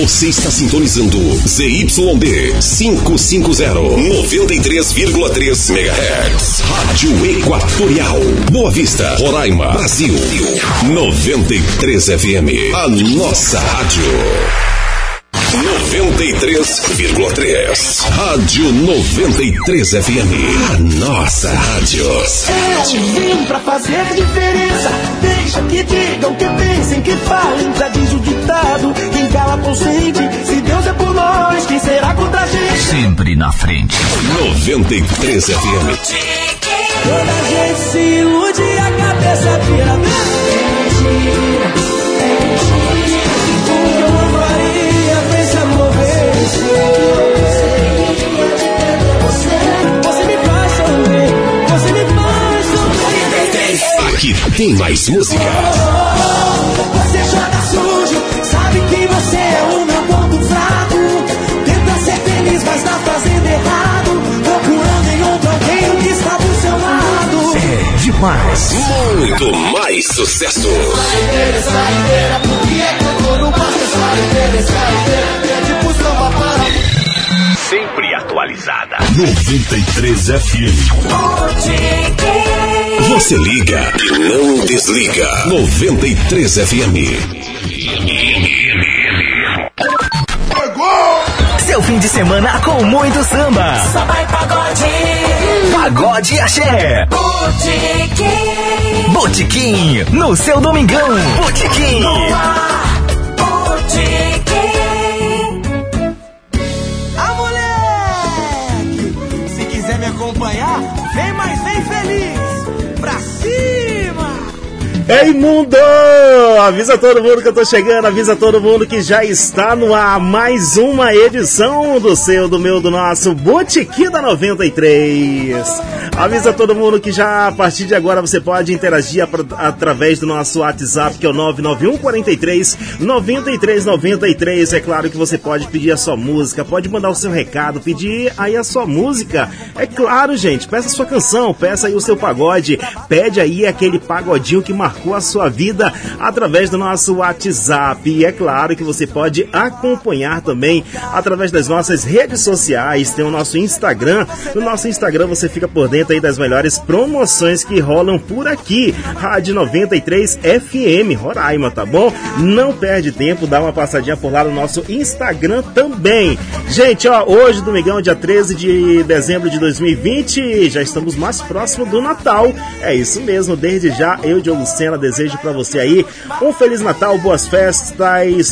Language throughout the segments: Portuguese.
Você está sintonizando ZYD 550, 93,3 MHz. Rádio Equatorial. Boa Vista, Roraima, Brasil. 93 FM. A nossa rádio. 93,3. Rádio 93 FM. A nossa rádio. Eu pra fazer diferença. Deixa que digam, que pensem, que falem. Já diz o ditado: quem cala consente. Se Deus é por nós, quem será contra a gente? Sempre na frente. 93 FM. Toda gente se ilude, a cabeça vira Aqui tem mais música. Você joga sujo, sabe que você é o meu ponto fraco. Tenta ser feliz, mas tá fazendo errado. Procurando em outro alguém que está do seu lado. É demais. Muito mais sucesso. Sempre atualizada. 93 FM. Você liga e não desliga. 93 FM. Seu fim de semana com muito samba. Samba e pagode. Pagode axé. Botequim. Botequim. No seu domingão. Botequim. Ah, moleque! Se quiser me acompanhar, vem, mas vem feliz! Pra cima! Ei, mundo! Avisa todo mundo que eu tô chegando, avisa todo mundo que já está no ar mais uma edição do seu, do meu, do nosso Botequim da 93. Avisa todo mundo que já a partir de agora você pode interagir através do nosso WhatsApp, que é o 991 43 93 93. É claro que você pode pedir a sua música, pode mandar o seu recado, pedir aí a sua música. É claro, gente, peça a sua canção, peça aí o seu pagode, pede aí aquele pagodinho que marcou a sua vida através do nosso WhatsApp. E é claro que você pode acompanhar também através das nossas redes sociais, tem o nosso Instagram. No nosso Instagram você fica por dentro aí das melhores promoções que rolam por aqui. Rádio 93 FM Roraima, tá bom? Não perde tempo, dá uma passadinha por lá no nosso Instagram também. Gente, ó, hoje, domingão, dia 13 de dezembro de 2020, já estamos mais próximo do Natal. É isso mesmo, desde já, eu, Diogo Sena, desejo pra você aí um Feliz Natal, boas festas,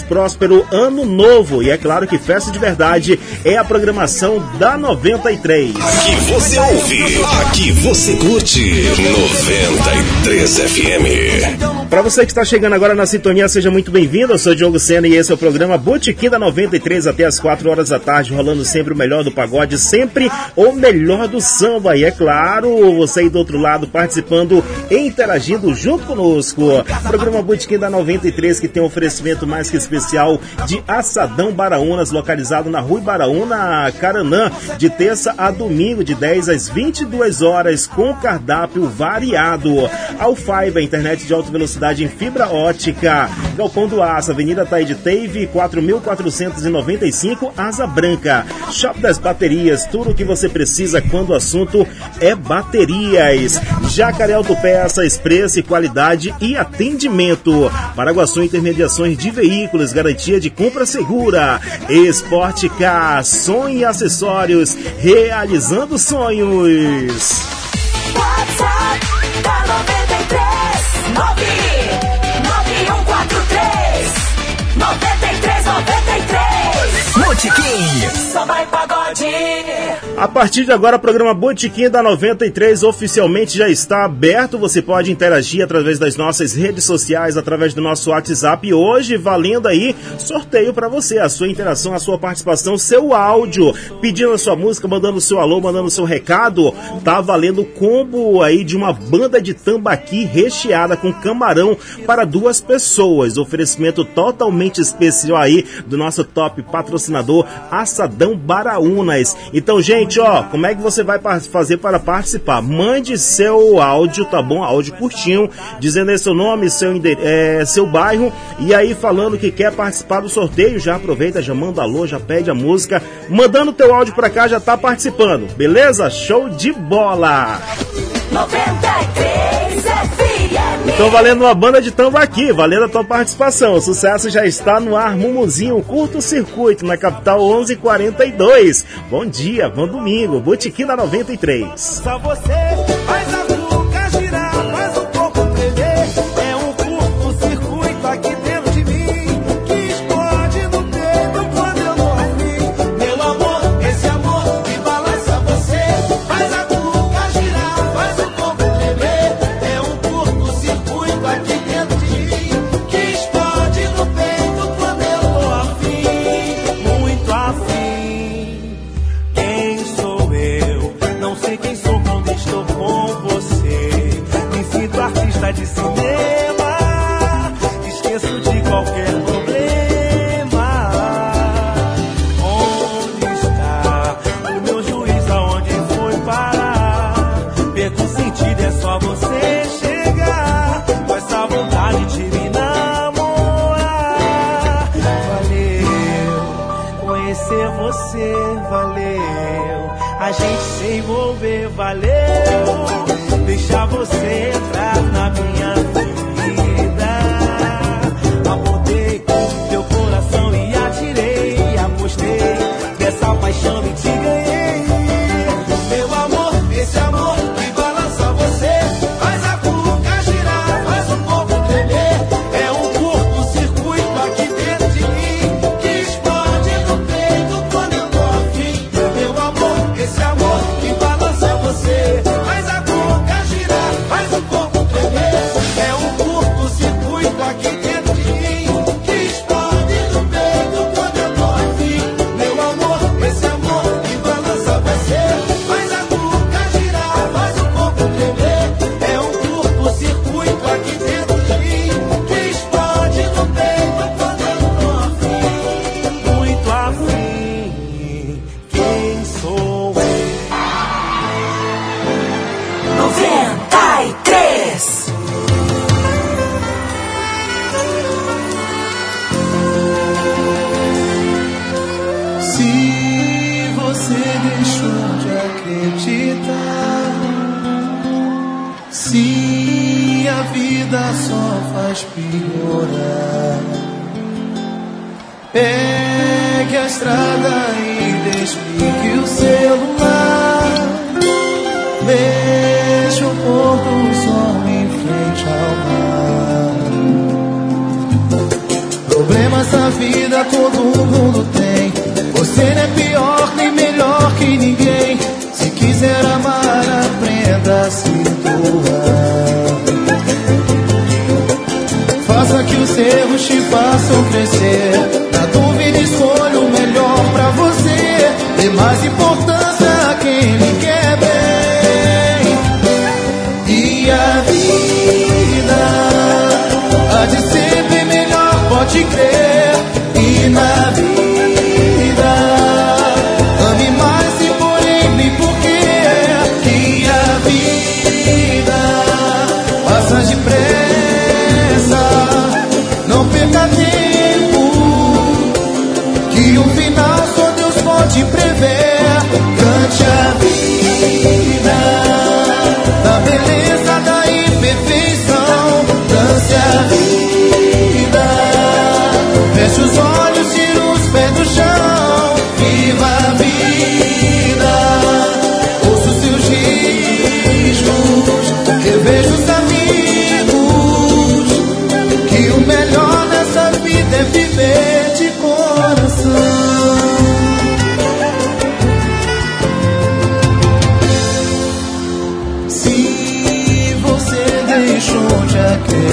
próspero Ano Novo. E é claro que festa de verdade é a programação da 93. Aqui você ouve, aqui você curte. 93 FM. Para você que está chegando agora na sintonia, seja muito bem-vindo. Eu sou Diogo Sena e esse é o programa Botequim da 93 até as 4 horas da tarde, rolando sempre o melhor do pagode, sempre o melhor do samba. E é claro, você aí do outro lado participando e interagindo junto conosco. Programa Botequim da 93 que tem um oferecimento mais que especial de Assadão Baraúnas, localizado na Rua Baraúna, Caranã, de terça a domingo, de 10 às 22 horas, com cardápio variado. Alfaiba, internet de alta velocidade em fibra ótica. Galpão do Aço, Avenida Taide Teve, 4495, Asa Branca. Shop das Baterias, tudo o que você precisa quando o assunto é baterias. Jacaré Autopeça, expresso e qualidade e atendimento. Paraguaçu Intermediações de Veículos, garantia de compra segura. Esporte Car, som e acessórios, realizando sonhos. WhatsApp da 93 9143 Botequim. Samba e pagode. A partir de agora, o programa Botequim da 93 oficialmente já está aberto. Você pode interagir através das nossas redes sociais, através do nosso WhatsApp. E hoje, valendo aí, sorteio para você. A sua interação, a sua participação, seu áudio. Pedindo a sua música, mandando o seu alô, mandando o seu recado. Tá valendo combo aí de uma banda de tambaqui recheada com camarão para duas pessoas. Oferecimento totalmente especial aí do nosso top patrocinador governador Assadão Baraunas. Então, gente, ó, como é que você vai fazer para participar? Mande seu áudio, tá bom? Áudio curtinho, dizendo aí seu nome, seu, é, seu bairro e aí falando que quer participar do sorteio. Já aproveita, já manda alô, já pede a música. Mandando teu áudio para cá, já tá participando, beleza? Show de bola! 93 FM. Então valendo uma banda de tambaqui, valendo a tua participação. O sucesso já está no ar, Mumuzinho, curto circuito na capital 1142. Bom dia, bom domingo, Botiquim da 93. Só você faz a você. que os erros te façam crescer. Na dúvida, escolha o melhor para você. É mais importante.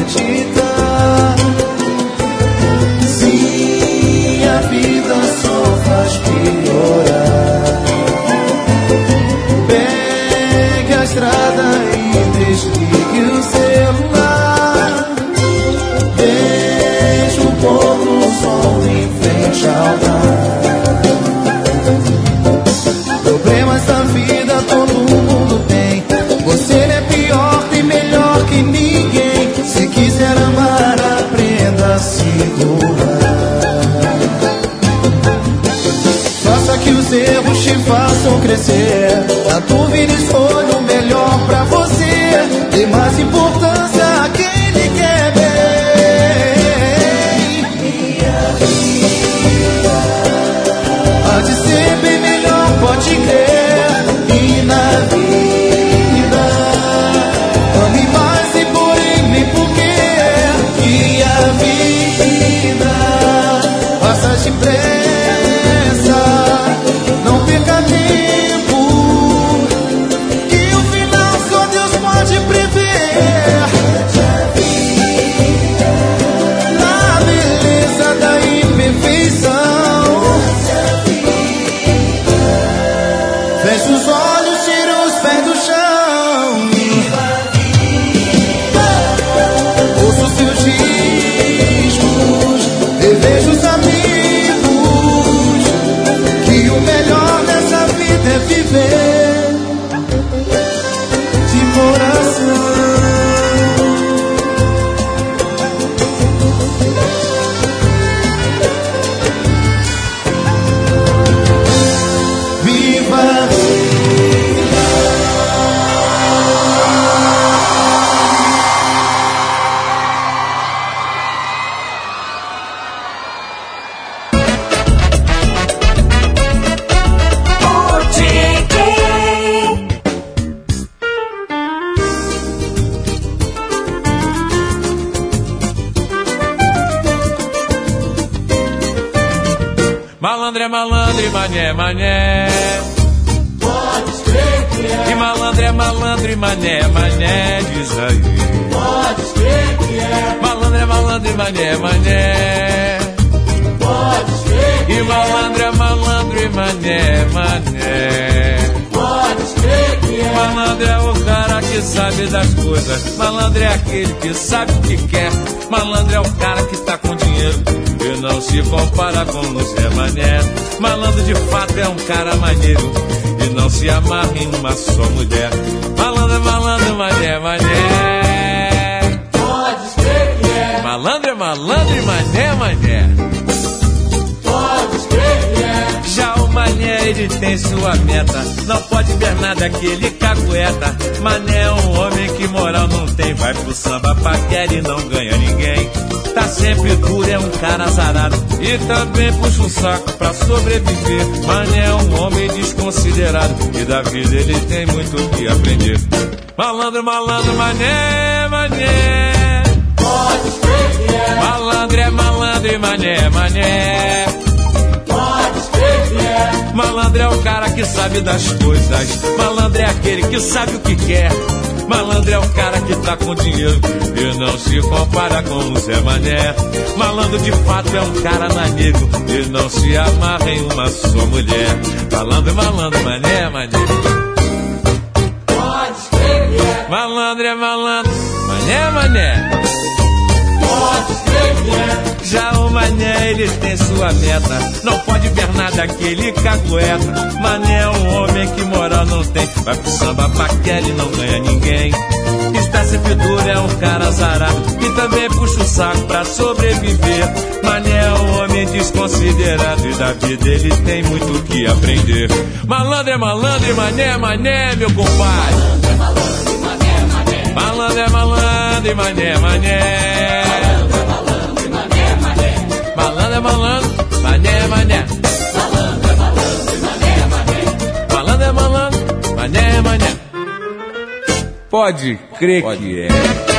记得。Façam crescer. A dúvida escolha o melhor pra você. Dê mais importância a quem lhe quer bem. Há de ser bem melhor, pode crer. Compara com o Zé Mané. Malandro de fato é um cara maneiro e não se amarra em uma só mulher. Malandro é malandro, mané, mané. pode crer que é, Malandro é malandro e mané, mané. Tem sua meta. Não pode ver nada que ele cagueta. Mané é um homem que moral não tem. Vai pro samba, paquera e não ganha ninguém. Tá sempre duro, é um cara azarado. E também puxa um saco pra sobreviver. Mané é um homem desconsiderado. E da vida ele tem muito o que aprender. Malandro, malandro, mané, mané. pode crer que é, Malandro é malandro e mané, mané. Malandro é o cara que sabe das coisas. Malandro é aquele que sabe o que quer. Malandro é o cara que tá com dinheiro e não se compara com o Zé Mané. Malandro de fato é um cara maneiro e não se amarra em uma só mulher. Malandro é malandro, mané, mané. Malandro é malandro, mané, mané. Já o mané, ele tem sua meta. Não pode ver nada que ele cagueta. Mané é um homem que moral não tem. Vai pro samba paquera e não ganha ninguém. Está sempre duro, é um cara azarado. E também puxa o saco pra sobreviver. Mané é um homem desconsiderado. E da vida ele tem muito que aprender. Malandro é malandro e mané é mané, meu compadre. Malandro é malandro e mané é mané. Malandro é malandro, mané é mané. Malandro é malandro, mané é mané. Pode crer que é.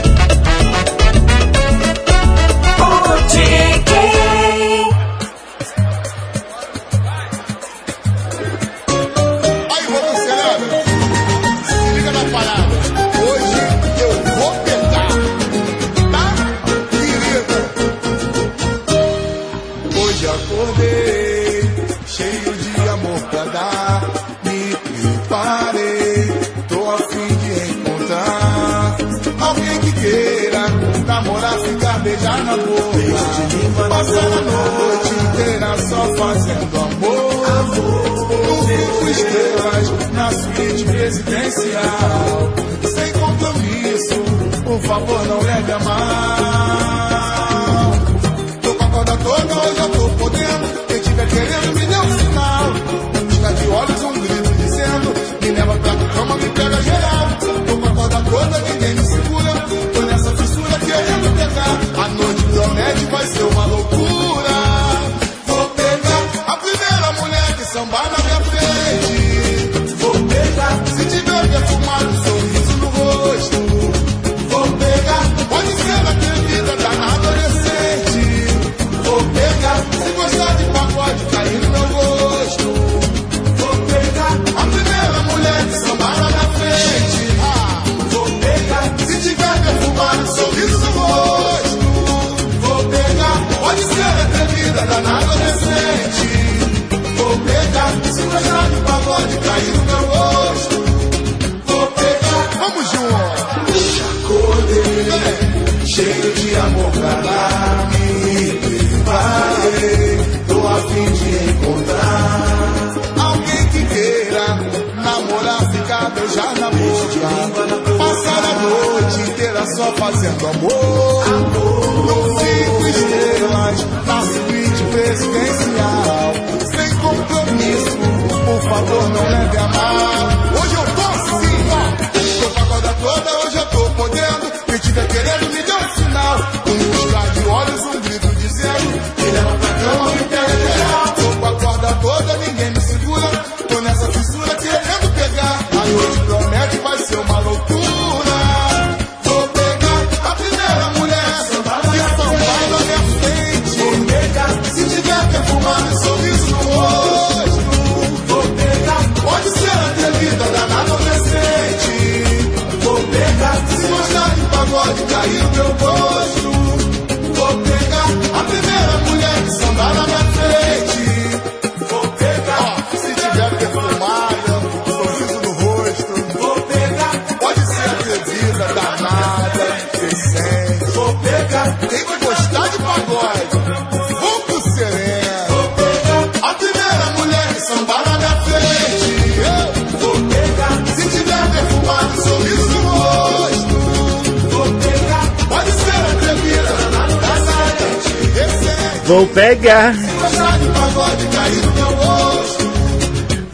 Vou pegar,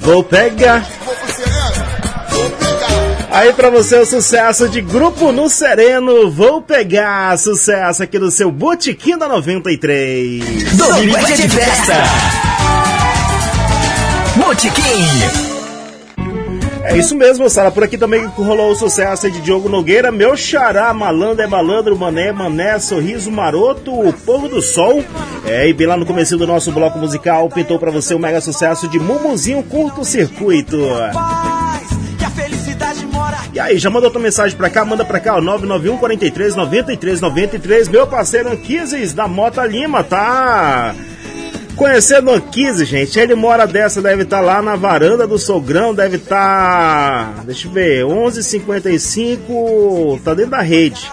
vou pegar. Aí pra você o sucesso de Grupo no Sereno, vou pegar sucesso aqui no seu Botequim da 93. Domingo é de festa. Botequim. É isso mesmo, Sara. Por aqui também rolou o sucesso de Diogo Nogueira, meu xará, malandro é malandro, mané, mané, sorriso maroto, o povo do sol. É, e bem lá no começo do nosso bloco musical, pintou pra você o mega sucesso de Mumuzinho Curto Circuito. E aí, já mandou tua mensagem pra cá? Manda pra cá, ó, 991 43 93 93. Meu parceiro Anquises da Mota Lima, tá? Conhecendo o Anquises, gente, ele mora dessa, deve estar lá na varanda do Sogrão, deve estar. deixa eu ver, 11h55, tá dentro da rede.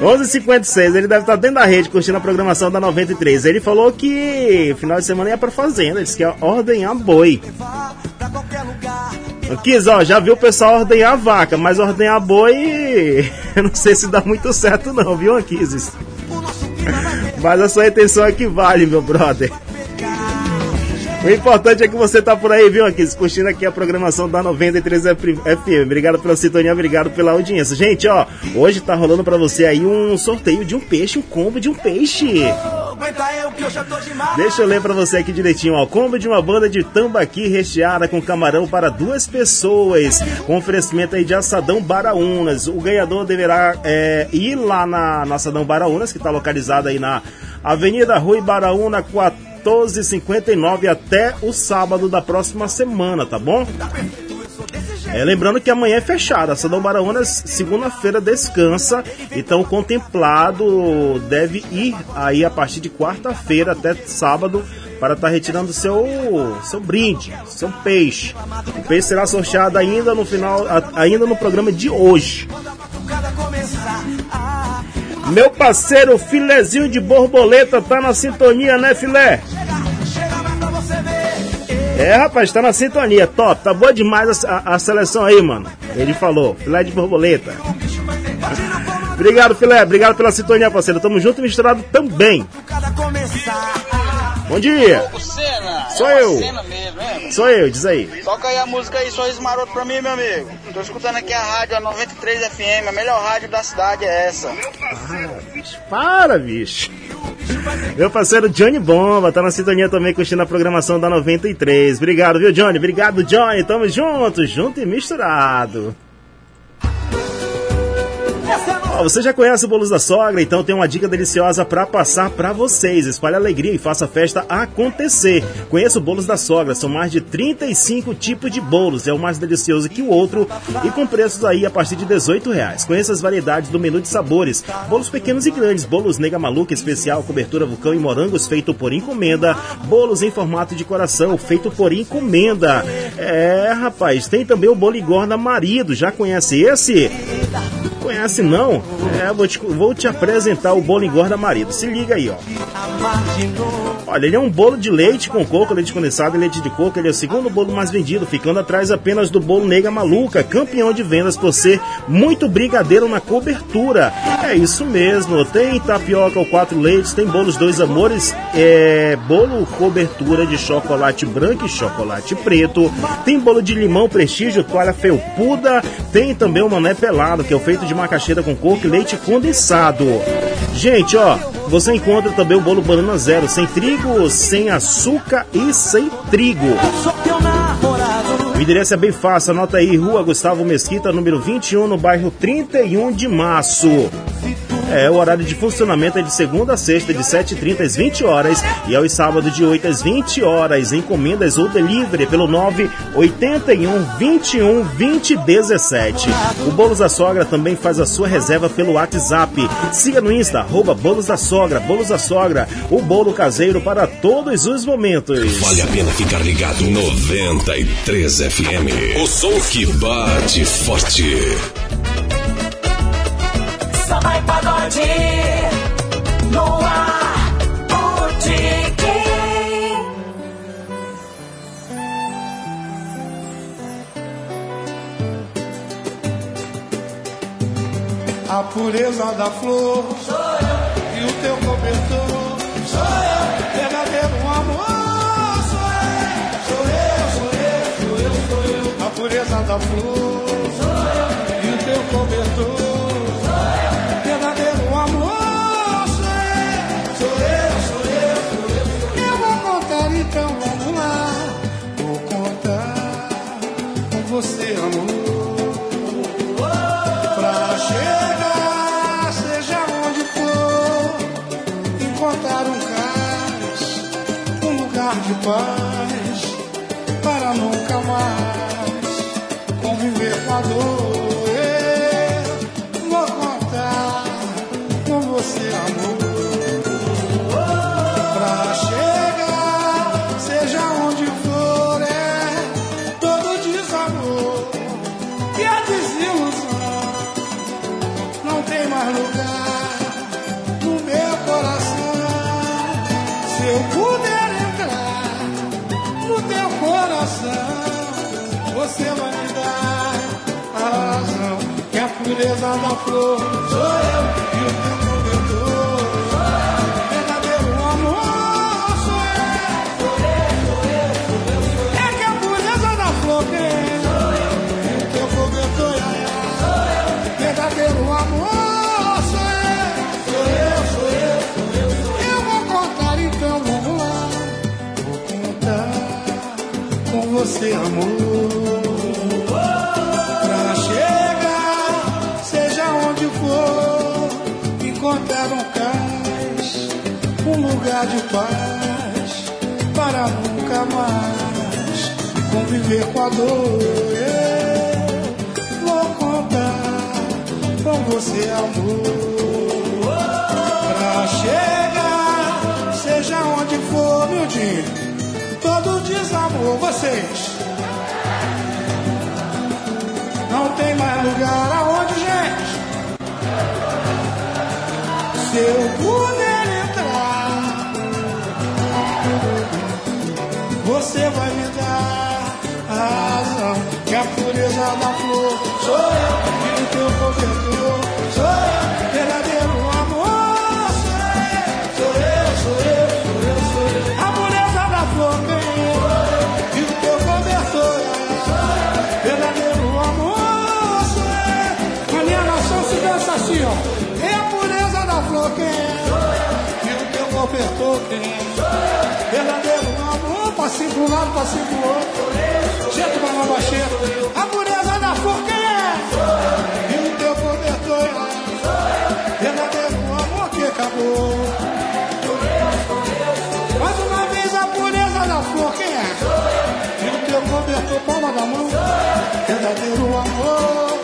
11h56, ele deve estar dentro da rede curtindo a programação da 93. Ele falou que final de semana ia pra fazenda, disse que ia ordenhar boi. Quis, ó, já viu o pessoal ordenhar vaca, mas ordenhar boi, eu não sei se dá muito certo não, viu, Anquises? Mas a sua intenção é que vale, meu brother. O importante é que você tá por aí, viu, Anquises, curtindo aqui a programação da 93 FM. Obrigado pela sintonia, obrigado pela audiência. Gente, ó, hoje tá rolando pra você aí um sorteio de um peixe, um combo de um peixe. aguenta eu que eu já tô demais. Deixa eu ler pra você aqui direitinho, ó. Combo de uma banda de tambaqui recheada com camarão para duas pessoas. Com oferecimento aí de assadão Baraunas. O ganhador deverá é, ir lá na, no assadão Baraunas, que está localizado aí na Avenida Rui Baraúna 1459 até o sábado da próxima semana, tá bom? É, lembrando que amanhã é fechada. Sadão Baraunas, segunda-feira, descansa. Então, o contemplado deve ir aí a partir de quarta-feira até sábado para estar retirando seu seu brinde, seu peixe. O peixe será sorteado ainda no final, ainda no programa de hoje. Meu parceiro filezinho de borboleta tá na sintonia, né, filé? É, rapaz, tá na sintonia, top. Tá boa demais a, a- a seleção aí, mano. Ele falou, filé de borboleta. Obrigado, filé. Obrigado pela sintonia, parceiro. Tamo junto e misturado também. Bom dia. Sou é eu. mesmo, é? Sou eu, diz aí. Toca aí a música aí, Sorriso Maroto pra mim, meu amigo. Tô escutando aqui a rádio, a 93 FM, a melhor rádio da cidade é essa. Para, bicho. Meu parceiro Johnny Bomba tá na sintonia também curtindo a programação da 93. Obrigado, viu, Johnny? Obrigado, Johnny. Tamo junto, junto e misturado. Ó, você já conhece o Bolos da Sogra, então tem uma dica deliciosa pra passar pra vocês. Espalhe alegria e faça a festa acontecer. Conheça o Bolos da Sogra, são mais de 35 tipos de bolos. É um mais delicioso que o outro e com preços aí a partir de 18 reais. Conheça as variedades do menu de sabores. Bolos pequenos e grandes, bolos nega maluca especial, cobertura vulcão e morangos feito por encomenda. Bolos em formato de coração, feito por encomenda. É, rapaz, tem também o bolo Igorna Marido. Já conhece esse? Conhece não? É, vou te, vou te apresentar o bolo engorda marido. Se liga aí, ó. Olha, ele é um bolo de leite com coco, leite condensado e leite de coco. Ele é o segundo bolo mais vendido, ficando atrás apenas do bolo Nega Maluca, campeão de vendas por ser muito brigadeiro na cobertura. É isso mesmo. Tem tapioca ou quatro leites, tem bolos dois amores, é bolo cobertura de chocolate branco e chocolate preto. Tem bolo de limão prestígio, toalha felpuda. Tem também o mané pelado, que é o feito de macaxeira com coco e leite condensado. Gente, ó, você encontra também o bolo banana zero, sem trigo, sem açúcar e sem trigo. O endereço é bem fácil, anota aí, Rua Gustavo Mesquita, número 21, no bairro 31 de Março. É, o horário de funcionamento é de segunda a sexta, de 7h30 às 20 horas e aos sábados de 8 às 20 horas. Encomendas ou delivery pelo 981 21 20 17. O Bolos da Sogra também faz a sua reserva pelo WhatsApp. Siga no Insta, arroba Bolos da Sogra, Bolos da Sogra, o bolo caseiro para todos os momentos. Vale a pena ficar ligado 93 FM. O som que bate forte. E pagode no ar. A pureza da flor. E o teu cobertor sou eu. Verdadeiro amor sou eu. Sou eu, sou eu, sou eu, sou eu. A pureza da flor você, amor. Pra chegar, seja onde for, encontrar um cais, um lugar de paz, Pra chegar, seja onde for, encontrar um cais, um lugar de paz, para nunca mais conviver com a dor. Eu vou contar com você, amor. Pra chegar, seja onde for, meu dia, todo desamor, vocês. Tem mais lugar aonde, gente. Se eu puder entrar, você vai me dar a razão. Que a pureza da flor sou eu, e o teu cobertor sou eu, Verdadeiro amor, passinho pro lado, passinho pro outro. Jeito pra uma baixeta. A pureza da flor quem é? E o teu cobertor é? Verdadeiro amor que acabou. Mais uma vez a pureza da flor quem é? E o teu cobertor, palma da mão. Verdadeiro amor.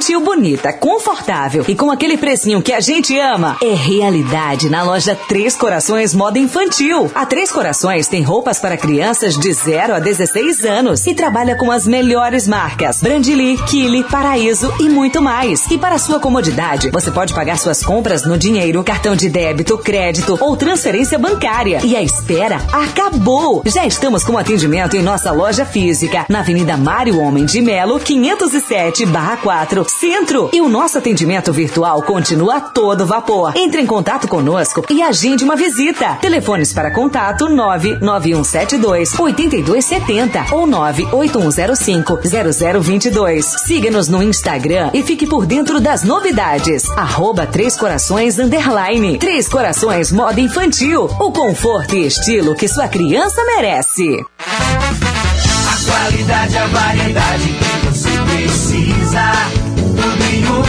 Infantil bonita, confortável e com aquele precinho que a gente ama é realidade na loja Três Corações Moda Infantil. A Três Corações tem roupas para crianças de 0 a 16 anos e trabalha com as melhores marcas: Brandili, Kili, Paraíso e muito mais. E para sua comodidade, você pode pagar suas compras no dinheiro, cartão de débito, crédito ou transferência bancária. E a espera acabou! Já estamos com atendimento em nossa loja física, na Avenida Mário Homem de Melo, 507 barra 4, Centro. E o nosso atendimento virtual continua a todo vapor. Entre em contato conosco e agende uma visita. Telefones para contato 99172 8270 ou 98105 0022. Siga-nos no Instagram e fique por dentro das novidades. Arroba Três Corações Underline. Três Corações Moda Infantil. O conforto e estilo que sua criança merece. A qualidade, a variedade que você precisa.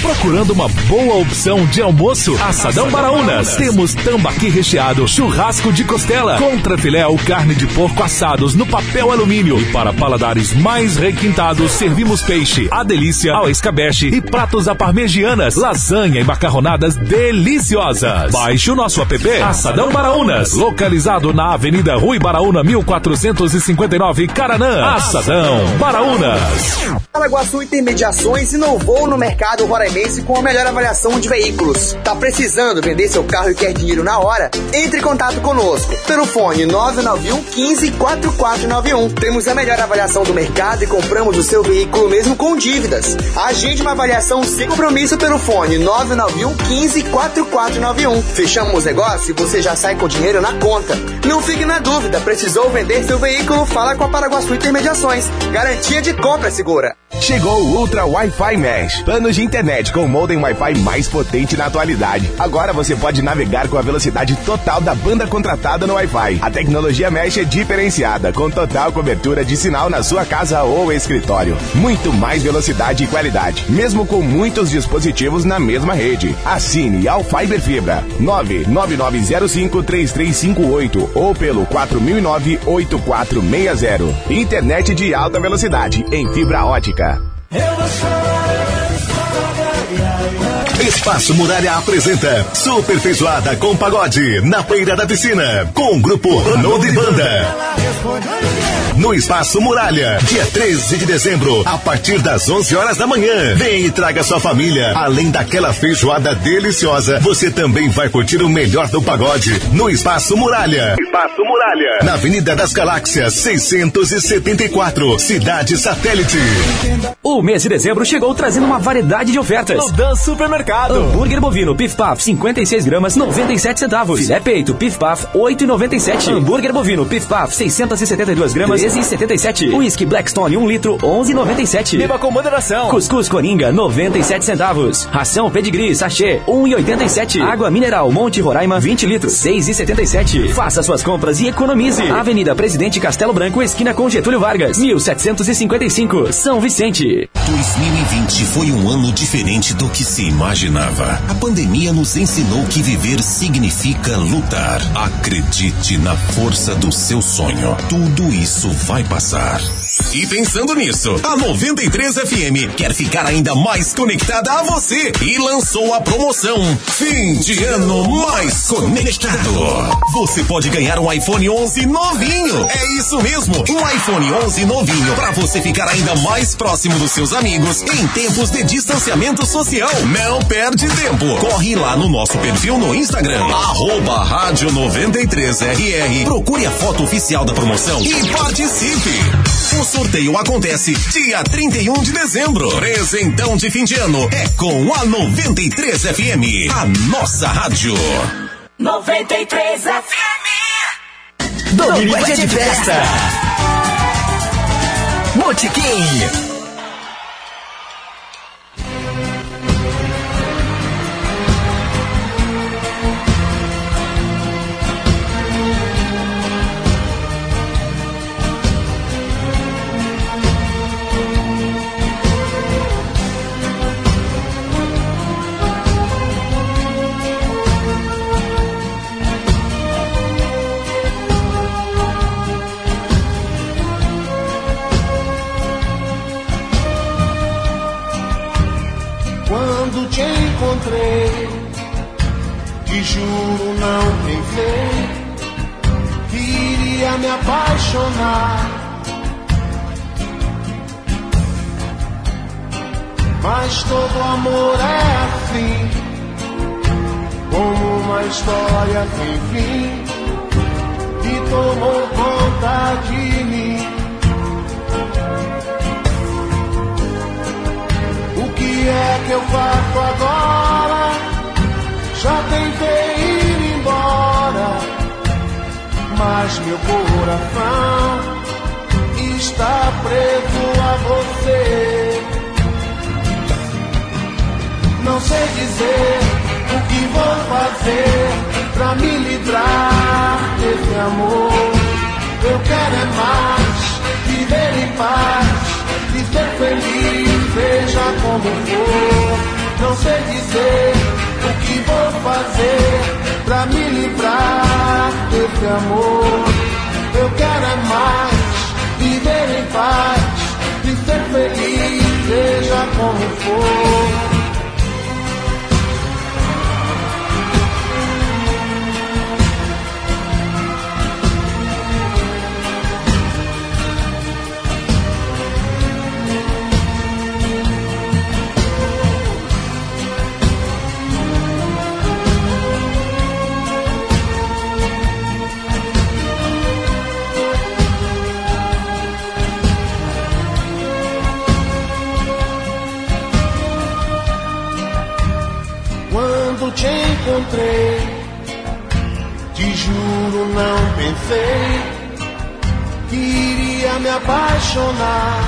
Procurando uma boa opção de almoço? Assadão Baraunas. Temos tambaqui recheado, churrasco de costela, contrafilé ou carne de porco assados no papel alumínio. E para paladares mais requintados, servimos peixe, a delícia, ao escabeche e pratos à parmegianas, lasanha e macarronadas deliciosas. Baixe o nosso app Assadão Baraunas, localizado na Avenida Rui Baraúna 1459, Caranã. Assadão Baraunas. Paraguaçu Intermediações inovou no mercado com a melhor avaliação de veículos. Tá precisando vender seu carro e quer dinheiro na hora? Entre em contato conosco pelo fone 991 15 4491. Temos a melhor avaliação do mercado e compramos o seu veículo mesmo com dívidas. Agende uma avaliação sem compromisso pelo fone 991 15 4491. Fechamos o negócio e você já sai com dinheiro na conta. Não fique na dúvida, precisou vender seu veículo? Fala com a Paraguaçu Intermediações. Garantia de compra segura. Chegou o Ultra Wi-Fi Mesh. Planos de internet com o modem Wi-Fi mais potente na atualidade. Agora você pode navegar com a velocidade total da banda contratada no Wi-Fi. A tecnologia Mesh é diferenciada, com total cobertura de sinal na sua casa ou escritório. Muito mais velocidade e qualidade, mesmo com muitos dispositivos na mesma rede. Assine ao Fiber Fibra 999053358 ou pelo 4009-8460. Internet de alta velocidade em fibra ótica. yeah. Espaço Muralha apresenta Super Feijoada com Pagode na Feira da Piscina com o grupo Ronaldo e Banda. No Espaço Muralha, dia 13 de dezembro, a partir das 11 horas da manhã. Vem e traga sua família. Além daquela feijoada deliciosa, você também vai curtir o melhor do pagode no Espaço Muralha. Espaço Muralha. Na Avenida das Galáxias, 674, Cidade Satélite. O mês de dezembro chegou trazendo uma variedade de ofertas. No Dan Supermercado. Hambúrguer bovino Pif Paf 56 gramas 97 centavos. Filé peito Pif Paf 8,97. Hambúrguer bovino Pif Paf 672 gramas 13,77. Whisky Blackstone 1 litro 11,97. Beba com moderação. Cuscuz Coringa 97 centavos. Ração Pedigree Sachê 1,87. Água Mineral Monte Roraima 20 litros 6,77. Faça suas compras e economize. Avenida Presidente Castelo Branco esquina com Getúlio Vargas 1755 São Vicente. 2020 foi um ano diferente do que se imaginava. A pandemia nos ensinou que viver significa lutar. Acredite na força do seu sonho. Tudo isso vai passar. E pensando nisso, a 93 FM quer ficar ainda mais conectada a você e lançou a promoção Fim de Ano Mais Conectado. Você pode ganhar um iPhone 11 novinho. É isso mesmo, um iPhone 11 novinho para você ficar ainda mais próximo dos seus amigos em tempos de distanciamento social. Não perde tempo. Corre lá no nosso perfil no Instagram, arroba rádio 93RR. Procure a foto oficial da promoção e participe. O sorteio acontece dia 31 de dezembro. Presentão de fim de ano é com a 93 FM, a nossa rádio. 93 FM. Domingo é dia de festa. Botequim. Te juro não pensei que iria me apaixonar. Mas todo amor é assim, como uma história sem fim, que tomou conta de mim. Que é que eu faço agora? Já tentei ir embora, mas meu coração está preso a você. Não sei dizer o que vou fazer pra me livrar desse amor. Eu quero é mais viver em paz ser feliz, seja como for. Não sei dizer o que vou fazer pra me livrar desse amor. Eu quero é mais viver em paz e ser feliz, seja como for. Encontrei, te juro não pensei que iria me apaixonar.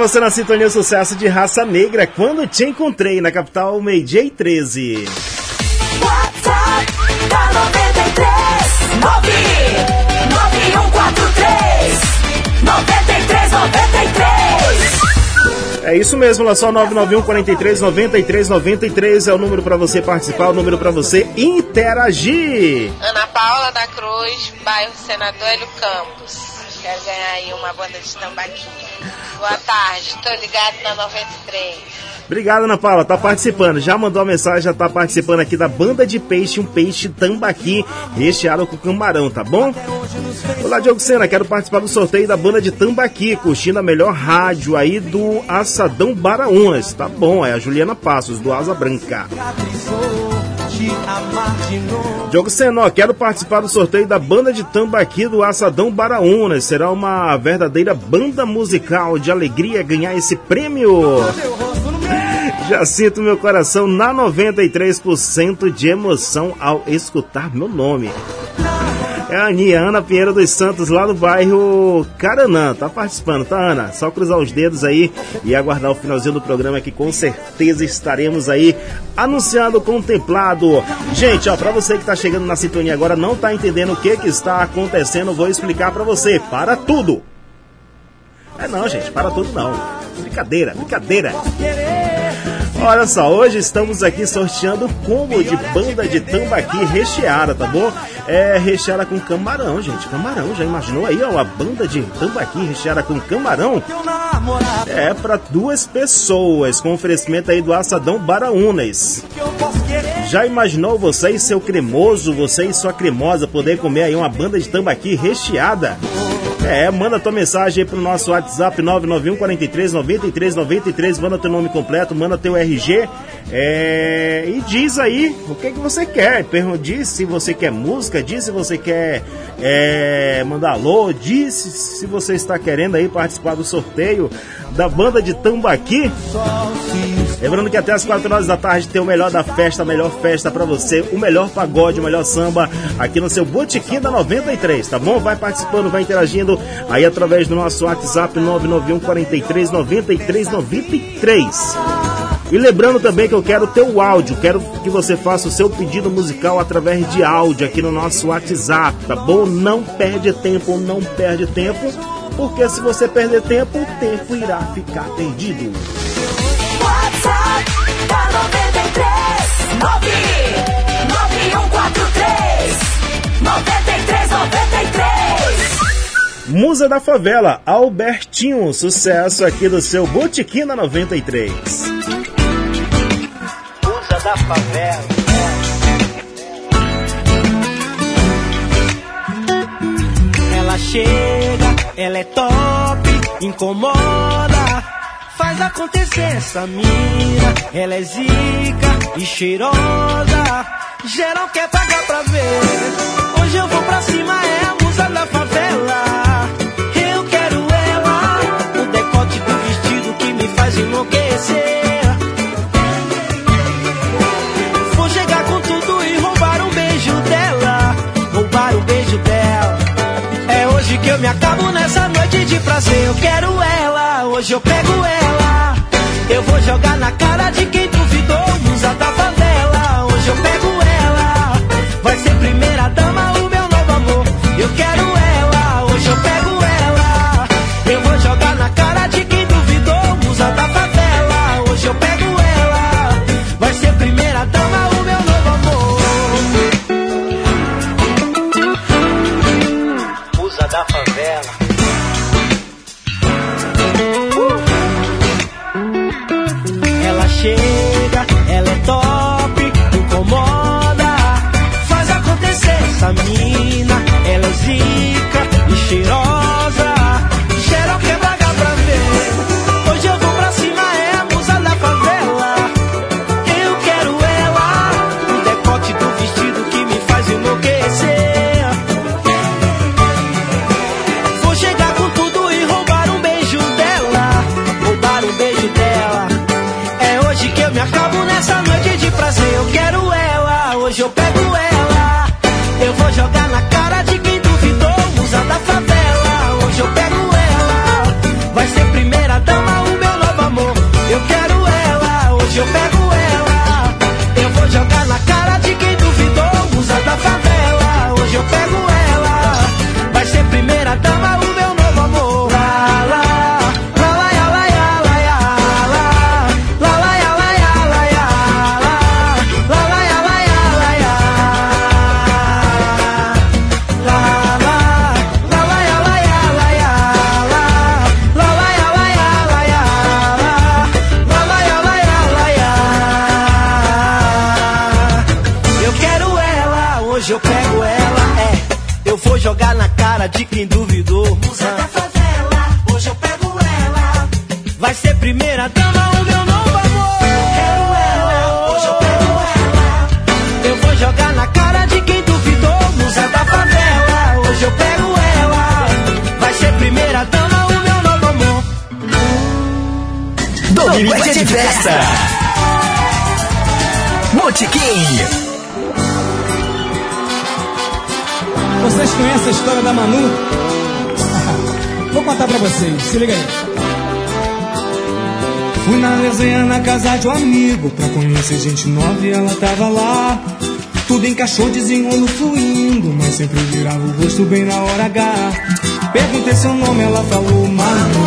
Você na sintonia sucesso de raça negra, quando te encontrei na capital Meijay 13. WhatsApp da 93 99143 93 93 É isso mesmo, lá só 991 43 93 93 é o número pra você participar, o número pra você interagir. Ana Paula da Cruz, bairro Senador Hélio Campos. Quero ganhar aí uma banda de tambaqui. Boa tarde, tô ligado na 93. Obrigado, Ana Paula, tá participando. Já mandou a mensagem, já tá participando aqui da banda de peixe, um peixe tambaqui recheado com camarão, tá bom? Olá, Diogo Sena, quero participar do sorteio da banda de tambaqui, curtindo a melhor rádio aí do Assadão Baraunas. Tá bom, é a Juliana Passos, do Asa Branca. Diogo Senó, quero participar do sorteio da banda de tambaqui do Assadão Baraunas. Será uma verdadeira banda musical de alegria ganhar esse prêmio. Já sinto meu coração na 93% de emoção ao escutar meu nome. É a Aninha, Ana Pinheiro dos Santos, lá do bairro Caranã. Tá participando, tá, Ana? Só cruzar os dedos aí e aguardar o finalzinho do programa que com certeza estaremos aí anunciando, contemplado. Gente, ó, pra você que tá chegando na sintonia agora, não tá entendendo o que que está acontecendo, vou explicar pra você. Para tudo! É não, gente, para tudo não. Brincadeira, brincadeira. Olha só, hoje estamos aqui sorteando combo de banda de tambaqui recheada, tá bom? É recheada com camarão, gente. Camarão, já imaginou aí, ó, a banda de tambaqui recheada com camarão? É para duas pessoas, com oferecimento aí do assadão Baraunas. Já imaginou você e seu cremoso, você e sua cremosa poder comer aí uma banda de tambaqui recheada? É, manda tua mensagem aí pro nosso WhatsApp 991 43 93 93, manda teu nome completo, manda teu RG é, e diz aí o que, que você quer. Diz se você quer música, diz se você quer é, mandar alô, diz se você está querendo aí participar do sorteio da banda de Tambaqui. Lembrando que até as 4 horas da tarde tem o melhor da festa, a melhor festa para você, o melhor pagode, o melhor samba aqui no seu Botequim da 93, tá bom? Vai participando, vai interagindo aí através do nosso WhatsApp 991 43 93 93. E lembrando também que eu quero o teu áudio, quero que você faça o seu pedido musical através de áudio aqui no nosso WhatsApp, tá bom? Não perde tempo, não perde tempo, porque se você perder tempo, o tempo irá ficar perdido. Da 93 99143 9393 Musa da Favela, Albertinho, sucesso aqui do seu Botequim na 93. Musa da Favela. Ela chega, ela é top, incomoda, faz acontecer essa mina. Ela é zica e cheirosa, geral quer pagar pra ver. Hoje eu vou pra cima, é a musa da favela. Eu quero ela, o decote do vestido que me faz enlouquecer. Eu me acabo nessa noite de prazer. Eu quero ela, hoje eu pego ela. Eu vou jogar na cara de quem duvidou, musa da favela. Da Manu? Vou contar pra vocês, se liga aí. Fui na resenha na casa de um amigo. Pra conhecer gente nova e ela tava lá. Tudo encaixou, desenrolo fluindo Mas sempre virava o rosto bem na hora H. Perguntei seu nome, ela falou Manu.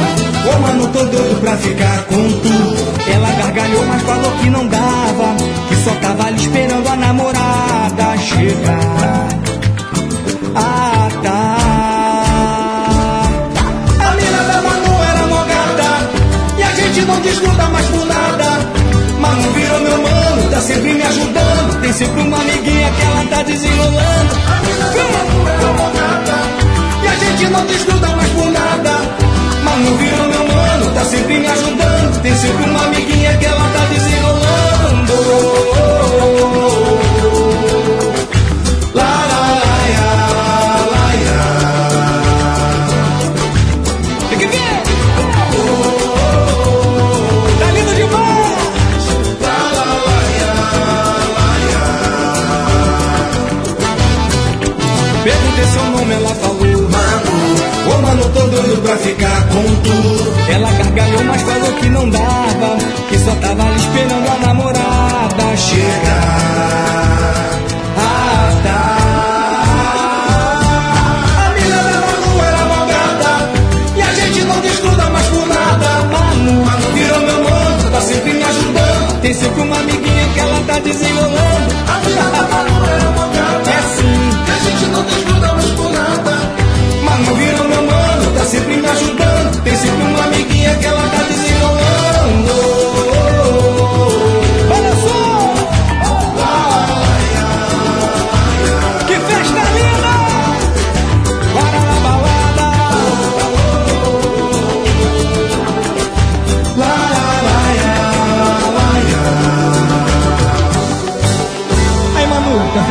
Ô mano, tô doido pra ficar com tu. Ela gargalhou, mas falou que não dava Que só tava ali esperando a namorada chegar a gente não desgruda mais por nada Manu virou meu mano, tá sempre me ajudando Tem sempre uma amiguinha que ela tá desenrolando da e a gente não desgruda mais por nada. Manu virou meu mano, tá sempre me ajudando. Tem sempre uma amiguinha que ela tá desenrolando. Ficar com tu. Ela gargalhou, mas falou que não dava Que só tava ali esperando a namorada chegar. Ah, tá. A mina da Manu era malgada E a gente não desgruda mais por nada. Manu, Manu virou meu mano Tá sempre me ajudando. Tem sempre uma amiguinha que ela tá desenrolando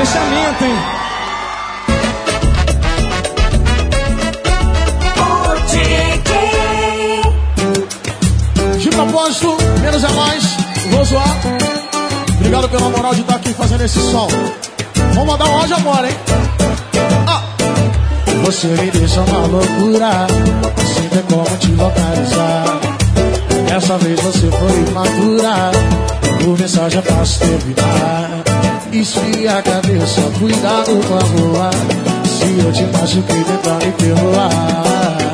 fechamento, hein? De propósito, menos é mais, vou zoar. Obrigado pela moral de estar aqui fazendo esse som. Vamos mandar um áudio agora, hein? Ah. Você me deixa uma loucura, sem ter como te localizar. Dessa vez você foi imatura, por mensagem é fácil terminar. Esfria a cabeça, cuidado com a rua. Se eu te machuquei, tenta me perdoar.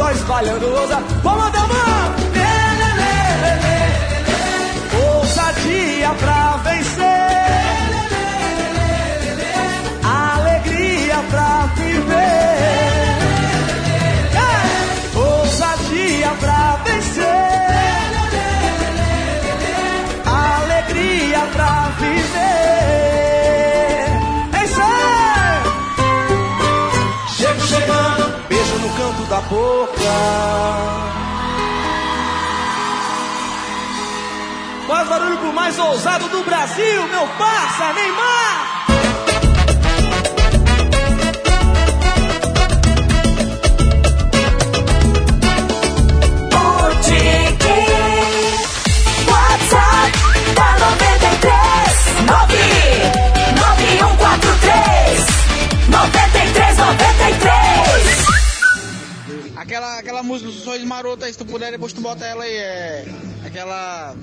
só espalhando ousa. Vamos mandar uma ousadia pra vencer. mais ousado do Brasil, meu parça, Neymar! Músicas Sois Maroto aí, se tu puder, depois tu bota ela aí. É aquela.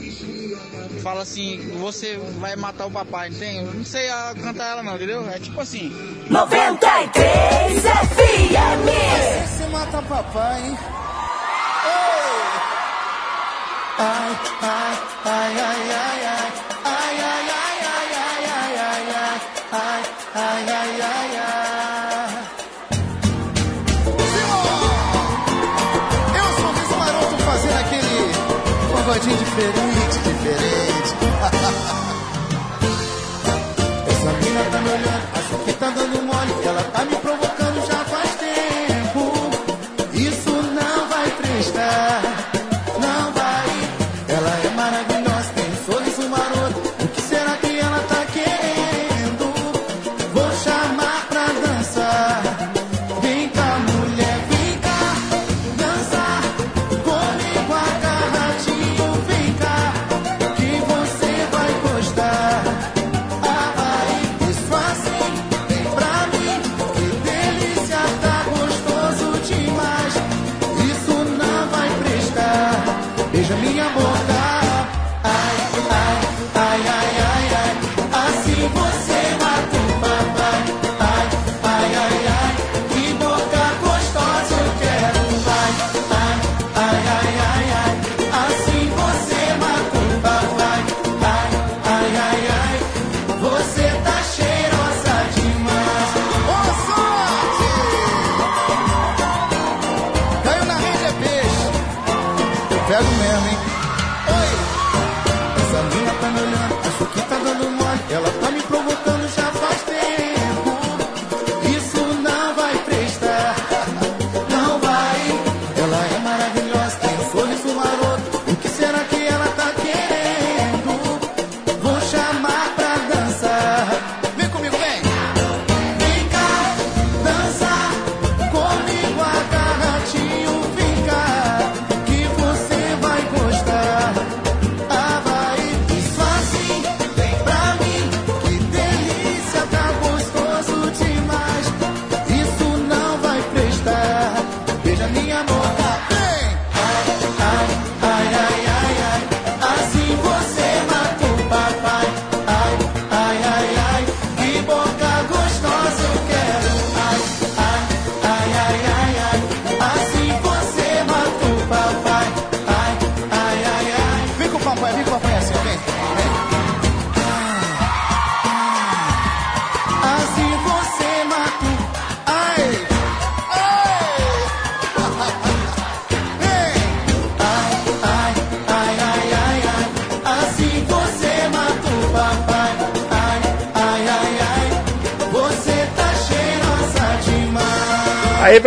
Fala assim, você vai matar o papai, não tem? Não sei a, cantar ela não, entendeu? É tipo assim. 93 FM! Você mata o papai, hein? Ai, ai, ai, ai, ai, ai, ai, ai, ai, ai, ai, ai, ai, ai, ai, ai, ai. de diferente, diferente. Essa mina tá me olhando, acho que tá dando mole, ela tá me provocando.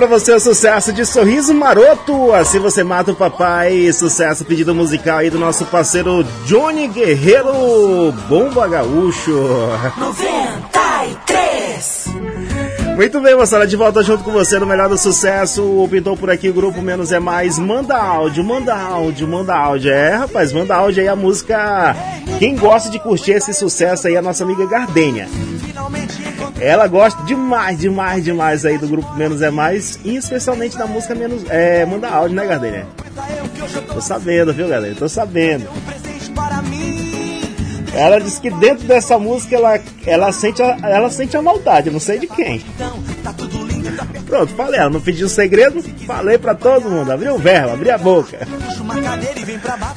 Pra você o sucesso de Sorriso Maroto, assim você mata o papai, sucesso pedido musical aí do nosso parceiro Johnny Guerreiro, Bomba Gaúcho. 93. Muito bem, moçada, de volta junto com você no Melhor do Sucesso. O Pintou por aqui, o grupo Menos é Mais. Manda áudio, manda áudio, manda áudio. É, rapaz, manda áudio aí a música. Quem gosta de curtir esse sucesso aí é a nossa amiga Gardênia. Ela gosta demais, demais, demais aí do grupo Menos é Mais, e especialmente da música Menos. É, manda áudio, né, Gardênia? Tô sabendo, viu, galera? Tô sabendo. Ela disse que dentro dessa música ela, ela, sente, a, ela sente a maldade, não sei de quem. Pronto, falei, ela não pediu segredo, falei pra todo mundo, abriu o verbo, abriu a boca.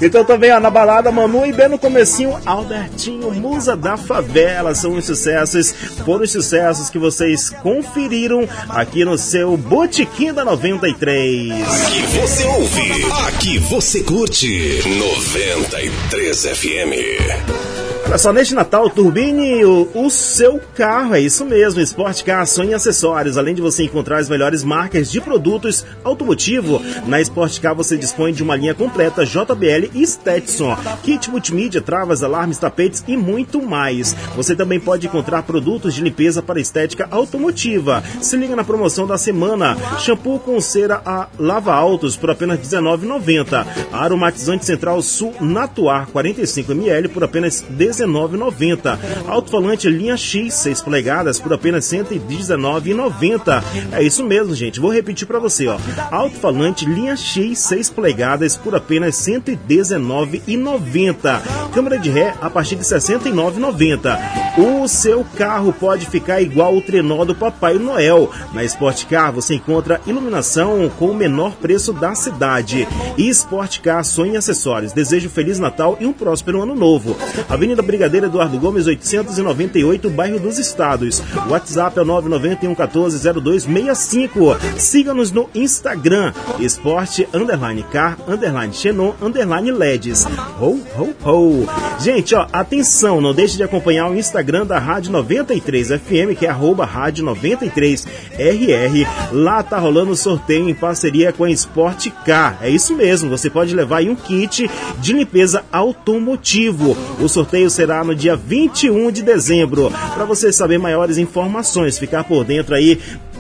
Então também, ó, na balada, Manu e bem no comecinho, Albertinho, Musa da Favela, são os sucessos, foram os sucessos que vocês conferiram aqui no seu Botequim da 93. Aqui você ouve, aqui você curte 93 FM. Olha só, neste Natal, turbine o, o, seu carro, é isso mesmo, Sport Car, e acessórios. Além de você encontrar as melhores marcas de produtos automotivo, na Sport Car você dispõe de uma linha completa JBL e Stetson, kit multimídia, travas, alarmes, tapetes e muito mais. Você também pode encontrar produtos de limpeza para estética automotiva. Se liga na promoção da semana, shampoo com cera a lava altos por apenas R$19,90. Aromatizante Central Sul Natuar 45ml por apenas R$19,90. 19,90. Alto-falante linha X 6 polegadas por apenas 119,90. É isso mesmo, gente. Vou repetir para você, ó. Alto-falante linha X 6 polegadas por apenas 119,90. Câmera de ré a partir de 69,90. O seu carro pode ficar igual o trenó do Papai Noel. Na Sport Car você encontra iluminação com o menor preço da cidade. E Sport Car Sonho e Acessórios. Desejo Feliz Natal e um próspero ano novo. Avenida Brigadeiro Eduardo Gomes 898, bairro dos Estados. WhatsApp é 991 14 0265. Siga-nos no Instagram, esporte underline car underline xenon underline LEDs. Ho, ho, ho. Gente, ó, atenção, não deixe de acompanhar o Instagram da Rádio 93 FM, que é arroba Rádio 93 RR. Lá tá rolando sorteio em parceria com a Sport Car. É isso mesmo, você pode levar aí um kit de limpeza automotivo. O sorteio será no dia 21 de dezembro. Para você saber maiores informações, ficar por dentro aí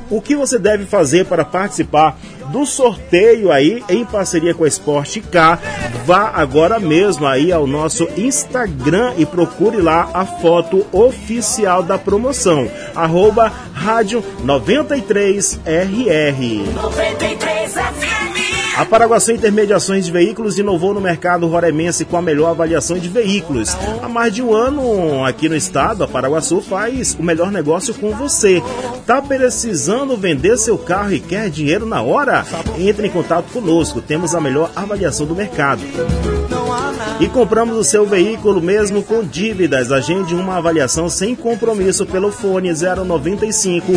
o que você deve fazer para participar do sorteio aí em parceria com a Sport K. Vá agora mesmo aí ao nosso Instagram e procure lá a foto oficial da promoção. Arroba Rádio 93RR. 93 FM. A Paraguaçu Intermediações de Veículos inovou no mercado roraimense com a melhor avaliação de veículos. Há mais de um ano aqui no estado, a Paraguaçu faz o melhor negócio com você. Tá precisando vender seu carro e quer dinheiro na hora? Entre em contato conosco, temos a melhor avaliação do mercado. E compramos o seu veículo mesmo com dívidas. Agende uma avaliação sem compromisso pelo fone 095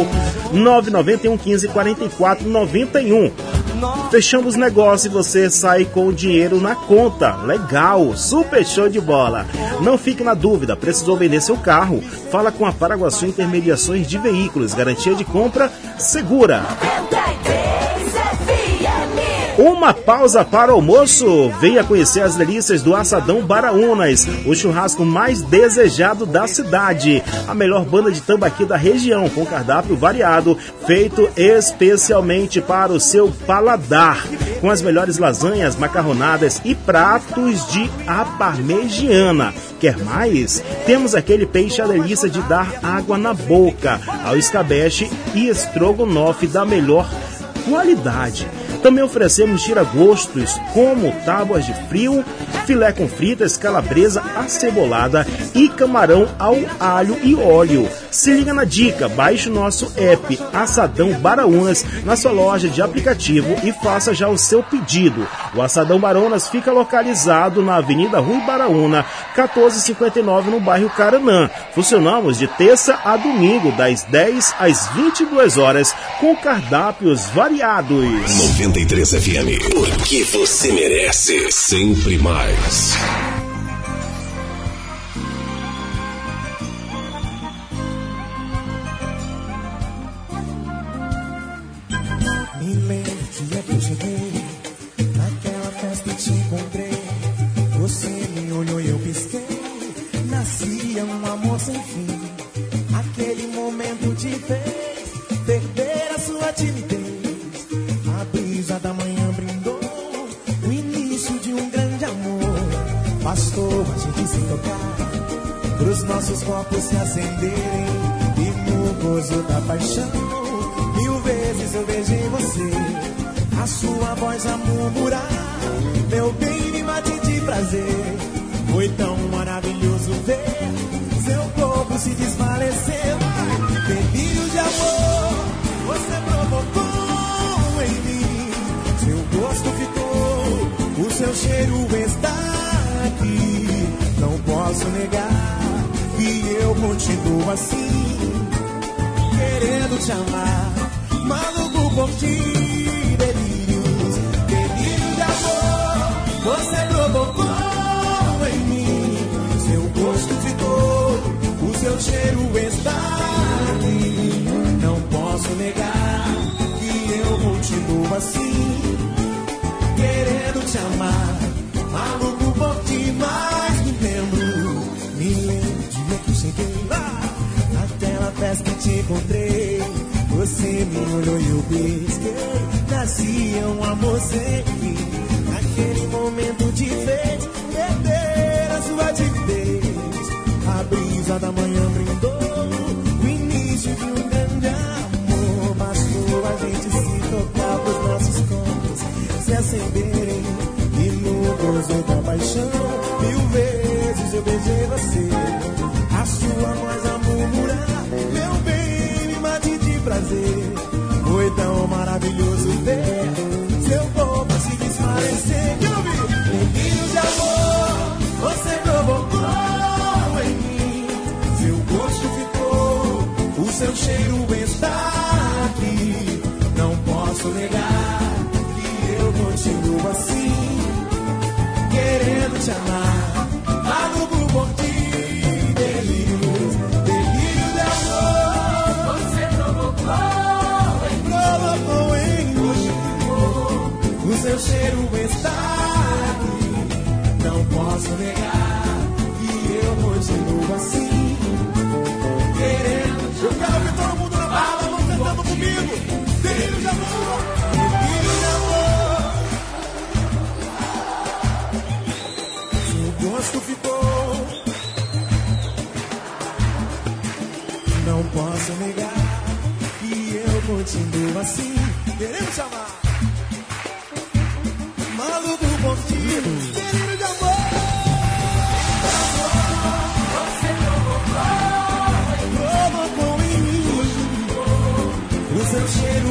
991 15 44 91. Fechamos negócio e você sai com o dinheiro na conta. Legal, super show de bola. Não fique na dúvida, precisou vender seu carro? Fala com a Paraguaçu Intermediações de Veículos, garantia de compra segura. Uma pausa para o almoço. Venha conhecer as delícias do Assadão Baraunas, o churrasco mais desejado da cidade. A melhor banda de tambaqui da região, com cardápio variado, feito especialmente para o seu paladar. Com as melhores lasanhas, macarronadas e pratos de aparmegiana. Quer mais? Temos aquele peixe à delícia de dar água na boca, ao escabeche e estrogonofe da melhor qualidade. Também oferecemos tira-gostos como tábuas de frio, filé com fritas, calabresa acebolada e camarão ao alho e óleo. Se liga na dica, baixe o nosso app Assadão Baraunas na sua loja de aplicativo e faça já o seu pedido. O Assadão Baronas fica localizado na Avenida Rui Baraúna, 1459, no bairro Caranã. Funcionamos de terça a domingo, das 10 às 22 horas, com cardápios variados. 93 FM, porque você merece sempre mais. Me lembro dia que eu cheguei Naquela festa te encontrei. Você me olhou e eu pisquei. Nascia um amor sem fim. Aquele momento te fez Perder a sua timidez A gente se tocar Pros nossos corpos se acenderem E no gozo da paixão Mil vezes eu beijei você, a sua voz a murmurar. Meu bem, me mate de prazer. Foi tão maravilhoso ver seu corpo se desfalecer. Negar que eu continuo assim querendo te amar, maluco por ti, delírios, delírio de amor, você provocou em mim, seu gosto ficou, o seu cheiro está aqui, não posso negar que eu continuo assim, querendo te amar, maluco por encontrei, você me olhou e eu pisquei. Nascia um amor sem fim. Naquele momento te fez perder a sua timidez. A brisa da manhã brindou o início de um grande amor. Bastou a gente se tocar pros nossos corpos se acenderem. E no gozo da paixão, mil vezes eu beijei você. A sua voz a murmurar, prazer. Foi tão maravilhoso ver seu corpo se desfalecer. Quero ouvir? Delírio de amor, você provocou em mim. Seu gosto ficou, o seu cheiro está aqui. Não posso negar que eu continuo assim, querendo te amar. Seu cheiro está. Não posso negar que eu continuo assim, querendo. Eu quero todo mundo na bala, vão cantando comigo. Delírio de amor, delírio de amor. Seu gosto ficou. Não posso negar que eu continuo assim, querendo te amar. Maluco por ti, delírio de amor. Você provocou em mim. O seu cheiro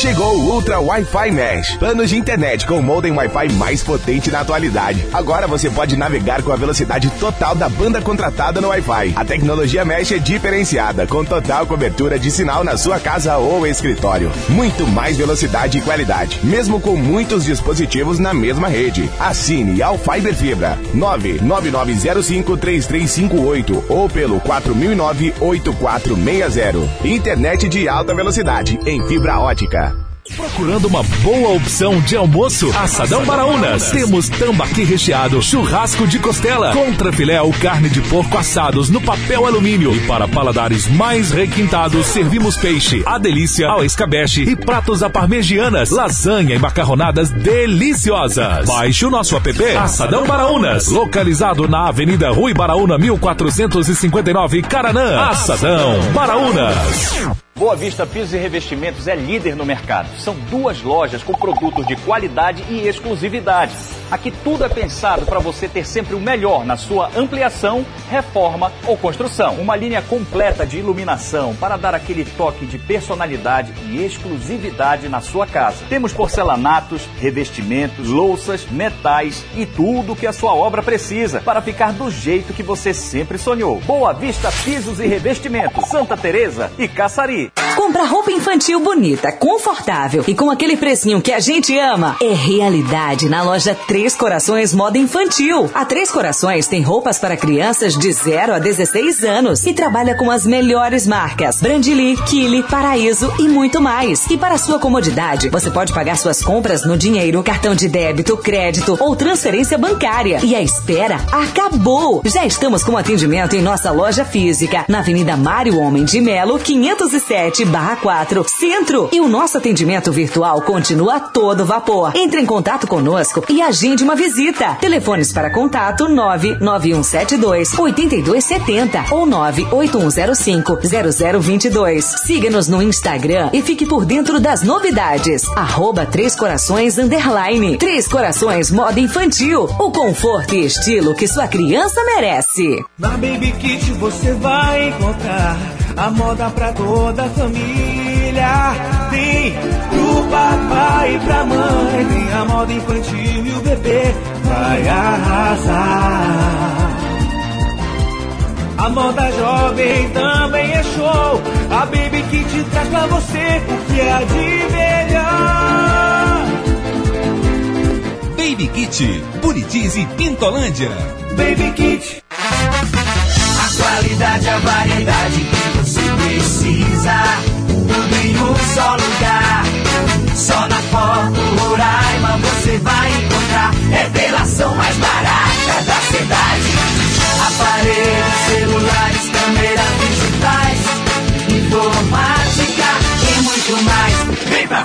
Chegou o Ultra Wi-Fi Mesh. Planos de internet com o modem Wi-Fi mais potente na atualidade. Agora você pode navegar com a velocidade total da banda contratada no Wi-Fi. A tecnologia Mesh é diferenciada, com total cobertura de sinal na sua casa ou escritório. Muito mais velocidade e qualidade, mesmo com muitos dispositivos na mesma rede. Assine ao Fiber Fibra 999053358 ou pelo 4009-8460. Internet de alta velocidade em fibra ótica. Procurando uma boa opção de almoço? Assadão Baraunas. Temos tambaqui recheado, churrasco de costela, contra filé ou carne de porco assados no papel alumínio. E para paladares mais requintados, servimos peixe, a delícia, ao escabeche e pratos à parmegianas, lasanha e macarronadas deliciosas. Baixe o nosso app Assadão Baraunas, localizado na Avenida Rui Baraúna 1459, Caranã. Assadão Baraunas. Boa Vista Pisos e Revestimentos é líder no mercado. São duas lojas com produtos de qualidade e exclusividade. Aqui tudo é pensado para você ter sempre o melhor na sua ampliação, reforma ou construção. Uma linha completa de iluminação para dar aquele toque de personalidade e exclusividade na sua casa. Temos porcelanatos, revestimentos, louças, metais e tudo que a sua obra precisa para ficar do jeito que você sempre sonhou. Boa Vista Pisos e Revestimentos, Santa Teresa e Caçari. Comprar roupa infantil bonita, confortável e com aquele precinho que a gente ama é realidade na loja Três Corações Moda Infantil. A Três Corações tem roupas para crianças de 0 a 16 anos e trabalha com as melhores marcas: Brandili, Kili, Paraíso e muito mais. E para sua comodidade, você pode pagar suas compras no dinheiro, cartão de débito, crédito ou transferência bancária. E a espera acabou! Já estamos com atendimento em nossa loja física, na Avenida Mário Homem de Melo, 507 4, Centro. E o nosso atendimento virtual continua a todo vapor. Entre em contato conosco e agende uma visita. Telefones para contato 99172 8270 ou 98105 0022. Siga-nos no Instagram e fique por dentro das novidades. Arroba Três Corações Underline. Três Corações Moda Infantil. O conforto e estilo que sua criança merece. Na Baby Kit você vai encontrar a moda pra toda a família. Tem pro papai e pra mãe, tem a moda infantil e o bebê vai arrasar. A moda jovem também é show. A Baby Kit traz pra você o que é de melhor. Baby Kit, Buritis e Pintolândia. Baby Kit. A qualidade, a variedade que você precisa. Tudo em um só lugar. Só na Foto Roraima você vai encontrar. Revelação mais barata da cidade. Aparelhos, celulares, câmeras digitais. Informática e muito mais. Vem pra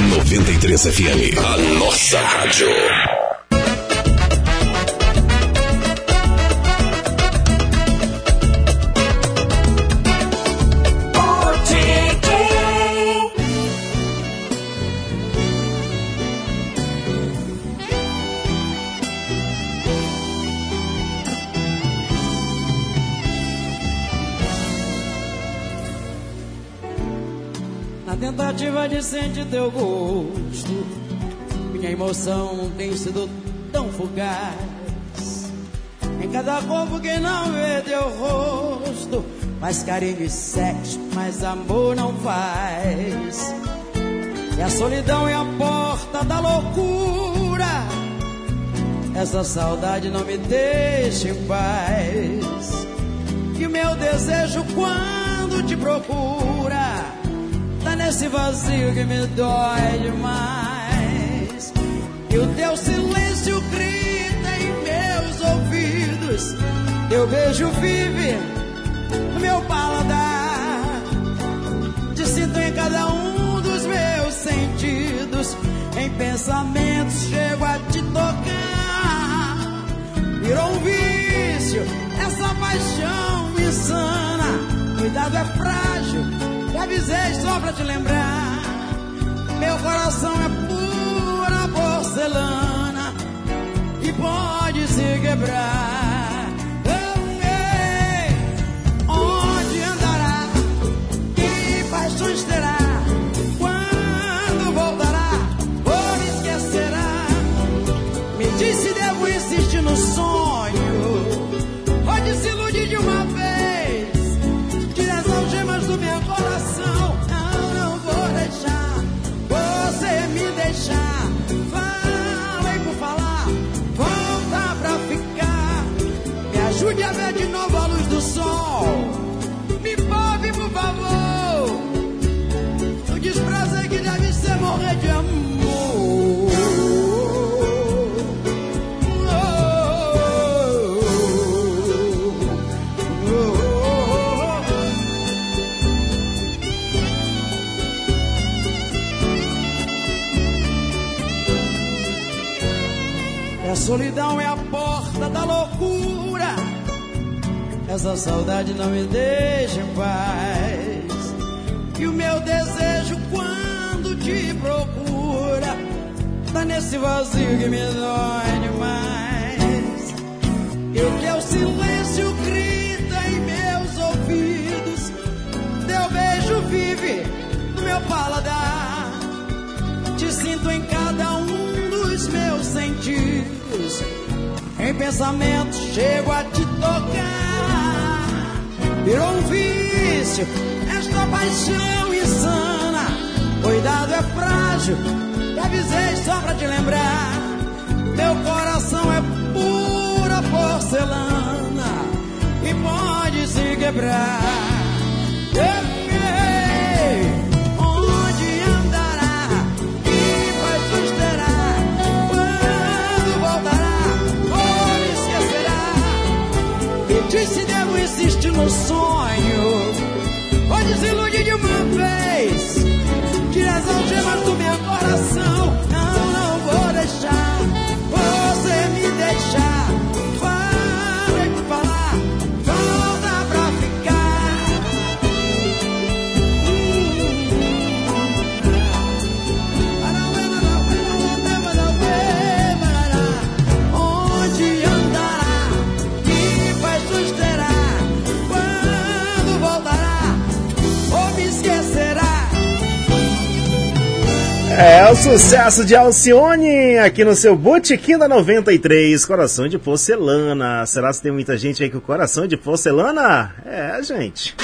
93 FM, a nossa rádio. Tentativa de sentir teu gosto, minha emoção tem sido tão fugaz. Em cada corpo que não vê teu rosto, mais carinho e sexo, mais amor não faz. E a solidão é a porta da loucura. Essa saudade não me deixa em paz. E o meu desejo quando te procura nesse vazio que me dói demais. E o teu silêncio grita em meus ouvidos. ouvidos. Teu beijo vive no meu paladar. Te sinto em cada um dos meus sentidos. Em pensamentos chego a te tocar. Virou um vício essa paixão insana. Cuidado é frágil, te avisei só pra te lembrar. Meu coração é pura porcelana e pode se quebrar. Ei, Onde andará? Que paixões terá? Quando voltará? Ou me esquecerá? Me diz se devo insistir no sonho solidão é a porta da loucura. Essa saudade não me deixa em paz. E o meu desejo quando te procura tá nesse vazio que me dói demais. E o teu silêncio grita em meus ouvidos. Teu beijo vive no meu paladar. Te sinto em cada um dos meus sentidos. Em pensamentos chego a te tocar. Virou um vício esta paixão insana. Cuidado é frágil, te avisei só pra te lembrar. Meu coração é pura porcelana e pode se quebrar. Ei, no sonho ou desiludir de uma vez. Tira as algemas do meu coração. Não É o sucesso de Alcione aqui no seu Botequim da 93, Coração de Porcelana. Será que tem muita gente aí com coração de porcelana? É, gente.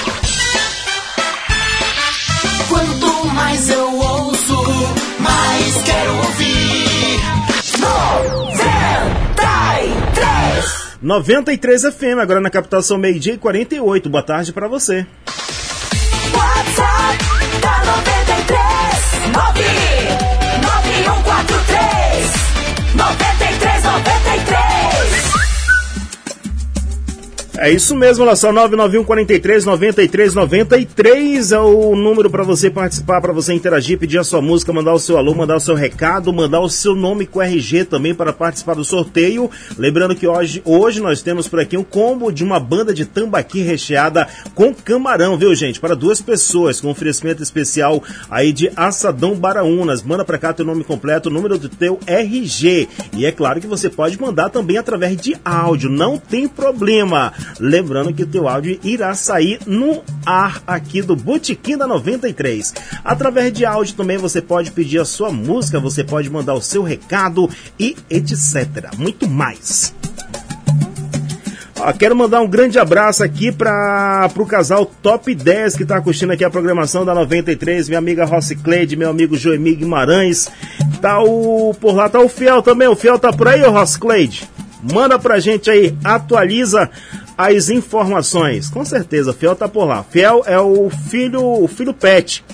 Quanto mais eu ouço, mais quero ouvir. 93! 93 FM, agora na capital são meio-dia e 48. Boa tarde pra você. WhatsApp da 93 99143 É isso mesmo, olha só, 991 43 93 93 é o número para você participar, para você interagir, pedir a sua música, mandar o seu alô, mandar o seu recado, mandar o seu nome com RG também para participar do sorteio. Lembrando que hoje, hoje nós temos por aqui um combo de uma banda de tambaqui recheada com camarão, viu gente? Para duas pessoas, com oferecimento especial aí de Assadão Baraúnas. Manda para cá teu nome completo, o número do teu RG. E é claro que você pode mandar também através de áudio, não tem problema. Lembrando que o teu áudio irá sair no ar aqui do Botequim da 93. Através de áudio também você pode pedir a sua música, você pode mandar o seu recado e etc. Muito mais. Ó, quero mandar um grande abraço aqui para o casal Top 10 que está curtindo aqui a programação da 93, minha amiga Rossi Cleide, meu amigo Joemir Guimarães. Tá o por lá tá o Fiel também, o Fiel tá por aí, Rossi Cleide. Manda pra gente aí, atualiza as informações. Com certeza, Fiel tá por lá. Fiel é o filho, o filho pet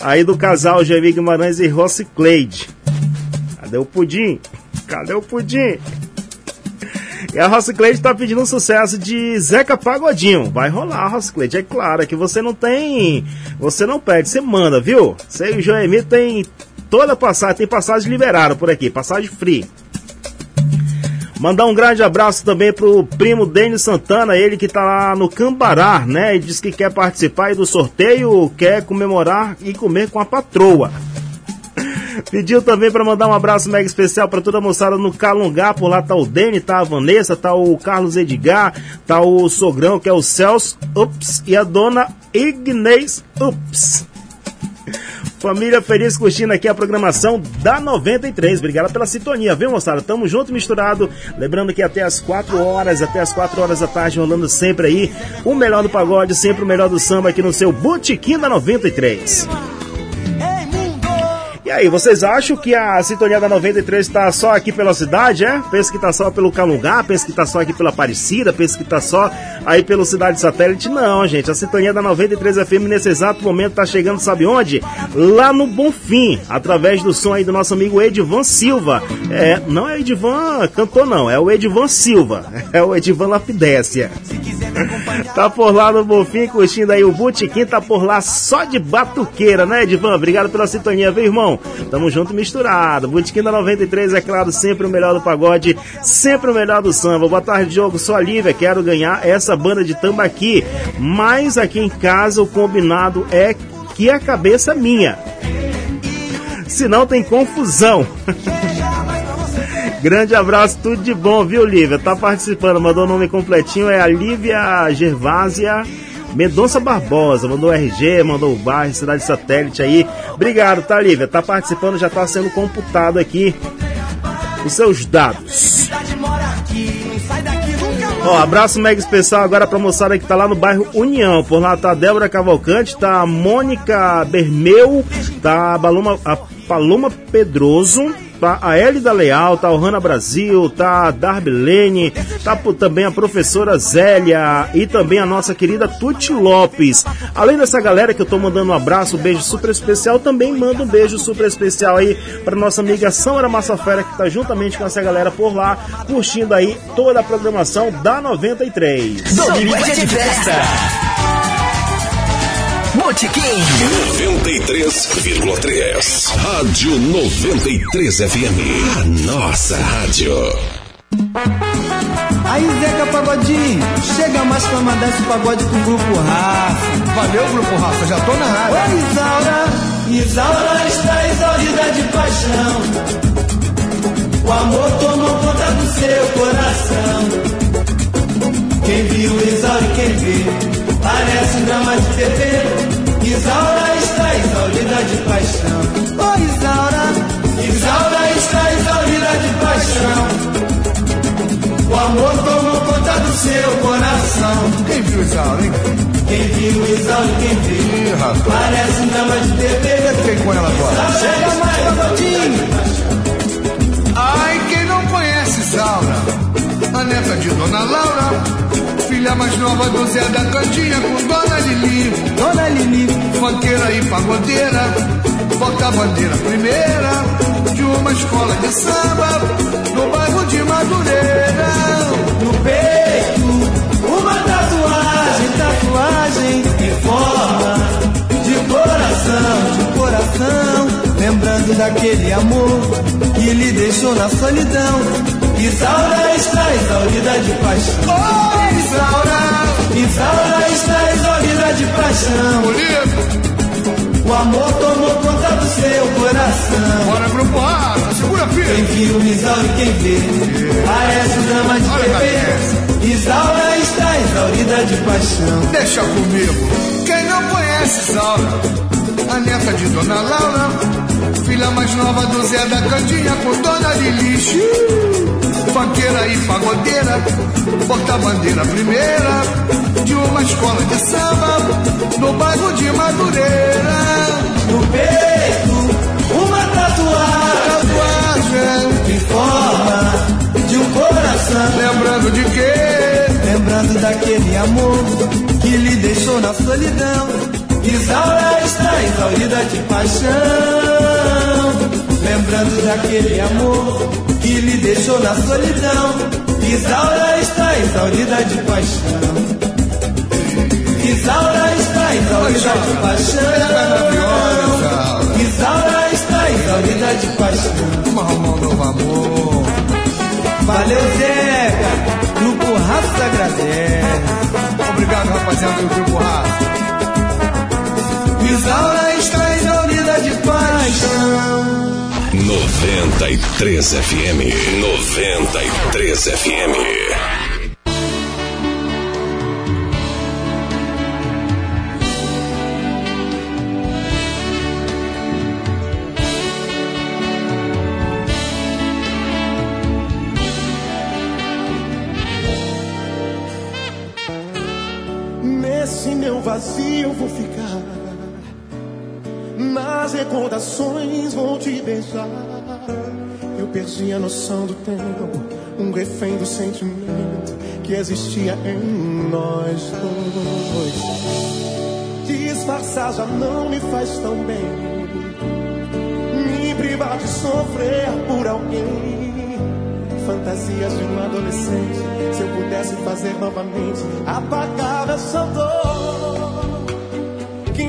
aí do casal Joemir Guimarães e Rossi Cleide. Cadê o pudim? Cadê o pudim? E a Rossiclade tá pedindo um sucesso de Zeca Pagodinho. Vai rolar, Rossiclade. É claro que você não tem. Você não perde, você manda, viu? Você e o Joemir tem toda passagem, tem passagem liberada por aqui, passagem free. Mandar um grande abraço também pro primo Denis Santana, ele que tá lá no Cambará, né? E diz que quer participar do sorteio, quer comemorar e comer com a patroa. Pediu também para mandar um abraço mega especial para toda a moçada no Calungá. Por lá tá o Dene, tá a Vanessa, tá o Carlos Edgar, tá o Sogrão, que é o Celso, ups, e a dona Ignez, ups. Família feliz curtindo aqui a programação da 93. Obrigado pela sintonia, viu, moçada? Tamo junto, misturado. Lembrando que até as 4 horas, até as 4 horas da tarde, rolando sempre aí o melhor do pagode, sempre o melhor do samba aqui no seu Botequim da 93. E aí, vocês acham que a sintonia da 93 está só aqui pela cidade, é? Pensa que está só pelo Calungá, pensa que está só aqui pela Aparecida, pensa que está só aí pelo Cidade Satélite? Não, gente. A sintonia da 93 FM nesse exato momento está chegando, sabe onde? Lá no Bonfim, através do som aí do nosso amigo Edivan Silva. É, não é Edivan cantor, não, é o Edivan Silva. É o Edivan Lapidécia. tá por lá no Bonfim, curtindo aí o Botequim, tá por lá só de batuqueira, né, Edivan? Obrigado pela sintonia, viu, irmão? Tamo junto misturado. Botequim da 93, é claro, sempre o melhor do pagode, sempre o melhor do samba. Boa tarde, Diogo. Sou a Lívia, quero ganhar essa banda de tambaqui. Mas aqui em casa o combinado é que a cabeça é minha. Senão tem confusão. Grande abraço, tudo de bom, viu, Lívia? Tá participando, mandou o nome completinho, é a Lívia Gervásia Mendonça Barbosa, mandou RG, mandou o bairro, cidade satélite aí. Obrigado, tá, Lívia? Tá participando, já tá sendo computado aqui os seus dados. Ó, abraço mega especial agora pra moçada que tá lá no bairro União. Por lá tá a Débora Cavalcante, tá a Mônica Bermeu, tá a Paloma, a Paloma Pedroso, tá a Elida Leal, tá o Hanna Brasil, tá a Darby Lene, tá também a professora Zélia e também a nossa querida Tuti Lopes. Além dessa galera que eu tô mandando um abraço, um beijo super especial, também mando um beijo super especial aí para nossa amiga Samara Massafera que tá juntamente com essa galera por lá, curtindo aí toda a programação da 93. Domingo é de festa. Botequim 93,3. Rádio 93 FM. A nossa rádio. Aí Zeca Pagodinho, chega mais pra mandar esse pagode pro Grupo Rafa. Valeu, Grupo Rafa, já tô na área. Oi, Isaura, Isaura está exaurida de paixão. O amor tomou conta do seu coração. Quem viu Isaura e quem vê, parece um drama de TV. Isaura está exaurida de paixão. Oi, Isaura, Isaura está exaurida de paixão. O amor tomou conta do seu coração. Quem viu Isaura, hein? Quem viu Isaura e quem vê, Ih, parece um drama de TV. Fiquei com ela agora. Chega mais, pagodinho. Ai, quem não conhece Isaura? Neta de Dona Laura, filha mais nova do Zé da Cantinha com Dona Lili. Dona Lili, Fanqueira e pagodeira, bota a bandeira primeira de uma escola de samba no bairro de Madureira. no peito, uma tatuagem, tatuagem em forma de coração, de coração. Lembrando daquele amor que lhe deixou na solidão. Isaura está exaurida de paixão. Oh, Isaura! Isaura está exaurida de paixão. O amor tomou conta do seu coração. Bora, Grupo Rafa, segura Quem firme. viu Isaura e quem vê, parece um drama de Olha, TV. Isaura está exaurida de paixão. Deixa comigo. Quem não conhece Isaura? A neta de Dona Laura, filha mais nova do Zé da Candinha com Dona Lili. Fanqueira e pagodeira, bota a bandeira primeira de uma escola de samba no bairro de Madureira. No peito, uma tatuagem Tatuagem, em forma de um coração. lembrando de quê? Lembrando daquele amor que lhe deixou na solidão. Isaura está exaurida de paixão. Lembrando daquele amor que lhe deixou na solidão. Isaura está exaurida de paixão. Isaura está exaurida de paixão. Isaura está exaurida de paixão. Vamos arrumar um novo amor. Valeu, Zeca. Grupo Raça agradece. Obrigado, rapaziada do Grupo Raça. Isaura está exaurida de paixão. 93 FM. 93 FM. Nesse meu vazio vou ficar. Recordações vou te beijar. Eu perdi a noção do tempo, um refém do sentimento que existia em nós dois. Disfarçar já não me faz tão bem. Me privar de sofrer por alguém. Fantasias de um adolescente. Se eu pudesse fazer novamente, apagava essa dor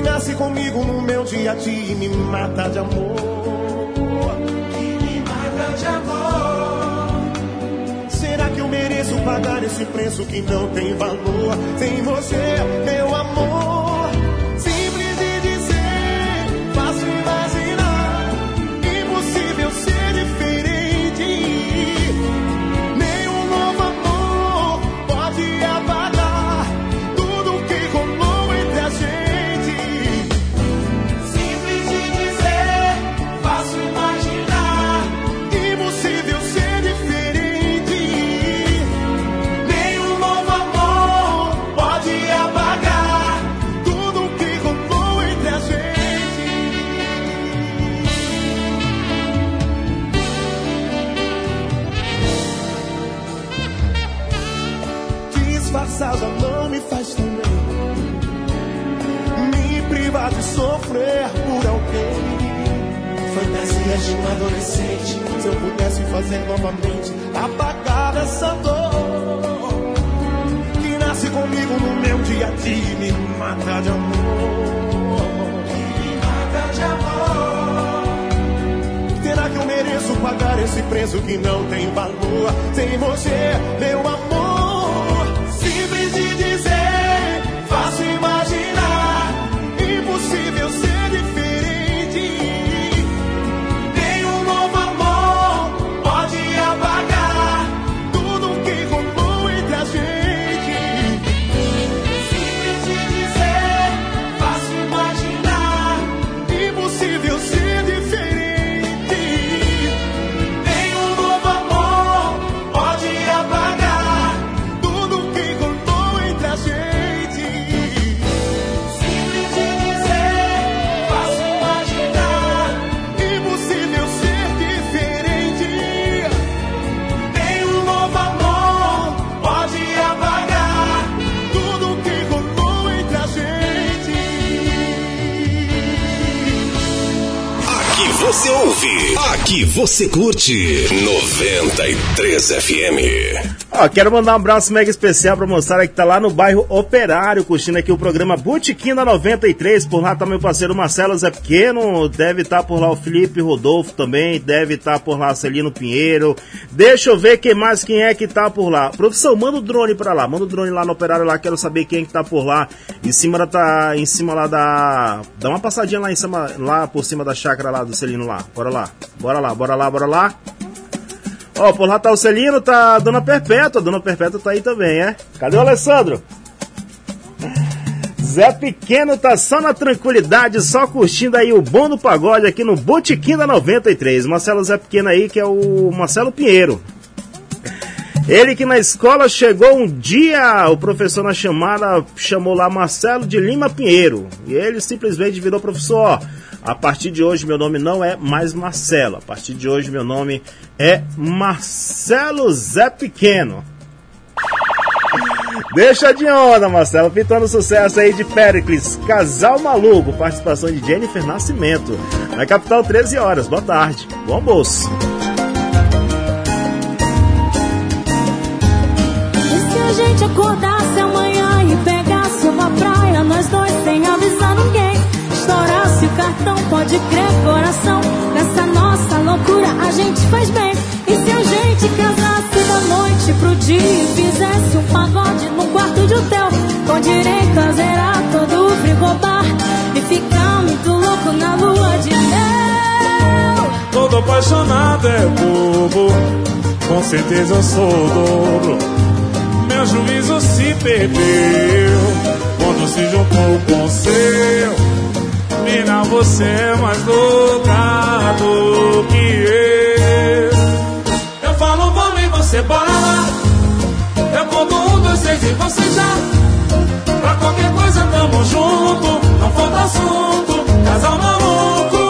nasce comigo no meu dia a dia e me mata de amor. Me mata de amor. Será que eu mereço pagar esse preço que não tem valor? Sem você, meu amor. Fantasias de um adolescente. Se eu pudesse fazer novamente, apagar essa dor que nasce comigo no meu dia a dia e me mata de amor. Me mata de amor. Será que eu mereço pagar esse preço que não tem valor? Sem você, meu amor. Aqui você curte. 93 FM. Ó, quero mandar um abraço mega especial pra moçada que tá lá no bairro Operário, curtindo aqui o programa Botequim da 93. Por lá tá meu parceiro Marcelo Zé Pequeno, deve estar por lá o Felipe Rodolfo também, deve estar por lá Celino Pinheiro. Deixa eu ver quem mais, quem é que tá por lá. Produção, manda o drone pra lá, manda o drone lá no Operário lá, quero saber quem é que tá por lá. Em cima da, tá, em cima lá da... Dá uma passadinha lá em cima, lá por cima da chácara lá do Celino lá. Bora lá, bora lá, bora lá, bora lá. Ó, por lá tá o Celino, tá a Dona Perpétua. A Dona Perpétua tá aí também, é? Cadê o Alessandro? Zé Pequeno tá só na tranquilidade, só curtindo aí o bom do pagode aqui no Botequim da 93. Marcelo Zé Pequeno aí, que é o Marcelo Pinheiro. Ele que na escola chegou um dia, o professor na chamada chamou lá Marcelo de Lima Pinheiro. E ele simplesmente virou professor, ó, a partir de hoje meu nome não é mais Marcelo. A partir de hoje meu nome é Marcelo Zé Pequeno. Deixa de onda, Marcelo. Pintando sucesso aí de Pericles. Casal Maluco. Participação de Jennifer Nascimento. Na capital, 13 horas. Boa tarde. Bom almoço. a gente acordasse amanhã e pegasse uma praia, nós dois sem avisar ninguém. Estourasse o cartão, pode crer, coração. Nessa nossa loucura a gente faz bem. E se a gente casasse da noite pro dia e fizesse um pagode num quarto de hotel, com direito a zerar todo o frigobar e ficar muito louco na lua de mel. Todo apaixonado é bobo, com certeza eu sou dobro. Meu juízo se perdeu quando se juntou com o seu. Mina, você é mais louca do que eu. Eu falo vamos e você bora lá. Eu conto um, dois, três e você já. Pra qualquer coisa tamo junto, não falta assunto. Casal maluco.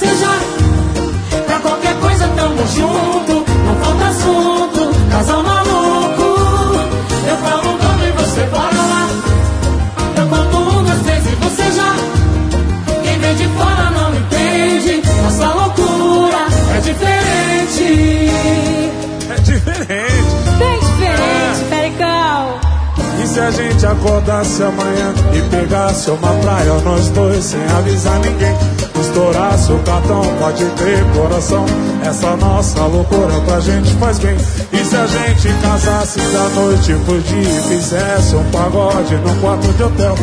Já. Pra qualquer coisa tamo junto, não falta assunto. Casal maluco. Eu falo vamos e você bora lá. Eu conto um, dois, três e você já. Quem vem de fora não entende. Nossa loucura é diferente. É diferente. Bem diferente, Pericão. E se a gente acordasse amanhã e pegasse uma praia, nós dois sem avisar ninguém? Estourasse o cartão, pode ter coração. Essa nossa loucura pra gente faz bem. E se a gente casasse da noite pro dia e fizesse um pagode num quarto de hotel?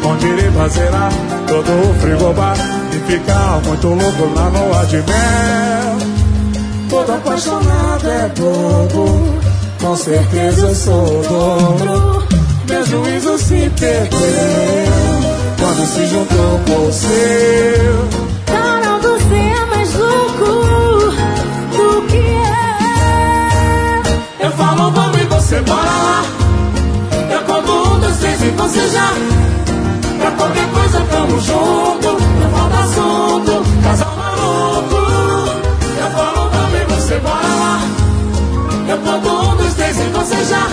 Com direito a zerar todo o frigobar e ficar muito louco na lua de mel. Todo apaixonado é bobo, com certeza eu sou o dobro. Meu juízo se perdeu quando se juntou com o seu. Falo vamos e você bora lá. Eu conto um, dois, três e você já. Pra qualquer coisa tamo junto, não falta assunto. Casal maluco. Eu falo vamos e você bora lá. Eu conto um, dois, três e você já.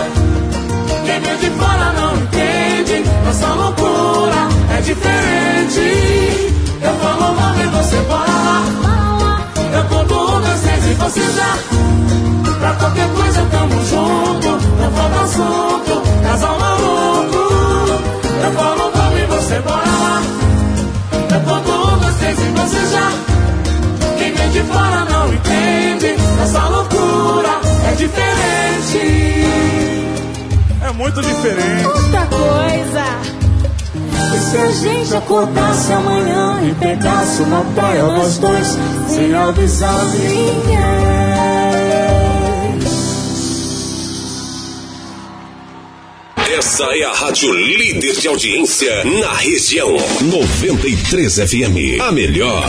Quem vem de fora não entende. Nossa loucura é diferente. Eu falo vamos e você bora lá. Eu conto um, dois, três e você já. Pra qualquer coisa tamo junto, não falta assunto, casal maluco. Eu falo vamos e você bora lá. Eu conto um, dois, três e você já. Quem vem de fora não entende, essa loucura é diferente. É muito diferente. Outra coisa. E se a gente acordasse amanhã e pegasse uma praia, nós dois, sem avisar ninguém? Essa é a rádio líder de audiência na região. 93 FM. A melhor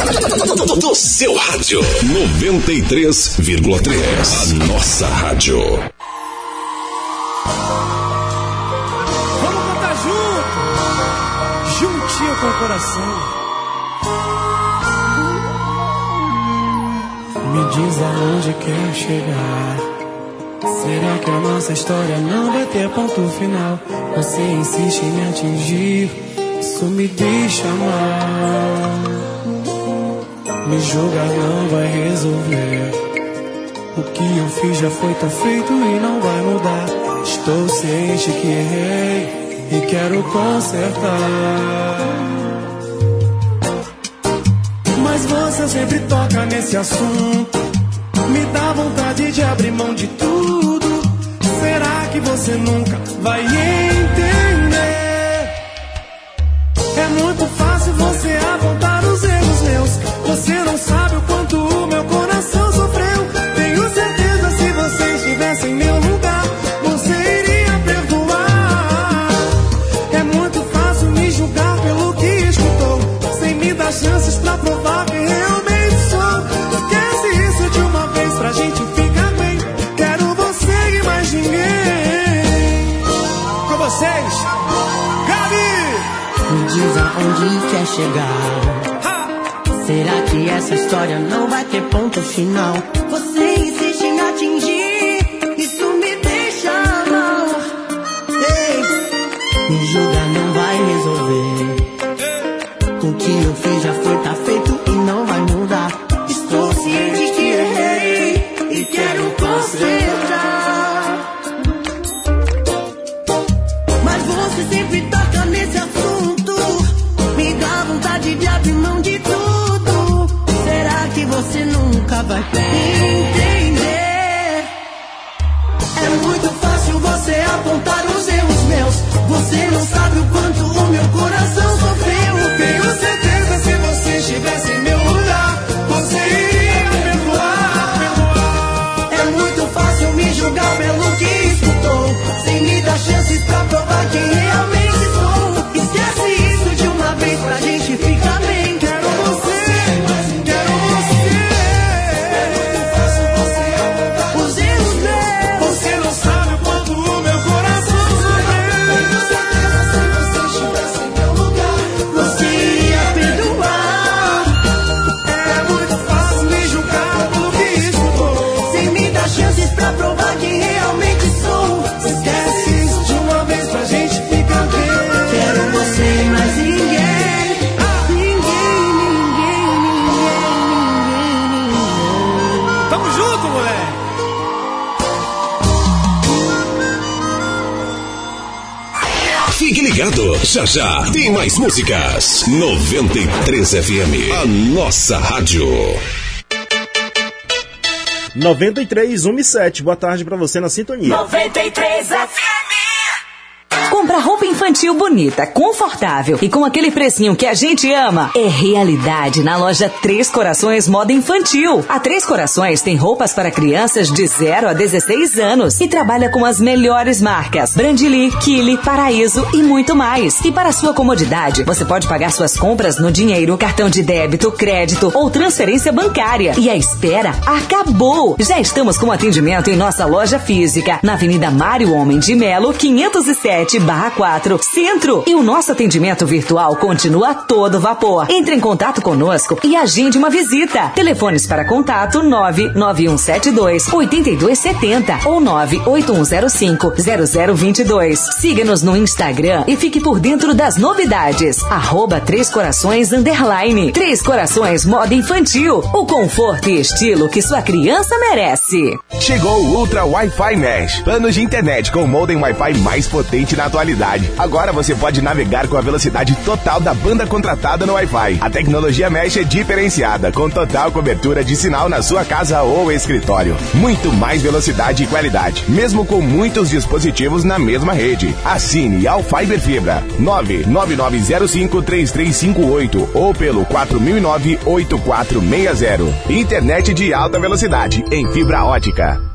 do, seu rádio. 93,3. A nossa rádio. Coração. Me diz aonde quer chegar. Será que a nossa história não vai ter ponto final? Você insiste em me atingir, isso me deixa mal. Me julgar não vai resolver. O que eu fiz já foi, tá feito e não vai mudar. Estou ciente que errei e quero consertar. Mas você sempre toca nesse assunto. Me dá vontade de abrir mão de tudo. Será que você nunca vai entender? É muito fácil você apontar os erros meus. Você não sabe o quanto diz aonde quer chegar. Será que essa história não vai ter ponto final? Você pra provar que realmente. Já já tem mais músicas. 93 FM, a nossa rádio. 93 17. Boa tarde pra você na sintonia. 93 FM. Infantil bonita, confortável e com aquele precinho que a gente ama é realidade na loja Três Corações Moda Infantil. A Três Corações tem roupas para crianças de 0 a 16 anos e trabalha com as melhores marcas: Brandili, Kili, Paraíso e muito mais. E para sua comodidade, você pode pagar suas compras no dinheiro, cartão de débito, crédito ou transferência bancária. E a espera acabou! Já estamos com atendimento em nossa loja física, na Avenida Mário Homem de Melo, 507 barra 4, Centro. E o nosso atendimento virtual continua a todo vapor. Entre em contato conosco e agende uma visita. Telefones para contato 99172 8270 ou 98105 0022. Siga-nos no Instagram e fique por dentro das novidades. Arroba Três Corações Underline. Três Corações Moda Infantil. O conforto e estilo que sua criança merece. Chegou o Ultra Wi-Fi Mesh. Planos de internet com o modem Wi-Fi mais potente na atualidade. Agora você pode navegar com a velocidade total da banda contratada no Wi-Fi. A tecnologia Mesh é diferenciada, com total cobertura de sinal na sua casa ou escritório. Muito mais velocidade e qualidade, mesmo com muitos dispositivos na mesma rede. Assine ao Fiber Fibra 999053358 ou pelo 4009-8460. Internet de alta velocidade em fibra ótica.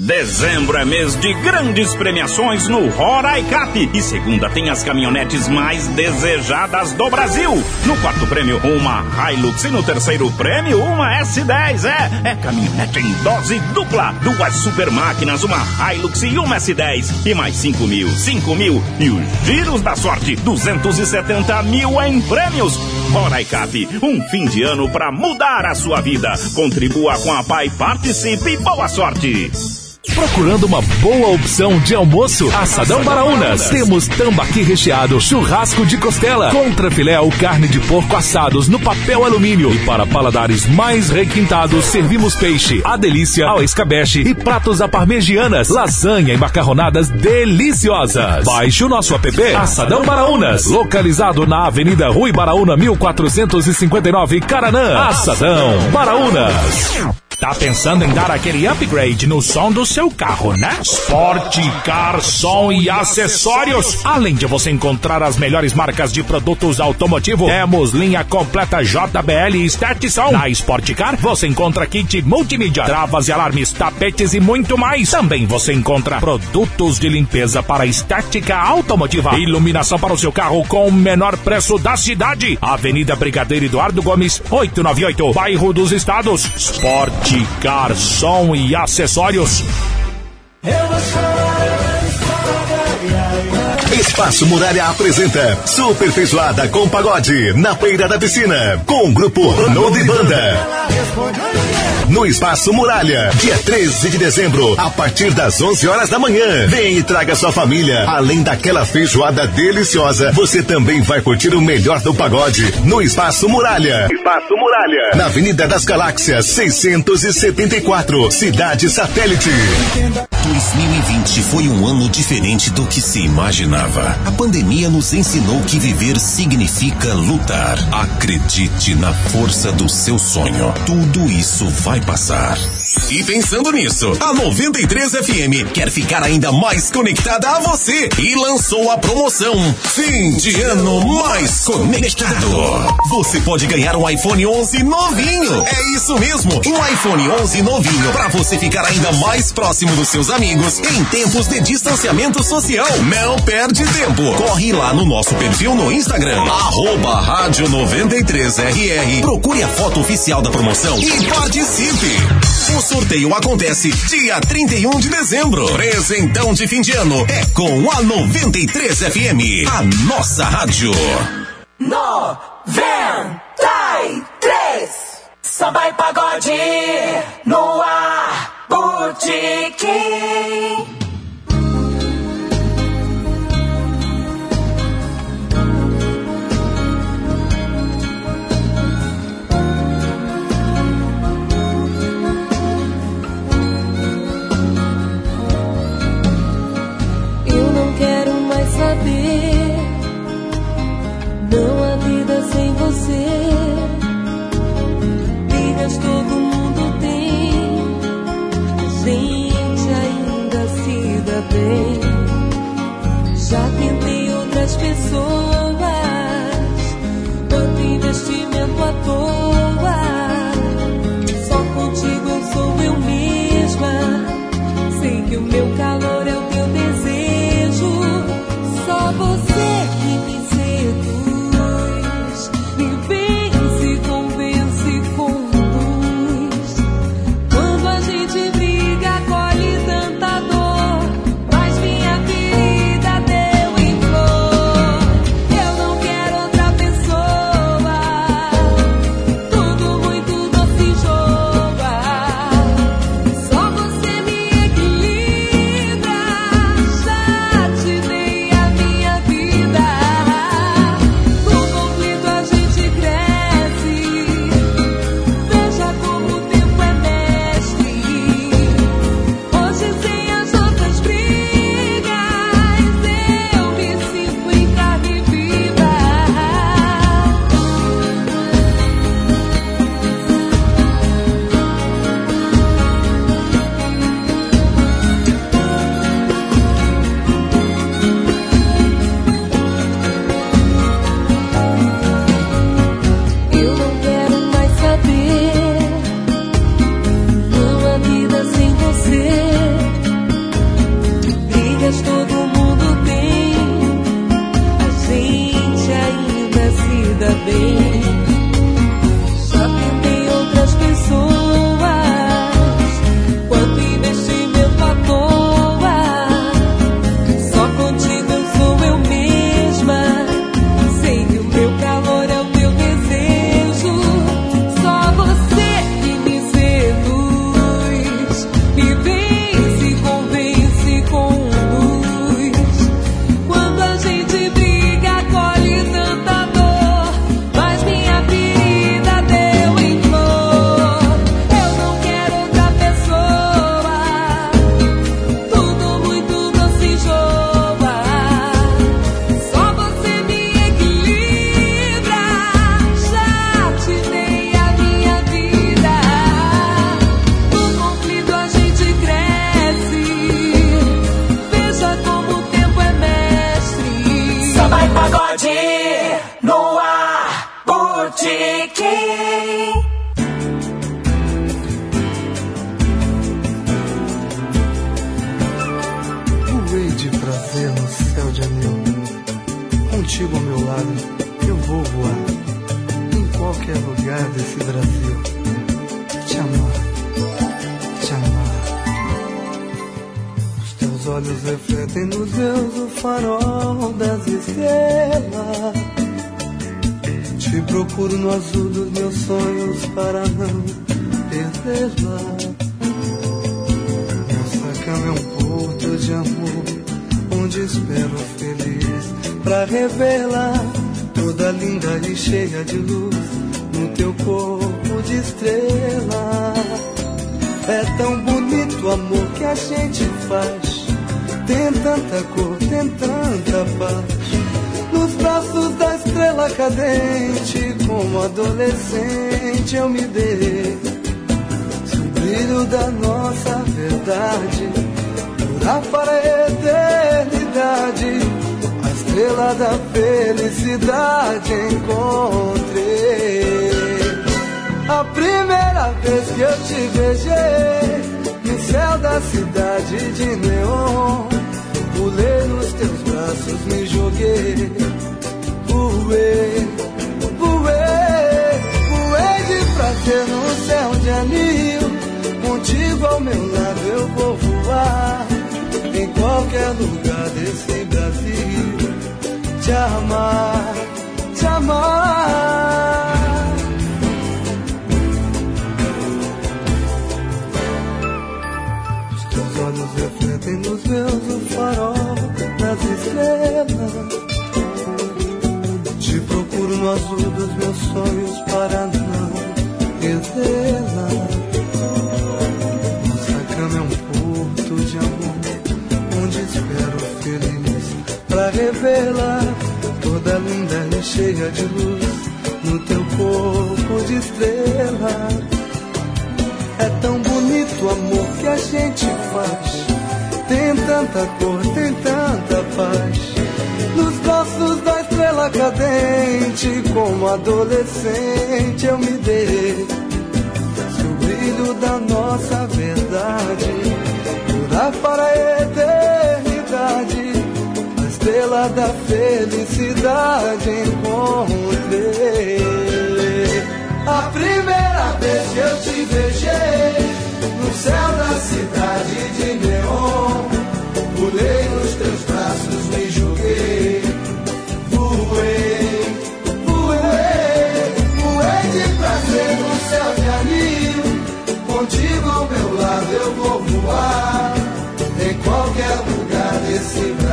Dezembro é mês de grandes premiações no Roraicap. E segunda tem as caminhonetes mais desejadas do Brasil. No quarto prêmio, uma Hilux. E no terceiro prêmio, uma S10. É, é caminhonete em dose dupla. Duas super máquinas, uma Hilux e uma S10. E mais 5 mil, 5 mil. E os giros da sorte, 270 mil em prêmios. Roraicap, um fim de ano para mudar a sua vida. Contribua com a PAI, participe e boa sorte. Procurando uma boa opção de almoço? Assadão Baraunas. Temos tambaqui recheado, churrasco de costela, contra filé ou carne de porco assados no papel alumínio. E para paladares mais requintados, servimos peixe, a delícia, ao escabeche e pratos à parmegianas, lasanha e macarronadas deliciosas. Baixe o nosso app Assadão Baraunas, localizado na Avenida Rui Baraúna 1459, Caranã. Assadão Baraunas. Tá pensando em dar aquele upgrade no som do seu carro, né? Sport Car Som e Acessórios. Além de você encontrar as melhores marcas de produtos automotivo, temos linha completa JBL e Som. Na Sport Car você encontra kit multimídia, travas e alarmes, tapetes e muito mais. Também você encontra produtos de limpeza para estética automotiva, iluminação para o seu carro com o menor preço da cidade. Avenida Brigadeiro Eduardo Gomes, 898, Bairro dos Estados. Sport Car Som e Acessórios. Eu vou chorar, eu vou Espaço Muralha apresenta Super Feijoada com Pagode na Feira da Piscina com o grupo Ronaldo e Banda. No Espaço Muralha, dia 13 de dezembro, a partir das 11 horas da manhã. Vem e traga sua família. Além daquela feijoada deliciosa, você também vai curtir o melhor do pagode no Espaço Muralha. Espaço Muralha. Na Avenida das Galáxias, 674, Cidade Satélite. 2020 foi um ano diferente do que se imaginava. A pandemia nos ensinou que viver significa lutar. Acredite na força do seu sonho. Tudo isso vai passar. E pensando nisso, a 93 FM quer ficar ainda mais conectada a você e lançou a promoção Fim de Ano Mais Conectado. Você pode ganhar um iPhone 11 novinho. É isso mesmo, um iPhone 11 novinho para você ficar ainda mais próximo dos seus amigos em tempos de distanciamento social. Não perde tempo. Corre lá no nosso perfil no Instagram, arroba rádio 93RR. Procure a foto oficial da promoção e participe. O sorteio acontece dia 31 de dezembro. Presentão de fim de ano é com a 93 FM, a nossa rádio. 93 Samba e pagode no ar Botequim Não há vida sem você. Brigas todo mundo tem. A gente ainda se dá bem. Já tentei outras pessoas. Tanto investimento à toa. Contigo ao meu lado, eu vou voar. Em qualquer lugar desse Brasil. Te amar, te amar. Os teus olhos refletem nos meus o farol das estrelas. Te procuro no azul dos meus sonhos para não perdê-la. Nossa cama é um porto de amor, onde espero feliz pra revelar toda linda e cheia de luz no teu corpo de estrela. É tão bonito o amor que a gente faz. Tem tanta cor, tem tanta paz. Nos braços da estrela cadente, como adolescente eu me dei. O brilho da nossa verdade durar para a eternidade, a estrela da felicidade encontrei. A primeira vez que eu te beijei no céu da cidade de neon, pulei nos teus braços, me joguei, voei, voei, voei de prazer no céu de anil. Contigo ao meu lado eu vou voar qualquer lugar desse Brasil. Te amar, te amar. Teus olhos refletem nos meus o farol das estrelas. Te procuro no azul dos meus sonhos para não perdê-la. Para revelar toda linda e cheia de luz no teu corpo de estrela. É tão bonito o amor que a gente faz. Tem tanta cor, tem tanta paz. Nos braços da estrela cadente, como adolescente eu me dei. Se o brilho da nossa verdade durar para a eternidade, estrela da felicidade encontrei. A primeira vez que eu te beijei no céu da cidade de neon, pulei nos teus braços, me joguei, voei, voei, voei de prazer no céu de anil. Contigo ao meu lado eu vou voar em qualquer lugar desse Brasil.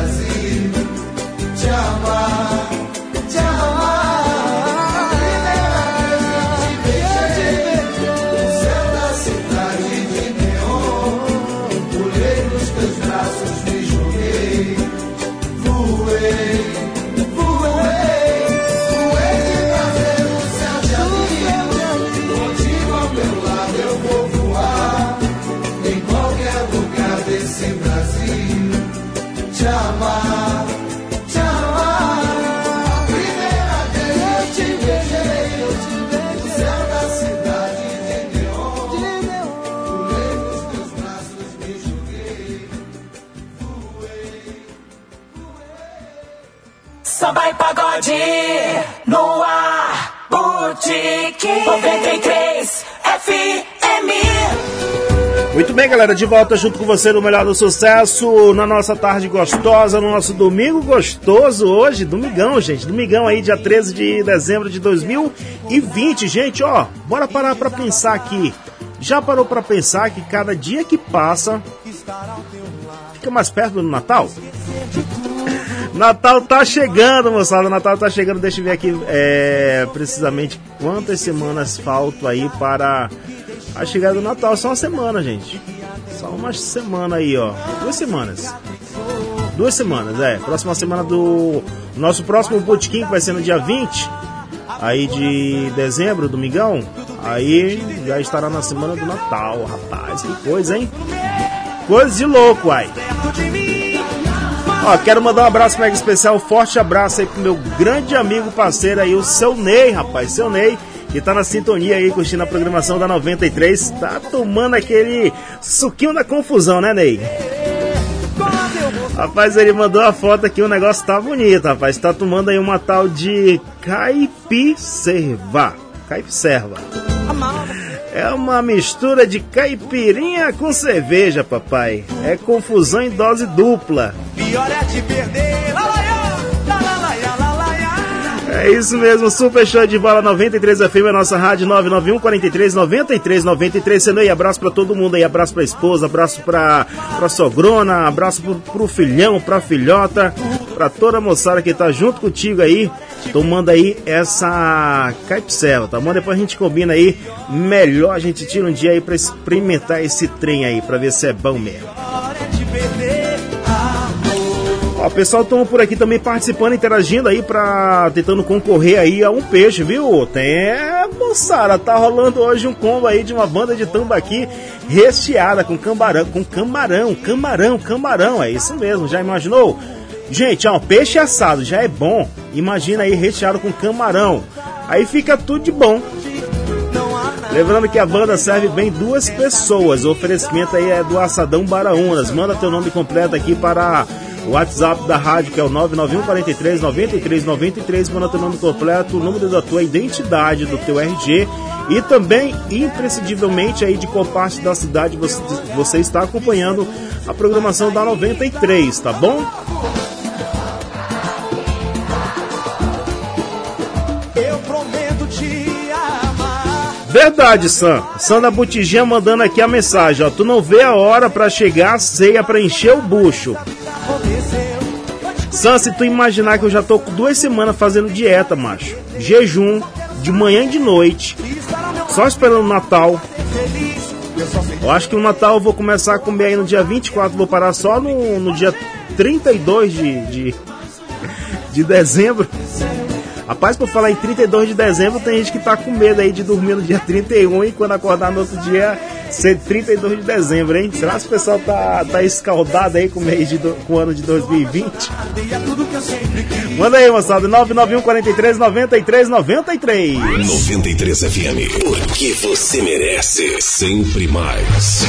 No ar, Boutique 93 FM. Muito bem, galera, de volta junto com você no Melhor do Sucesso, na nossa tarde gostosa, no nosso domingo gostoso hoje, domingão, gente, domingão aí, dia 13 de dezembro de 2020. Gente, ó, bora parar pra pensar aqui. Já parou pra pensar que cada dia que passa fica mais perto do Natal? Natal tá chegando, moçada. Natal tá chegando. Deixa eu ver aqui é, precisamente quantas semanas faltam aí para a chegada do Natal. Só uma semana, gente. Só uma semana aí, ó. Duas semanas. Duas semanas, é. Próxima semana do nosso próximo botequim, que vai ser no dia 20 aí de dezembro, domingão. Aí já estará na semana do Natal, rapaz. Que coisa, hein? Coisa de louco, ai. Ó, quero mandar um abraço mega especial, um forte abraço aí pro meu grande amigo parceiro aí, o seu Ney, rapaz, seu Ney, que tá na sintonia aí, curtindo a programação da 93, tá tomando aquele suquinho da confusão, né, Ney? Rapaz, ele mandou a foto aqui, o negócio tá bonito, rapaz, tá tomando aí uma tal de caipicerva, caipicerva. É uma mistura de caipirinha com cerveja, papai. É confusão em dose dupla. Pior é te perder. É isso mesmo, Super Show de Bola 93 FM, a nossa rádio 991 43 93 93. Sendo aí, abraço pra todo mundo aí, abraço pra esposa, abraço pra, pra sogrona, abraço pro, pro filhão, pra filhota, pra toda a moçada que tá junto contigo aí, tomando aí essa caipsela, tá bom? Depois a gente combina aí, melhor a gente tira um dia aí pra experimentar esse trem aí, pra ver se é bom mesmo. O pessoal estão por aqui também participando, interagindo aí pra tentando concorrer aí a um peixe, viu? Tem, é, moçada, tá rolando hoje um combo aí de uma banda de tambaqui recheada com camarão, com camarão, camarão, camarão, é isso mesmo, já imaginou? Gente, ó, peixe assado já é bom, imagina aí recheado com camarão, aí fica tudo de bom. Lembrando que a banda serve bem duas pessoas. O oferecimento aí é do Assadão Baraunas. Manda teu nome completo aqui para o WhatsApp da rádio, que é o 991 43 93 93. Manda teu nome completo, o número da tua identidade, do teu RG. E também, imprescindivelmente, aí de qual parte da cidade você, você está acompanhando a programação da 93, tá bom? Verdade, Sam. Sam da Botijinha mandando aqui a mensagem, ó. Tu não vê a hora pra chegar a ceia pra encher o bucho. Sam, se tu imaginar que eu já tô com duas semanas fazendo dieta, macho. Jejum, de manhã e de noite. Só esperando o Natal. Eu acho que o Natal eu vou começar a comer aí no dia 24, vou parar só no, no dia 32 de, de, de dezembro. Rapaz, por falar em 32 de dezembro, tem gente que tá com medo aí de dormir no dia 31 e quando acordar no outro dia ser 32 de dezembro, hein? Será que o pessoal tá, tá escaldado aí com o, mês de com o ano de 2020? Manda aí, moçada, 991 43 93 93. 93 FM. Porque você merece sempre mais.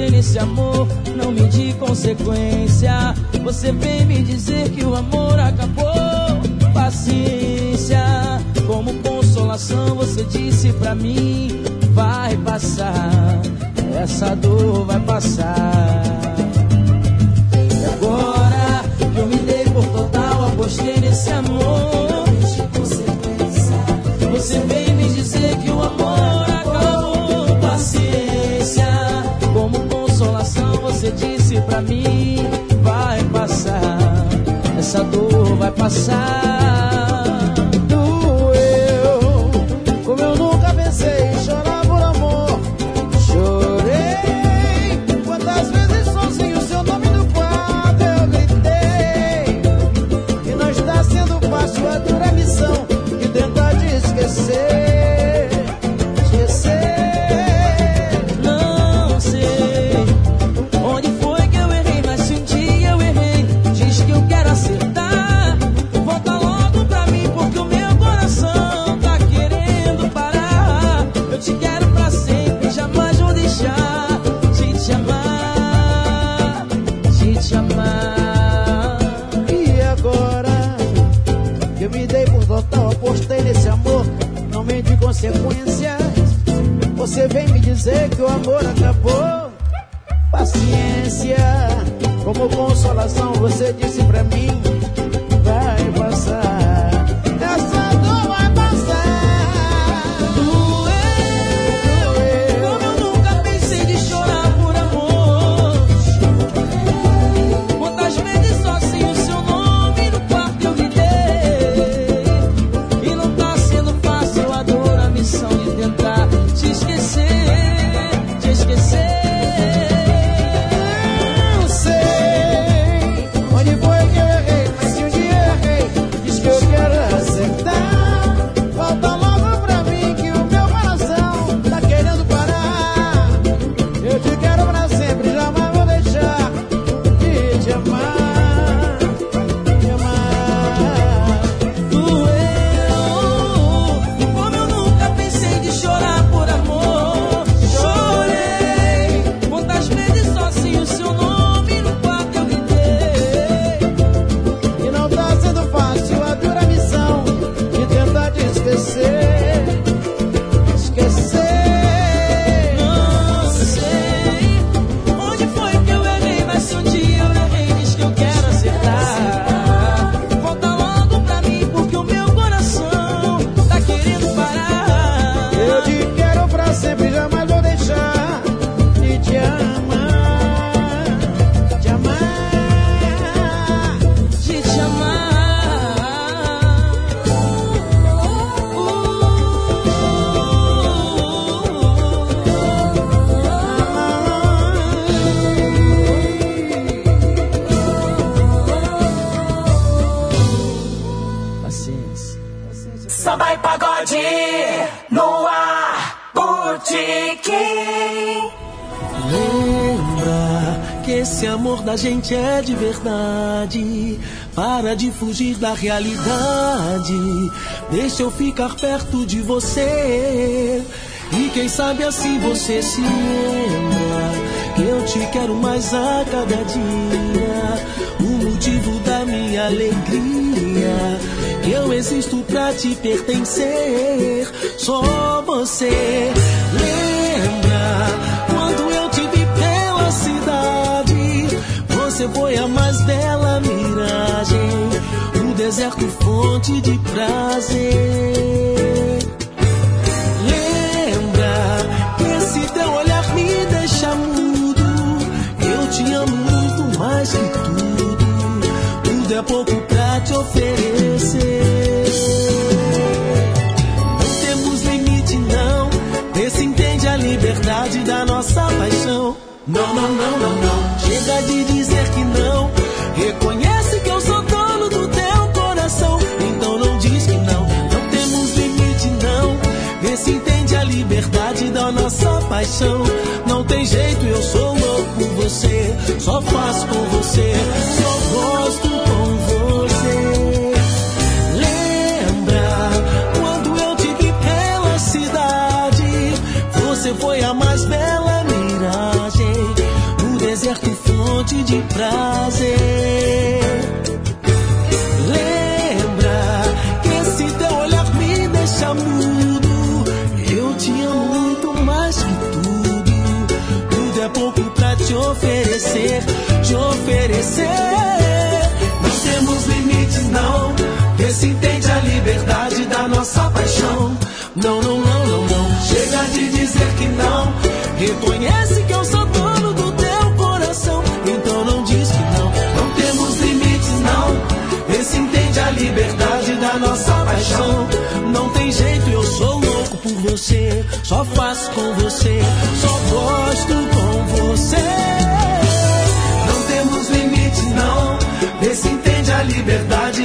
Apostei nesse amor, não me di consequência. Você vem me dizer que o amor acabou. Paciência, como consolação, você disse pra mim: vai passar, essa dor vai passar. E agora que eu me dei por total, apostei nesse amor. Você vem pra mim: vai passar, essa dor vai passar. Amor da gente é de verdade. Para de fugir da realidade. Deixa eu ficar perto de você. E quem sabe assim você se lembra que eu te quero mais a cada dia. O motivo da minha alegria. Que eu existo pra te pertencer. Só você Você foi a mais bela miragem. O deserto fonte de prazer. Lembra que esse teu olhar me deixa mudo. Eu te amo muito mais que tudo. Tudo é pouco pra te oferecer. Não temos limite, não. Vê se entende a liberdade da nossa paixão. Não, não, não, não, não. Chega de paixão. Não tem jeito, eu sou louco por você. Só faço com você. Só gosto com você. Lembra quando eu te vi pela cidade? Você foi a mais bela miragem. O deserto fonte de prazer. Oferecer, te oferecer. Não temos limites, não. Vê se entende a liberdade da nossa paixão. Não, não, não, não, não. Chega de dizer que não. Reconhece que eu sou dono do teu coração. Então não diz que não. Não temos limites, não. Vê se entende a liberdade da nossa paixão. Não tem jeito, eu sou louco por você. Só faço com você. Só gosto com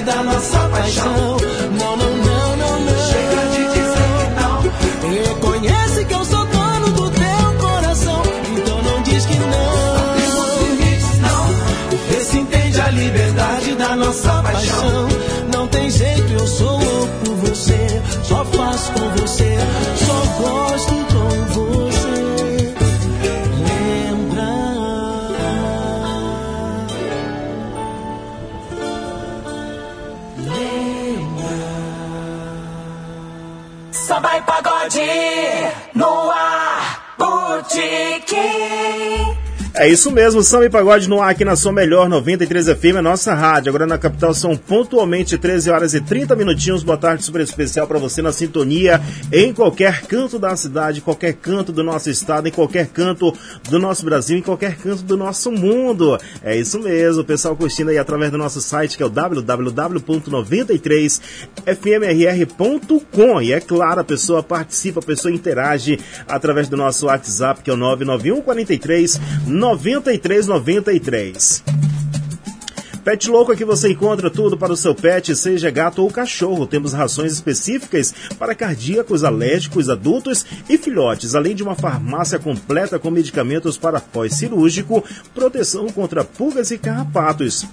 da nossa paixão. Não, não, não, não, não. Chega de dizer que não. Reconhece que eu sou dono do teu coração. Então não diz que não. Limites, não. Vê se entende a liberdade da nossa paixão. Não tem jeito, eu sou louco por você. Só faço com você. Só gosto É isso mesmo, Samba e Pagode no ar aqui na sua melhor 93 FM, nossa rádio. Agora na capital são pontualmente 13 horas e 30 minutinhos. Boa tarde super especial para você na sintonia em qualquer canto da cidade, qualquer canto do nosso estado, em qualquer canto do nosso Brasil, em qualquer canto do nosso mundo. É isso mesmo, pessoal curtindo aí através do nosso site que é o www.93fmrr.com. E é claro, a pessoa participa, a pessoa interage através do nosso WhatsApp que é o 991 43 9393. Pet Louco aqui você encontra tudo para o seu pet, seja gato ou cachorro. Temos rações específicas para cardíacos, alérgicos, adultos e filhotes, além de uma farmácia completa com medicamentos para pós-cirúrgico, proteção contra pulgas e carrapatos.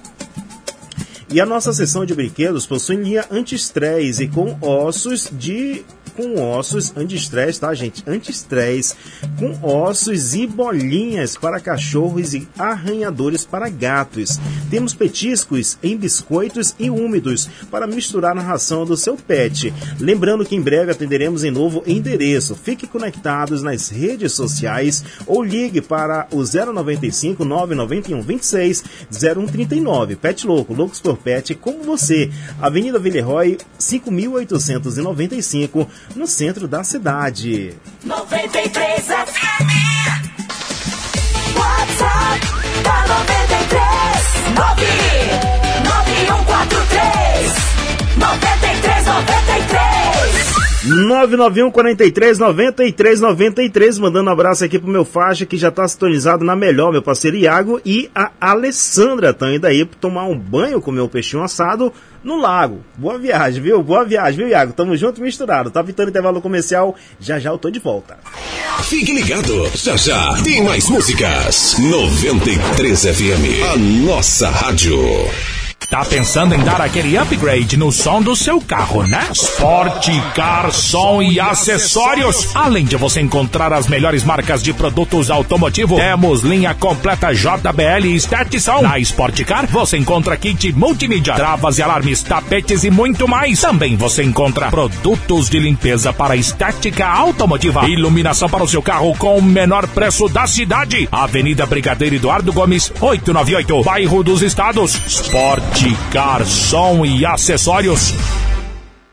E a nossa seção de brinquedos possui linha anti-estresse e com ossos de com ossos anti-estresse, tá, gente? Anti-estresse, com ossos e bolinhas para cachorros e arranhadores para gatos. Temos petiscos em biscoitos e úmidos para misturar na ração do seu pet. Lembrando que em breve atenderemos em novo endereço. Fique conectados nas redes sociais ou ligue para o 095 991 26 0139. Pet Louco, Loucos por Pet, como você. Avenida Villeroy, 5895 no centro da cidade. 93 FM. WhatsApp da 93 9 9143 93 93 991 43 93 93, mandando um abraço aqui pro meu faixa que já tá sintonizado na melhor, meu parceiro Iago e a Alessandra estão indo aí tomar um banho, comer um peixinho assado no lago. Boa viagem, viu? Boa viagem, viu, Iago? Tamo junto misturado. Tá pitando intervalo comercial, já já eu tô de volta. Fique ligado, já já tem mais músicas. 93 FM, a nossa rádio. Tá pensando em dar aquele upgrade no som do seu carro, né? Sport Car Som e Acessórios. Além de você encontrar as melhores marcas de produtos automotivo, temos linha completa JBL e Statson. Na Sport Car você encontra kit multimídia, travas e alarmes, tapetes e muito mais. Também você encontra produtos de limpeza para estética automotiva, iluminação para o seu carro com o menor preço da cidade. Avenida Brigadeiro Eduardo Gomes, 898, Bairro dos Estados. Sport Car Som e Acessórios.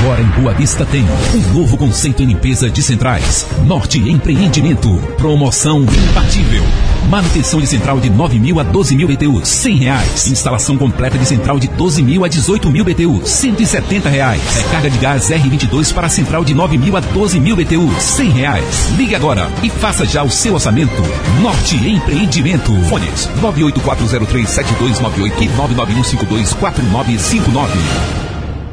Agora em Boa Vista tem um novo conceito em limpeza de centrais. Norte Empreendimento. Promoção imbatível. Manutenção de central de 9 mil a 12 mil BTUs, 100 reais. Instalação completa de central de 12 mil a 18 mil BTUs, 170 reais. Recarga de gás R22 para central de 9 mil a 12 mil BTUs, 100 reais. Ligue agora e faça já o seu orçamento. Norte Empreendimento. Fones 984037298 e 991524959.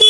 me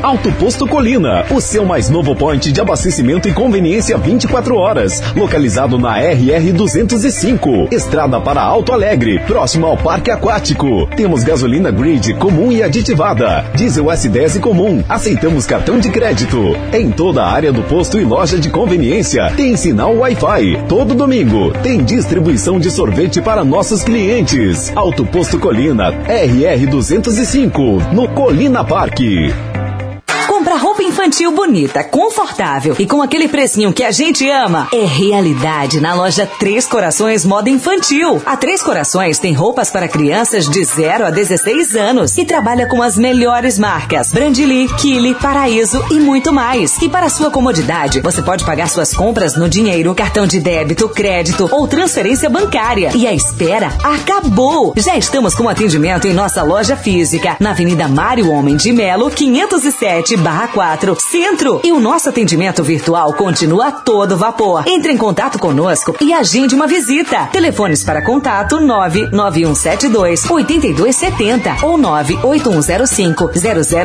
Alto Posto Colina, o seu mais novo point de abastecimento e conveniência 24 horas, localizado na RR 205, estrada para Alto Alegre, próximo ao Parque Aquático. Temos gasolina grid comum e aditivada, diesel S10 comum. Aceitamos cartão de crédito. Em toda a área do posto e loja de conveniência tem sinal Wi-Fi. Todo domingo tem distribuição de sorvete para nossos clientes. Alto Posto Colina, RR 205, no Colina Parque. Comprar roupa infantil bonita, confortável e com aquele precinho que a gente ama é realidade na loja Três Corações Moda Infantil. A Três Corações tem roupas para crianças de 0 a 16 anos e trabalha com as melhores marcas: Brandili, Kili, Paraíso e muito mais. E para sua comodidade, você pode pagar suas compras no dinheiro, cartão de débito, crédito ou transferência bancária. E a espera acabou! Já estamos com atendimento em nossa loja física, na Avenida Mário Homem de Melo, 507 barra 4, Centro. E o nosso atendimento virtual continua a todo vapor. Entre em contato conosco e agende uma visita. Telefones para contato 99172 8270 ou 98105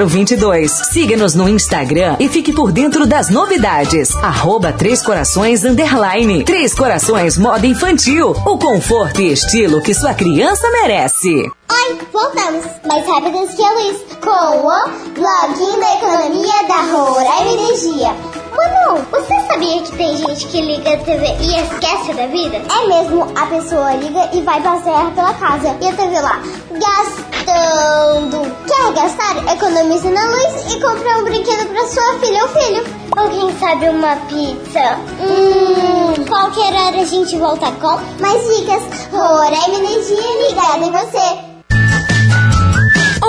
0022. Siga-nos no Instagram e fique por dentro das novidades. Arroba Três Corações Underline. Três Corações Moda Infantil. O conforto e estilo que sua criança merece. Oi, voltamos, mais rápidos que a luz, com o Bloguinho da Economia da Roraima Energia. Mano, você sabia que tem gente que liga a TV e esquece da vida? É mesmo, a pessoa liga e vai passear pela casa e a TV lá, gastando. Quer gastar? Economize na luz e compre um brinquedo para sua filha ou filho. Ou quem sabe uma pizza. Hum, qualquer hora a gente volta com mais dicas. Roraima Energia ligada em você.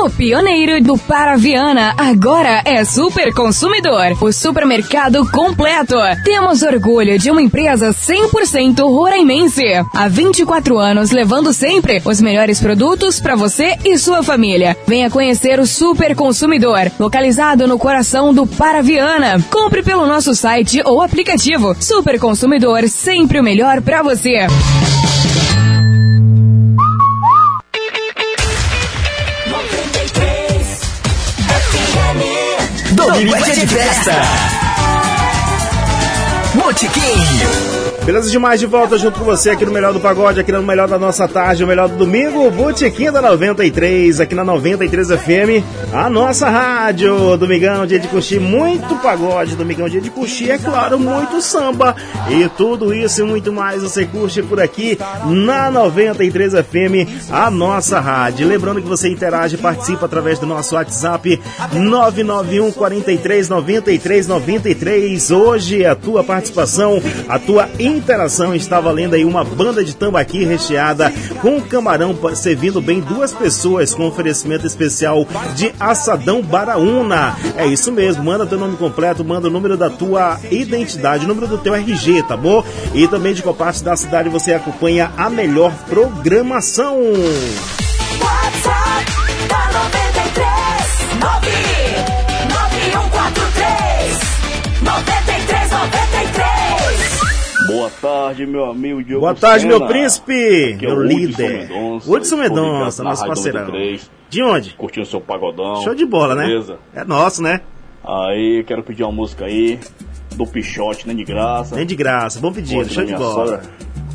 O pioneiro do Paraviana agora é Super Consumidor, o supermercado completo. Temos orgulho de uma empresa 100% roraimense. Há 24 anos levando sempre os melhores produtos para você e sua família. Venha conhecer o Super Consumidor, localizado no coração do Paraviana. Compre pelo nosso site ou aplicativo. Super Consumidor, sempre o melhor para você. Domingo é dia de festa. Botiquim. Beleza demais de volta junto com você aqui no Melhor do Pagode, aqui no Melhor da nossa tarde, o Melhor do Domingo, Botequim da 93, aqui na 93 FM, a nossa rádio. Domingão, dia de curtir muito pagode, Domingão, dia de curtir, é claro, muito samba. E tudo isso e muito mais você curte por aqui na 93 FM, a nossa rádio. Lembrando que você interage e participa através do nosso WhatsApp 991 43 93 93. Hoje a tua participação, a tua interação está valendo aí uma banda de tambaqui recheada com camarão servindo bem duas pessoas com oferecimento especial de assadão baraúna. É isso mesmo, manda teu nome completo, manda o número da tua identidade, o número do teu RG, tá bom? E também de qual parte da cidade você acompanha a melhor programação. WhatsApp da 93 93 Boa tarde, meu amigo Diogo Boa tarde, Sena. meu príncipe, Aqui é meu Hudson líder. Mendonça, Hudson Mendonça, na nosso parceirão. 93, De onde? Curtindo seu pagodão. Show de bola, né? Beleza? É nosso, né? Aí, quero pedir uma música aí, do Pichote, nem de graça. Nem de graça, bom pedido, show de bola. sogra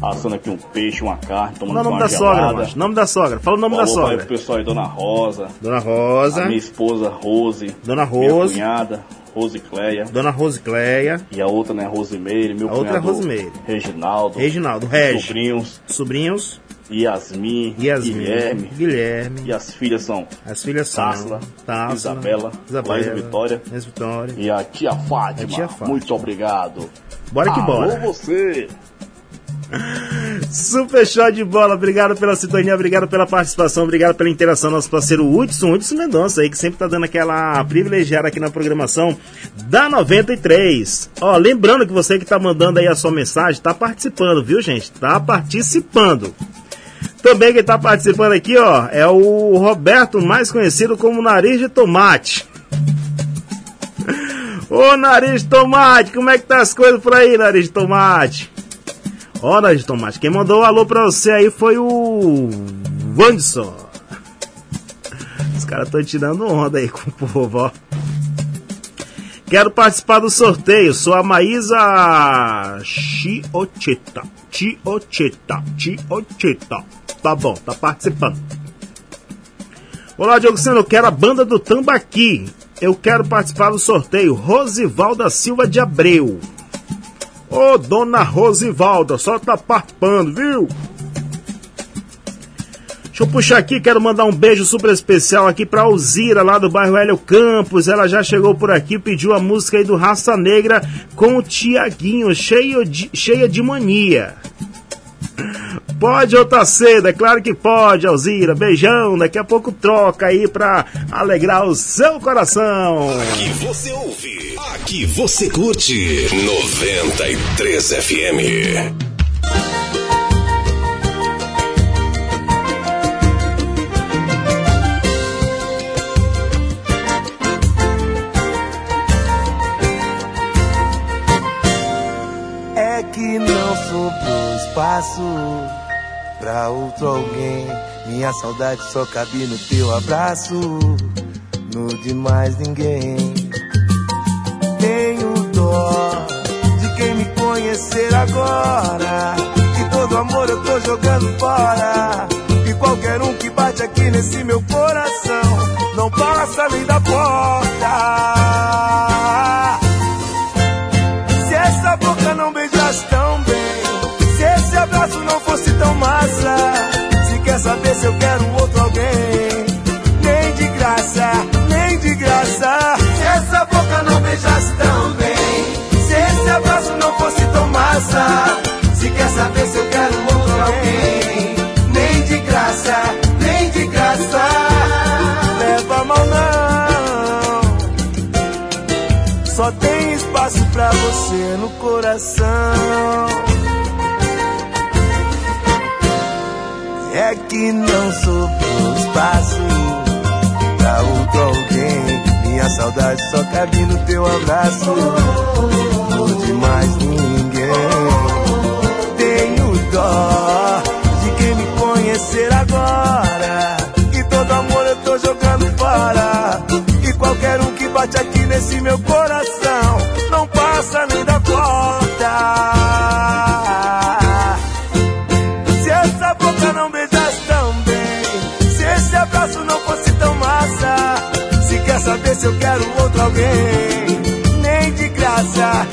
assando aqui um peixe, uma carne, tomando Fala o nome uma da sogra, gelada. macho. Nome da sogra. Fala o nome da Falou sogra. Pro pessoal aí, Dona Rosa. Dona Rosa. Minha esposa, Rose. Dona Minha Rose. cunhada, Rose Cleia. Dona Rosicléia. E a outra, né, Rosimeire. Meu A outra é Rosimeire. Reginaldo. Reginaldo, Regi. Sobrinhos. Sobrinhos. Yasmin. Yasmin. Guilherme. Guilherme. E as filhas são As filhas são Tássila, Tássila, Isabela, Isabela, Laís Vitória. Laís Vitória. e a tia Fátima. A tia Fátima. Muito obrigado. Bora que Alô, bora. você. Super show de bola, obrigado pela sintonia, obrigado pela participação, obrigado pela interação, nosso parceiro Hudson, Hudson Mendonça aí, que sempre tá dando aquela privilegiada aqui na programação da 93. Ó, lembrando que você que tá mandando aí a sua mensagem, tá participando, viu gente? Tá participando. Também quem tá participando aqui, ó, é o Roberto, mais conhecido como Nariz de Tomate. Ô Nariz de Tomate, como é que tá as coisas por aí, Nariz de Tomate? De Tomate, quem mandou um alô pra você aí foi o Wanderson. Os caras estão tirando onda aí com o povo, ó. Quero participar do sorteio. Sou a Maísa Chiocheta. Chiocheta. Chiocheta. Tá bom, tá participando. Olá, Diogo Sena, eu quero a banda do Tambaqui. Eu quero participar do sorteio. Rosivalda Silva de Abreu. Ô, dona Rosivalda, só tá participando, viu? Deixa eu puxar aqui, quero mandar um beijo super especial aqui pra Alzira, lá do bairro Hélio Campos. Ela já chegou por aqui, pediu a música aí do Raça Negra com o Tiaguinho, cheio de, cheia de mania. Pode ou tá cedo? É claro que pode, Alzira. Beijão, daqui a pouco troca aí pra alegrar o seu coração. Aqui você ouve, aqui você curte 93 FM. É que não sobrou espaço pra outro alguém. Minha saudade só cabe no teu abraço, no de mais ninguém. Tenho dó de quem me conhecer agora. Que todo amor eu tô jogando fora. E qualquer um que bate aqui nesse meu coração. Não passa nem da porta. Fosse tão massa, se quer saber se eu quero outro alguém, nem de graça, nem de graça. Se essa boca não beijasse tão bem, se esse abraço não fosse tão massa, se quer saber se eu quero outro alguém, nem de graça, nem de graça. Leva mal não. Só tem espaço pra você no coração. É que não sobrou espaço pra outro alguém. Minha saudade só cabe no teu abraço. Não de mais ninguém. Tenho dó de quem me conhecer agora. E todo amor eu tô jogando fora. E qualquer um que bate aqui nesse meu coração se eu quero outro alguém, nem de graça,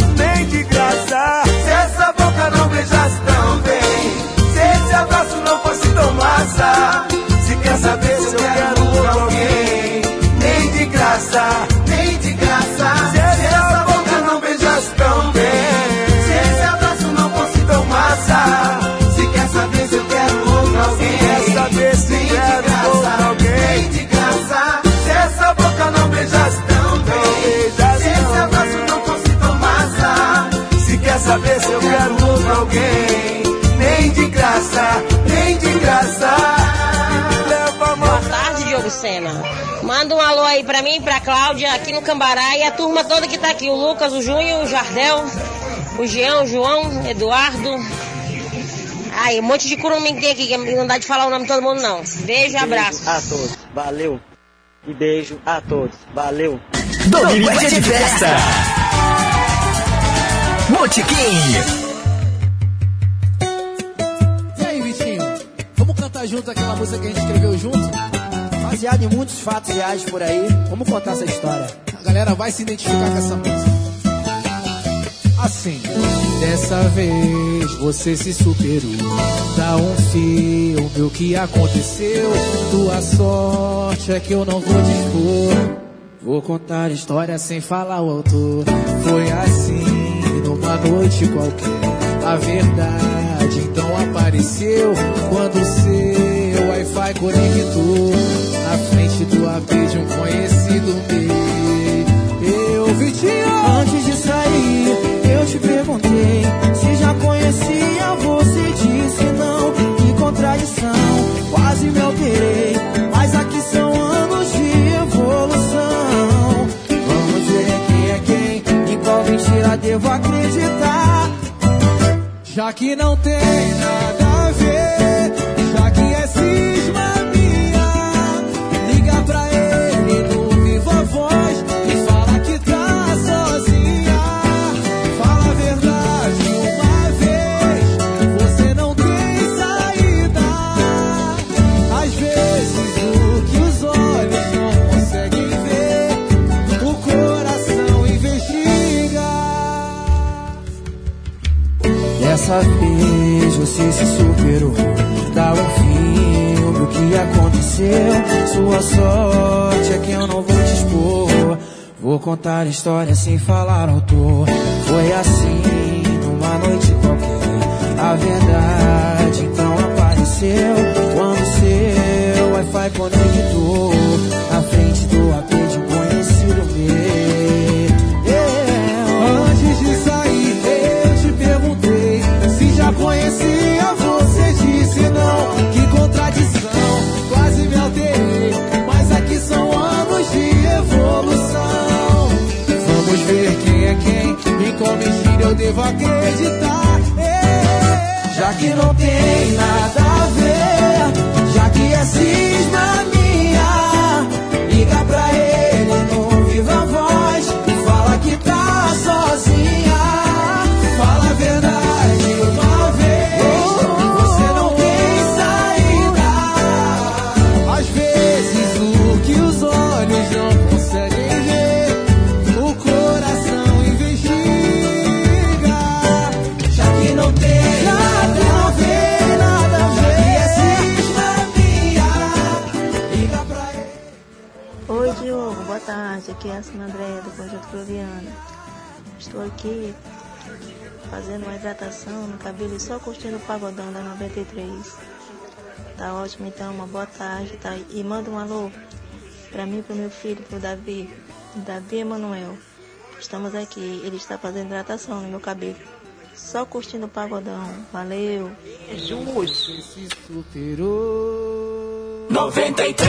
alguém, nem de graça, nem de graça. Boa tarde, Diogo Sena. Manda um alô aí pra mim, pra Cláudia, aqui no Cambará e a turma toda que tá aqui. O Lucas, o Júnior, o Jardel, o Jean, o João, Eduardo. Aí, um monte de tem aqui, que não dá de falar o nome de todo mundo não. Beijo e abraço. a todos. Valeu. E beijo a todos. Valeu. Domingo é de festa. Botequim. Junto aquela música que a gente escreveu junto? Baseado em muitos fatos reais por aí, vamos contar essa história. A galera vai se identificar com essa música. Assim, dessa vez você se superou. Dá um filme o que aconteceu. Tua sorte é que eu não vou dispor. Vou contar a história sem falar o autor. Foi assim, numa noite qualquer. A verdade então apareceu quando seu Wi-Fi conectou. Na frente do AP de um conhecido meu. Eu, Vitinho! Antes de sair, eu te perguntei se já conhecia, você disse não. Que contradição, quase me alterei. Mas aqui são anos de evolução. Vamos ver quem é quem, em qual mentira devo acreditar. Já que não tem nada a ver, Dessa vez você se superou. Dá um filme o que aconteceu. Sua sorte é que eu não vou te expor. Vou contar a história sem falar autor. Foi assim, numa noite qualquer. A verdade então apareceu. Quando seu Wi-Fi conectou. Na frente do qual mentira eu devo acreditar. É. Já que não tem nada a ver, já que é cisma minha, liga pra ele aqui é a Sina Andréia, do Conjunto Floriano. Estou aqui fazendo uma hidratação no cabelo e só curtindo o pagodão da 93. Tá ótimo, então, uma boa tarde, tá? E manda um alô pra mim e pro meu filho, pro Davi, Davi Emanuel. Estamos aqui, ele está fazendo hidratação no meu cabelo. Só curtindo o pagodão. Valeu. Se superou. 93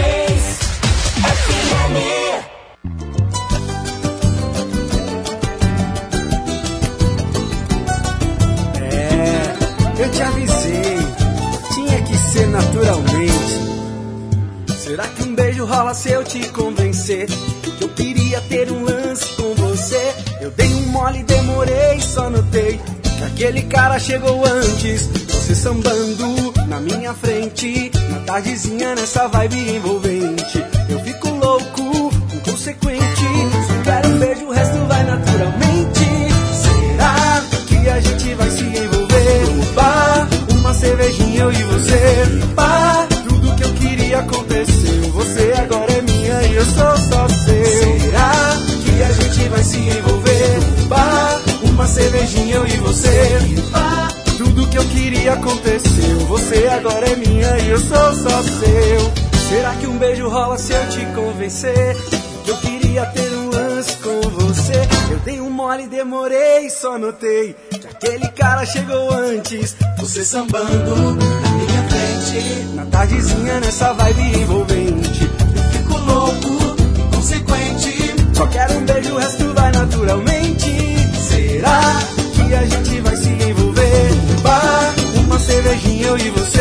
FM. Te avisei, tinha que ser naturalmente. Será que um beijo rola se eu te convencer? Que eu queria ter um lance com você. Eu dei um mole, demorei, só notei. Que aquele cara chegou antes. Você sambando na minha frente. Na tardezinha, nessa vibe envolvente. Eu fico louco, inconsequente. Eu e você. Pá, tudo que eu queria aconteceu. Você agora é minha e eu sou só seu. Será que a gente vai se envolver? Bar, uma cervejinha, eu e você. Pá, tudo que eu queria aconteceu. Você agora é minha e eu sou só seu. Será que um beijo rola se eu te convencer? Que eu queria ter um lance com você. Eu dei um mole, demorei, só notei aquele cara chegou antes. Você sambando na minha frente. Na tardezinha, nessa vibe envolvente. Eu fico louco, inconsequente. Só quero um beijo, o resto vai naturalmente. Será que a gente vai se envolver? Bar, uma cervejinha, eu e você.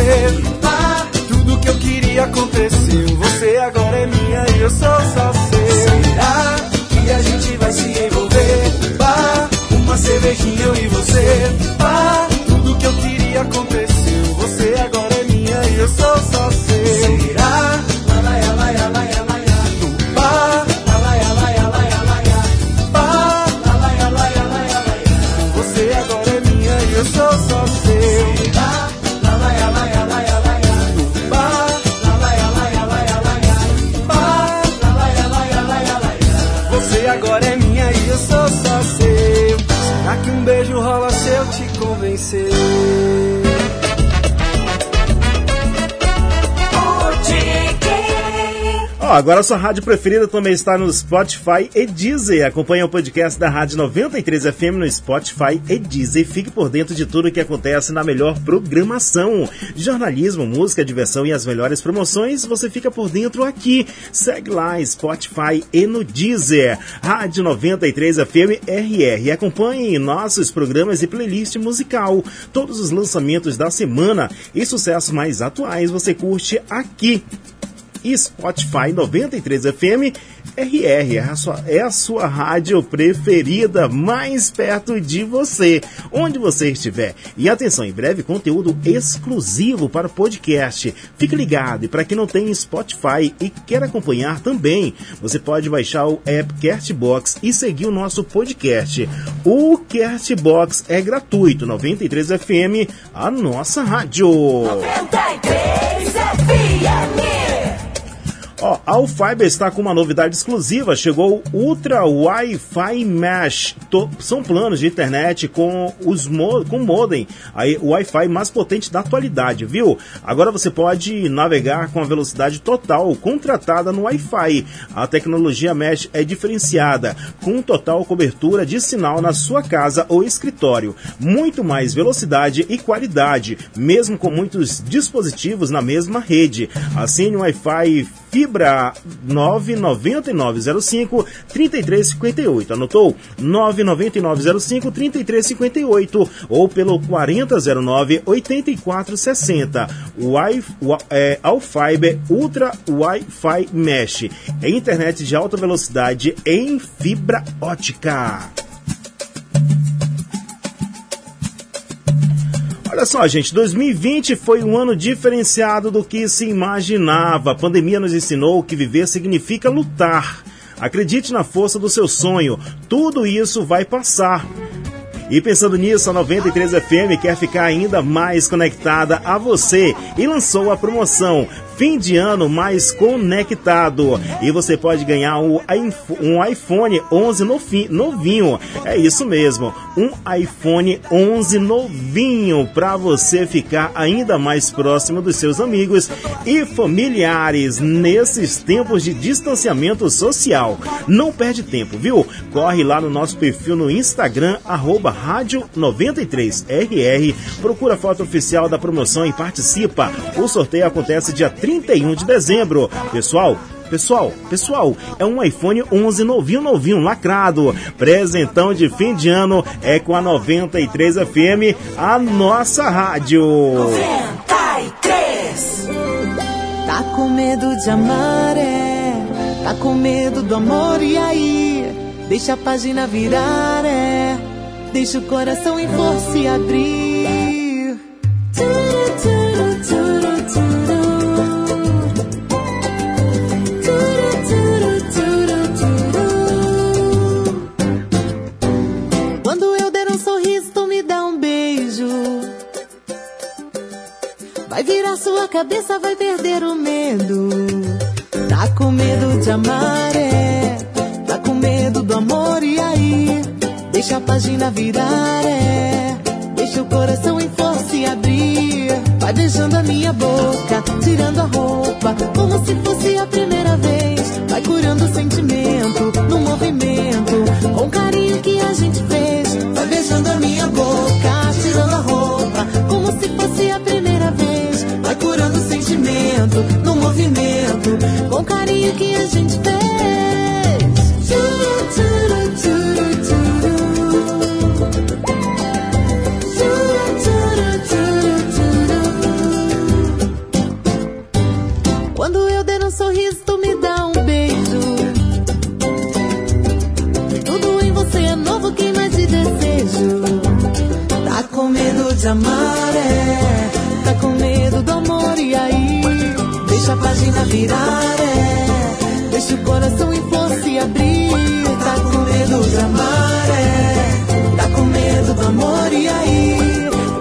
Agora sua rádio preferida também está no Spotify e Deezer. Acompanhe o podcast da Rádio 93 FM no Spotify e Deezer. Fique por dentro de tudo o que acontece na melhor programação. Jornalismo, música, diversão e as melhores promoções, você fica por dentro aqui. Segue lá, Spotify e no Deezer. Rádio 93 FM RR. Acompanhe nossos programas e playlist musical. Todos os lançamentos da semana e sucessos mais atuais você curte aqui e Spotify 93 FM RR. É a, sua, é a sua rádio preferida, mais perto de você, onde você estiver. E atenção, em breve conteúdo exclusivo para o podcast. Fique ligado e para quem não tem Spotify e quer acompanhar também, você pode baixar o app Castbox e seguir o nosso podcast. O Castbox é gratuito, 93 FM, a nossa rádio. 93 FM. Ó, a Alfiber está com uma novidade exclusiva. Chegou o Ultra Wi-Fi Mesh. São planos de internet com os mo com modem, aí o Wi-Fi mais potente da atualidade, viu? Agora você pode navegar com a velocidade total contratada no Wi-Fi. A tecnologia Mesh é diferenciada, com total cobertura de sinal na sua casa ou escritório. Muito mais velocidade e qualidade, mesmo com muitos dispositivos na mesma rede. Assine o Wi-Fi Fibra 99905 3358. Anotou? 99905 3358 ou pelo 4009 8460. Wi é, Alfiber Ultra Wi-Fi Mesh. É internet de alta velocidade em fibra ótica. Olha só, gente, 2020 foi um ano diferenciado do que se imaginava. A pandemia nos ensinou que viver significa lutar. Acredite na força do seu sonho. Tudo isso vai passar. E pensando nisso, a 93 FM quer ficar ainda mais conectada a você e lançou a promoção fim de ano mais conectado. E você pode ganhar um iPhone 11 novinho. É isso mesmo, um iPhone 11 novinho para você ficar ainda mais próximo dos seus amigos e familiares nesses tempos de distanciamento social. Não perde tempo, viu? Corre lá no nosso perfil no Instagram, arroba rádio 93RR, procura a foto oficial da promoção e participa. O sorteio acontece dia 31 de dezembro. Pessoal, Pessoal, pessoal, é um iPhone 11 novinho, novinho, lacrado. Presentão de fim de ano é com a 93 FM, a nossa rádio. 93. Tá com medo de amar, é? Tá com medo do amor, e aí? Deixa a página virar, é? Deixa o coração em força e abrir. Vai virar sua cabeça, vai perder o medo. Tá com medo de amar, é? Tá com medo do amor, e aí? Deixa a página virar, é? Deixa o coração em força e abrir. Vai beijando a minha boca, tirando a roupa, como se fosse a primeira vez. Vai curando o sentimento, no movimento, com carinho que a gente fez. Vai beijando a minha boca, sentimento, no movimento, com o carinho que a gente fez. Quando eu der um sorriso, tu me dá um beijo. Tudo em você é novo, quem mais te desejo? Tá com medo de amar, é? A página virar, é? Deixa o coração em força abrir. Tá com medo de amar, é? Tá com medo do amor, e aí?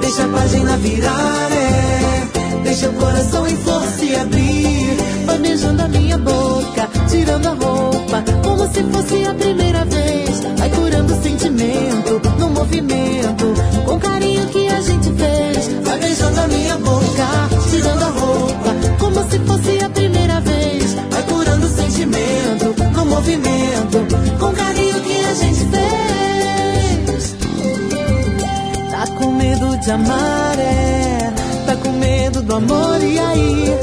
Deixa a página virar, é? Deixa o coração em força abrir. Vai beijando a minha boca, tirando a roupa, como se fosse a primeira vez. Vai curando o sentimento, no movimento, com carinho que a gente fez. Vai beijando a minha boca, tirando a roupa, se fosse a primeira vez. Vai curando o sentimento, no movimento, com carinho que a gente fez. Tá com medo de amar, é? Tá com medo do amor, e aí?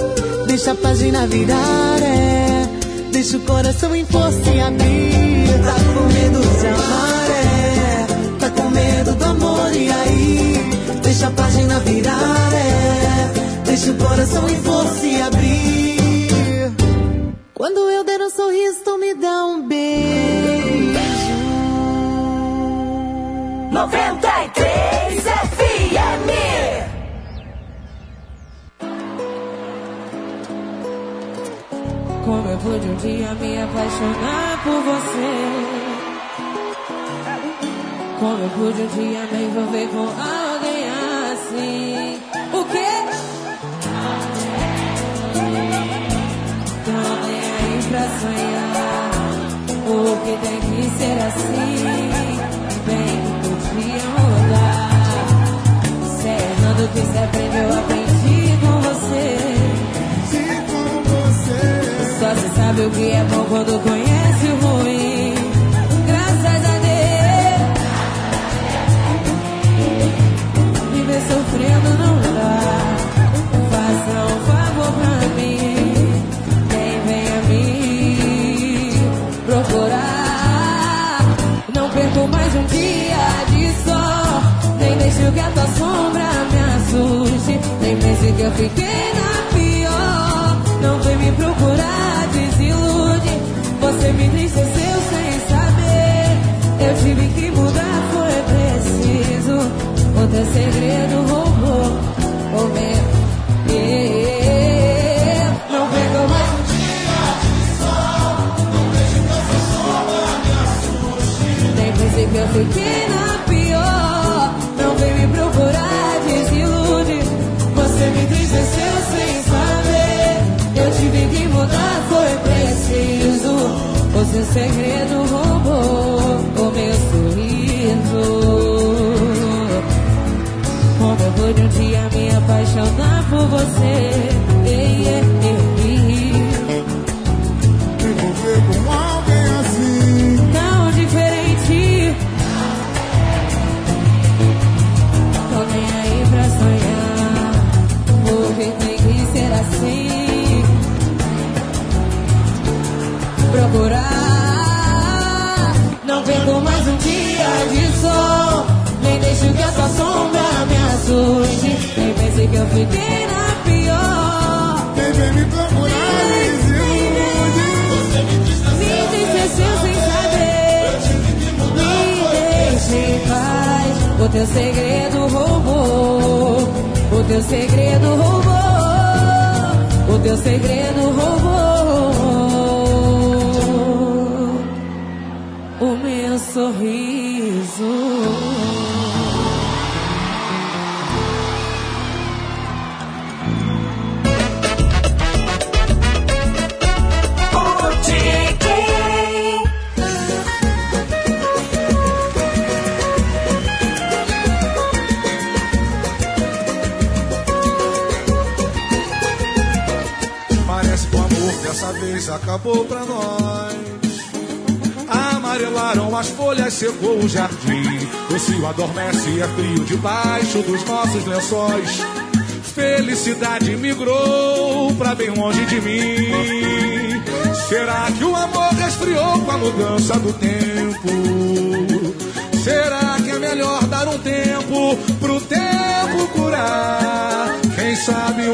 Deixa a página virar, é? Deixa o coração em força e abrir. Tá com medo de amar, é? Tá com medo do amor, e aí? Deixa a página virar, é? Deixa o coração em força e abrir. Quando eu der um sorriso, tu me dá um beijo. 93 FM. Como eu pude um dia me apaixonar por você. Como eu pude um dia me envolver com alguém ser assim? Bem que podia mudar. Cerrando que se aprendeu, eu aprendi com você. Só se sabe o que é bom quando conhece o ruim. Um dia de sol. Nem deixo que a tua sombra me assuste. Nem pense que eu fiquei na pior. Não vem me procurar, desilude. Você me entristeceu sem saber. Eu tive que mudar, foi preciso. O teu segredo eu fiquei na pior. Não vem me procurar, desilude. Você me entristeceu sem saber. Eu tive que mudar, foi preciso. É o seu segredo roubou o meu sorriso. Como eu pude um dia me apaixonar por você? Eu fiquei na pior. Quem vem me procurar me desilude. Me esqueceu sem saber. Me deixe em paz. O teu segredo roubou. O teu segredo roubou. O teu segredo roubou. O meu sorriso. Secou o jardim. O cio adormece e é frio debaixo dos nossos lençóis. Felicidade migrou pra bem longe de mim. Será que o amor resfriou com a mudança do tempo?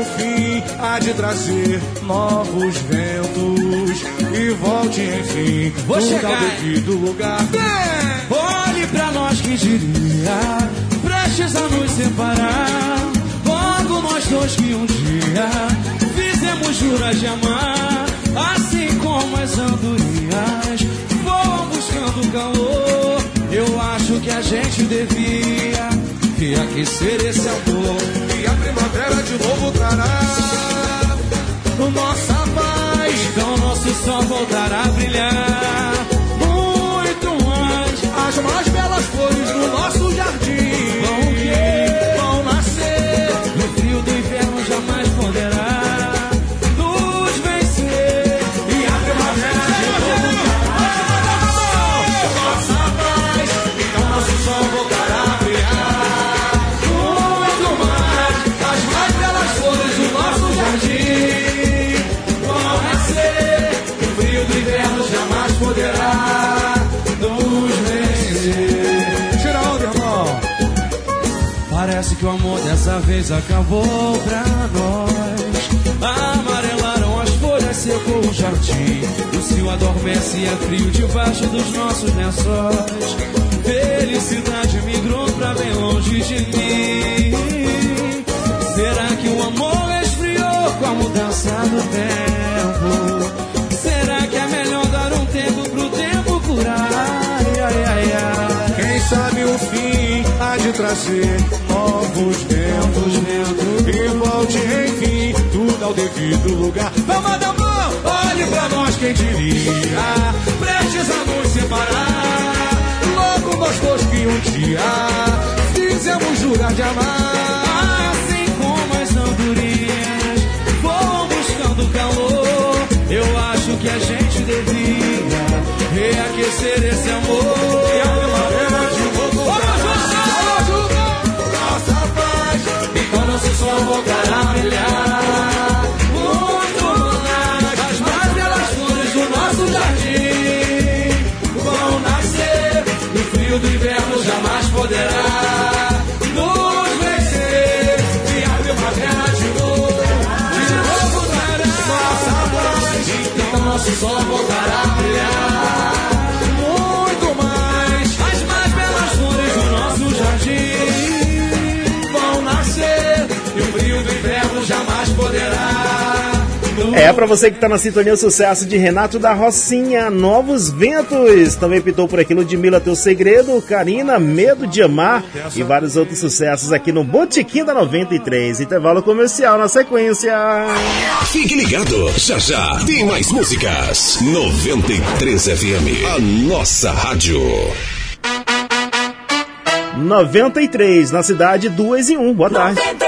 O fim há de trazer novos ventos e volte enfim Vou tudo chegar. ao devido lugar. Olhe pra nós que diria, prestes a nos separar. Logo nós dois que um dia fizemos juras de amar, assim como as andorinhas voam buscando calor. Eu acho que a gente devia reaquecer esse amor. E a primavera de novo trará nossa paz. Então nosso sol voltará a brilhar muito mais. As mais belas flores dessa vez acabou pra nós. Amarelaram as folhas, secou o jardim. O cio adormece e é frio debaixo dos nossos lençóis. Felicidade migrou pra bem longe de mim. Será que o amor esfriou com a mudança do tempo? De trazer novos ventos, e volte enfim tudo ao devido lugar. Vamos dar mão, olhe pra nós quem diria, prestes a nos separar. Logo dois que um dia fizemos jurar de amar. Assim como as andorinhas voam buscando calor, eu acho que a gente devia reaquecer esse amor. E a primavera de nosso sol voltará a brilhar. Muito mais, as mais belas flores do nosso jardim vão nascer. No frio do inverno jamais poderá nos vencer. E a primavera de novo, de novo trará nossa paz. Então nosso sol voltará É, pra você que tá na sintonia, o sucesso de Renato da Rocinha, Novos Ventos. Também pitou por aqui Ludmilla Teu Segredo, Karina, Medo de Amar e vários outros sucessos aqui no Botequim da 93. Intervalo comercial na sequência. Fique ligado, já já tem mais músicas. 93 FM, a nossa rádio. 93, na cidade, duas em um. Boa tarde. 93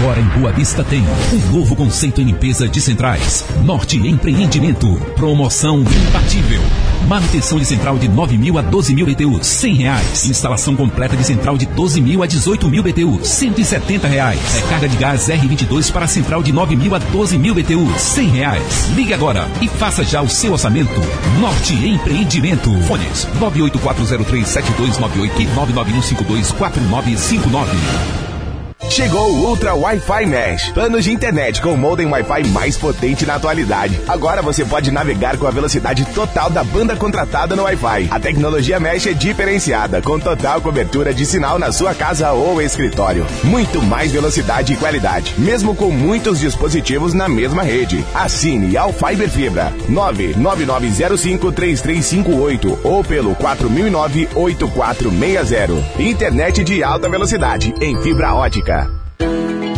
Agora em Boa Vista tem um novo conceito em limpeza de centrais. Norte Empreendimento. Promoção imbatível. Manutenção de central de 9 mil a 12 mil BTUs, 100 reais. Instalação completa de central de 12 mil a 18 mil BTUs, 170 reais. Recarga de gás R22 para central de 9 mil a 12 mil BTUs, 100 reais. Ligue agora e faça já o seu orçamento. Norte Empreendimento. Fones 984037298 e 991524959. Chegou o Ultra Wi-Fi Mesh. Planos de internet com o modem Wi-Fi mais potente na atualidade. Agora você pode navegar com a velocidade total da banda contratada no Wi-Fi. A tecnologia Mesh é diferenciada, com total cobertura de sinal na sua casa ou escritório. Muito mais velocidade e qualidade, mesmo com muitos dispositivos na mesma rede. Assine ao Fiber Fibra 999053358 ou pelo 4009-8460. Internet de alta velocidade em fibra ótica.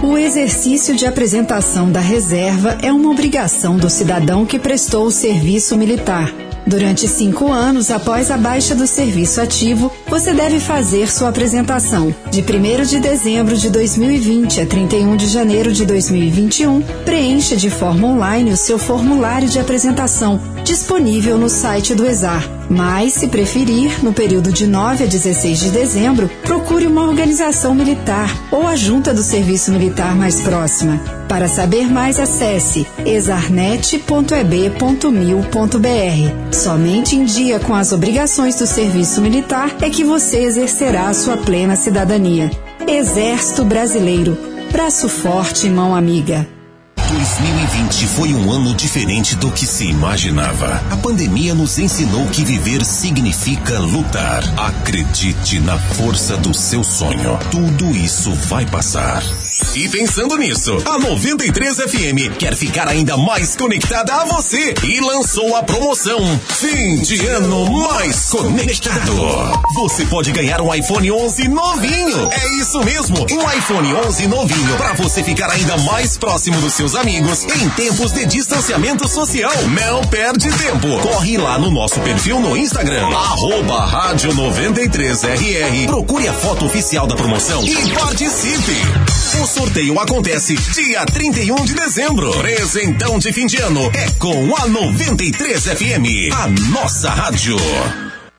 O exercício de apresentação da reserva é uma obrigação do cidadão que prestou o serviço militar. Durante cinco anos após a baixa do serviço ativo, você deve fazer sua apresentação. De 1 de dezembro de 2020 a 31 de janeiro de 2021, preencha de forma online o seu formulário de apresentação, disponível no site do ESAR. Mas, se preferir, no período de 9 a 16 de dezembro, procure uma organização militar ou a junta do serviço militar mais próxima. Para saber mais, acesse exarnet.eb.mil.br. Somente em dia com as obrigações do serviço militar é que você exercerá a sua plena cidadania. Exército Brasileiro. Braço forte, mão amiga. 2020 foi um ano diferente do que se imaginava. A pandemia nos ensinou que viver significa lutar. Acredite na força do seu sonho. Tudo isso vai passar. E pensando nisso, a 93 FM quer ficar ainda mais conectada a você e lançou a promoção Fim de Ano Mais Conectado. Você pode ganhar um iPhone 11 novinho. É isso mesmo, um iPhone 11 novinho para você ficar ainda mais próximo dos seus amigos em tempos de distanciamento social. Não perde tempo. Corre lá no nosso perfil no Instagram, arroba rádio 93RR. Procure a foto oficial da promoção e participe. O sorteio acontece dia 31 de dezembro. Presentão de fim de ano é com a 93 FM, a nossa rádio.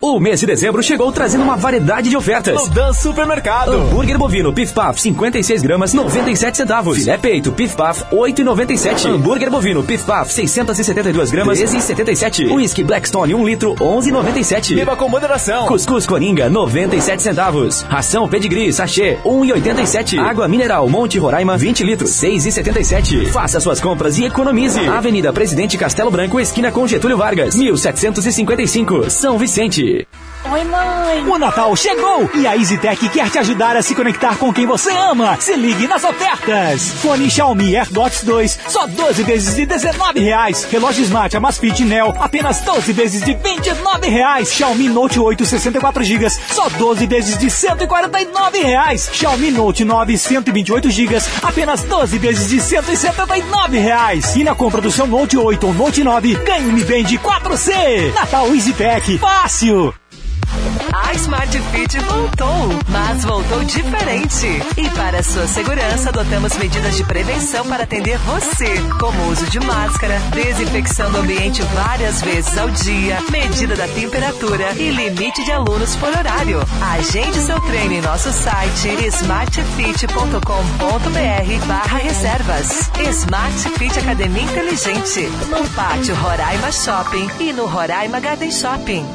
O mês de dezembro chegou trazendo uma variedade de ofertas. No Dan Supermercado. Hambúrguer bovino Pif Paf 56 gramas 97 centavos. Filé peito Pif Paf 8,97. Hambúrguer bovino Pif Paf 672 gramas 13,77. Whisky Blackstone 1 litro 11,97. Beba com moderação. Cuscuz Coringa 97 centavos. Ração Pedigree Sachê 1,87. Água Mineral Monte Roraima 20 litros 6,77. Faça suas compras e economize. Avenida Presidente Castelo Branco esquina com Getúlio Vargas 1755 São Vicente. 解 Oi, mãe. O Natal chegou e a EasyTech quer te ajudar a se conectar com quem você ama. Se ligue nas ofertas. Fone Xiaomi AirDots 2, só 12 vezes de 19 reais. Relógio Smart Amazfit Neo, apenas 12 vezes de 29 reais. Xiaomi Note 8, 64 GB, só 12 vezes de 149 reais. Xiaomi Note 9, 128 GB, apenas 12 vezes de 179 reais. E na compra do seu Note 8 ou Note 9, ganhe um Mi Band 4C. Natal EasyTech, fácil. A Smart Fit voltou, mas voltou diferente. E para sua segurança, adotamos medidas de prevenção para atender você, como uso de máscara, desinfecção do ambiente várias vezes ao dia, medida da temperatura e limite de alunos por horário. Agende seu treino em nosso site smartfit.com.br barra reservas. Smart Fit Academia Inteligente, no Pátio Roraima Shopping e no Roraima Garden Shopping.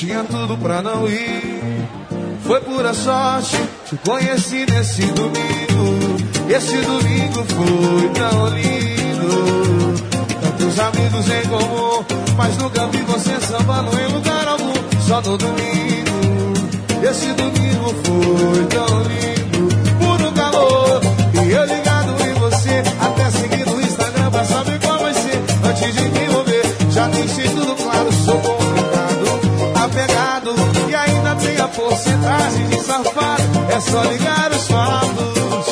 Tinha tudo pra não ir. Foi pura sorte, te conheci nesse domingo. Esse domingo foi tão lindo. Tantos amigos em comum, mas nunca vi você sambando em lugar algum. Só no domingo. Esse domingo foi tão lindo. Puro calor. E eu ligado em você, até seguindo o Instagram pra saber qual vai ser. Antes de me envolver, já deixei tudo a porcentagem de safado. É só ligar os fatos.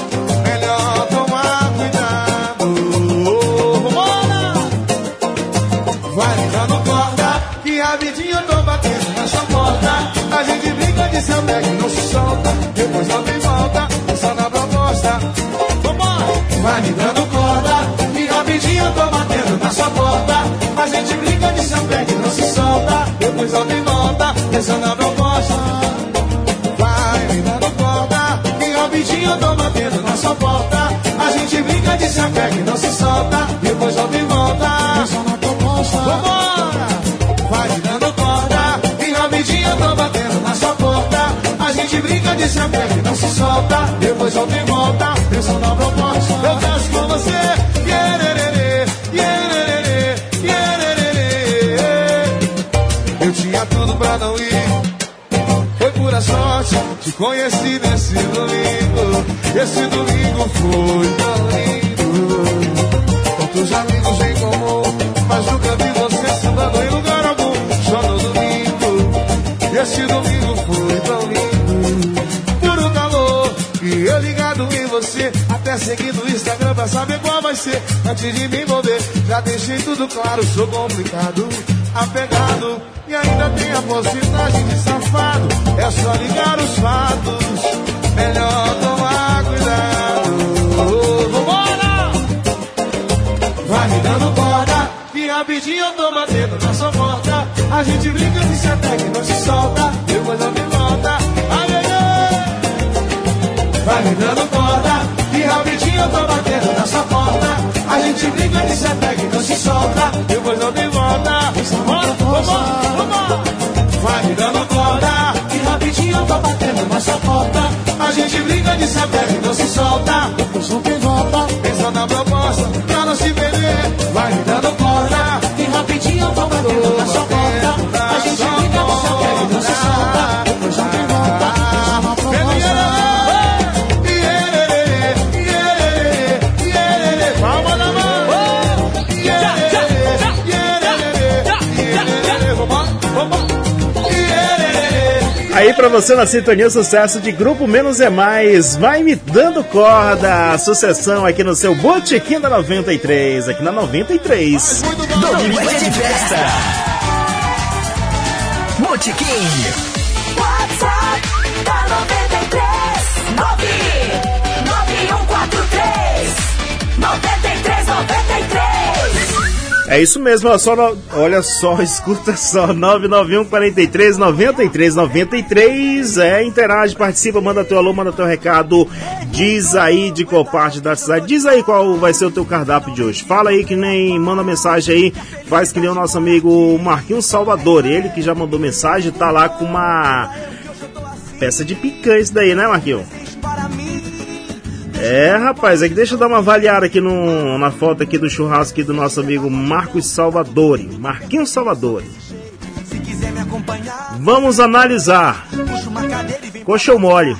Melhor tomar cuidado. Vambora! Vai me dando corda, que rapidinho eu tô batendo na sua porta. A gente brinca de seu pé que não se solta. Depois não tem volta, só na proposta. Vambora! Vai me dando corda, que rapidinho eu tô batendo na sua porta. A gente brinca de seu pé que não se solta. Depois tem volta, só na proposta. Seu pé que não se solta. Depois não tem volta. Vambora! Vai dando corda, e rapidinho eu tô batendo na sua porta. A gente brinca de sempre que não se solta. Depois não tem volta, pensando na proposta. Eu danço com você, iererê, iererê, iererê. Eu tinha tudo pra não ir. Foi pura sorte, te conheci nesse domingo. Esse domingo foi tão lindo. Tantos amigos em comum, mas nunca vi você sambando em lugar algum. Só no domingo, esse domingo foi tão lindo. Puro calor, e eu ligado em você, até seguindo o Instagram pra saber qual vai ser. Antes de me envolver, já deixei tudo claro, sou complicado, apegado. E ainda tem a porcentagem de safado. É só ligar os fatos, melhor Dando corda, que rapidinho eu tô batendo na sua porta. A gente brinca de se até que não se solta, depois não me volta. Ai, ai, ai. Vai me dando corda, que rapidinho eu tô batendo na sua porta. A gente brinca de se até que não se solta, depois não me volta. Vambora, vambora, vambora. Vai me dando corda, que rapidinho eu tô batendo na sua porta. A gente brinca de se até que não se solta, pra você na sintonia sucesso de Grupo Menos é Mais, vai me dando corda, sucessão aqui no seu Botequim da 93, aqui na 93. Domingo é de festa. Botequim. É isso mesmo, olha só, olha só, escuta só, 991 43 93 93, é, interage, participa, manda teu alô, manda teu recado, diz aí de qual parte da cidade, diz aí qual vai ser o teu cardápio de hoje, fala aí que nem, manda mensagem aí, faz que nem o nosso amigo Marquinhos Salvador, ele que já mandou mensagem, tá lá com uma peça de picanha isso daí, né Marquinhos? É, rapaz, é que deixa eu dar uma avaliada aqui no, na foto aqui do churrasco aqui do nosso amigo Marcos Salvadori. Marquinhos Salvadori. Vamos analisar. Coxão mole.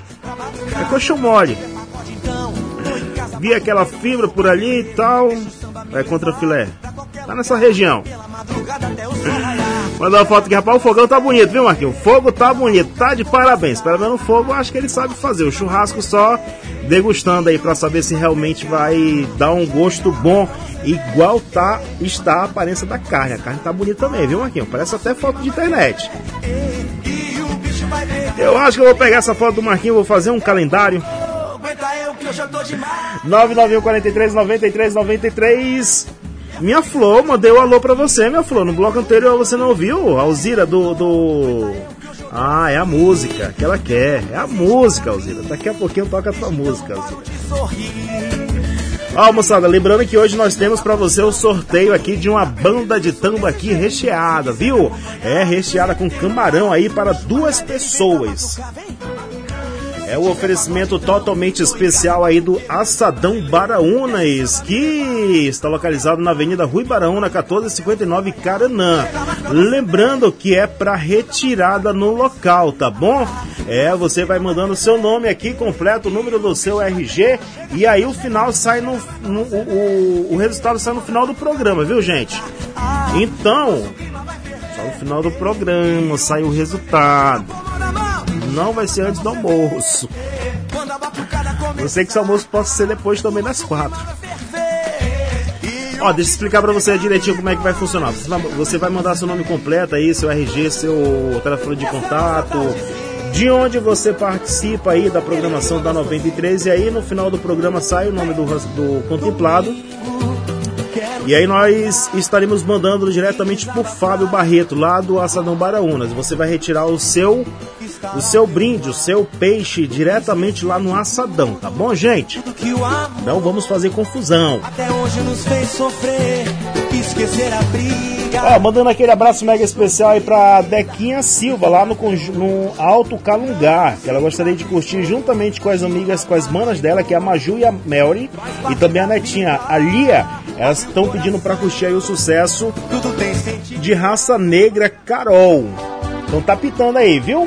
É coxão mole. Vi aquela fibra por ali e tal. É contra filé. Tá nessa região. Mandar uma foto aqui, rapaz. O fogão tá bonito, viu, Marquinhos? O fogo tá bonito, tá de parabéns. Pelo menos o fogo, acho que ele sabe fazer. O churrasco só degustando aí para saber se realmente vai dar um gosto bom, igual tá está a aparência da carne. A carne tá bonita também, viu, Marquinhos? Parece até foto de internet. Eu acho que eu vou pegar essa foto do Marquinhos, vou fazer um calendário. 991 43 93 93 minha Flor, mandei o um alô pra você, minha Flor. No bloco anterior você não ouviu? Alzira do, do. Ah, é a música que ela quer. É a música, Alzira. Daqui a pouquinho toca a tua música, Alzira. Ó, moçada, lembrando que hoje nós temos para você o sorteio aqui de uma banda de tambaqui recheada, viu? É recheada com camarão aí para duas pessoas. É o oferecimento totalmente especial aí do Assadão Baraúnas, que está localizado na Avenida Rui Baraúna, 1459 Caranã. Lembrando que é para retirada no local, tá bom? É, você vai mandando seu nome aqui completo, o número do seu RG e aí o final sai no, no o, o, o resultado sai no final do programa, viu, gente? Então, só no final do programa sai o resultado não vai ser antes do almoço. Eu sei que esse almoço pode ser depois também das quatro. Ó, deixa eu explicar pra você direitinho como é que vai funcionar. Você vai mandar seu nome completo aí, seu RG, seu telefone de contato, de onde você participa aí da programação da 93 e aí no final do programa sai o nome do, do contemplado. E aí nós estaremos mandando diretamente por Fábio Barreto, lá do Assadão Baraunas. Você vai retirar o seu o seu brinde, o seu peixe diretamente lá no assadão, tá bom, gente? Não vamos fazer confusão. Até hoje nos fez sofrer, esquecer a briga. Ó, mandando aquele abraço mega especial aí pra Dequinha Silva, lá no, no Alto Calungar, que ela gostaria de curtir juntamente com as amigas, com as manas dela, que é a Maju e a Melry, e também a netinha, a Lia. Elas estão pedindo pra curtir aí o sucesso de raça negra Carol. Então tá pitando aí, viu?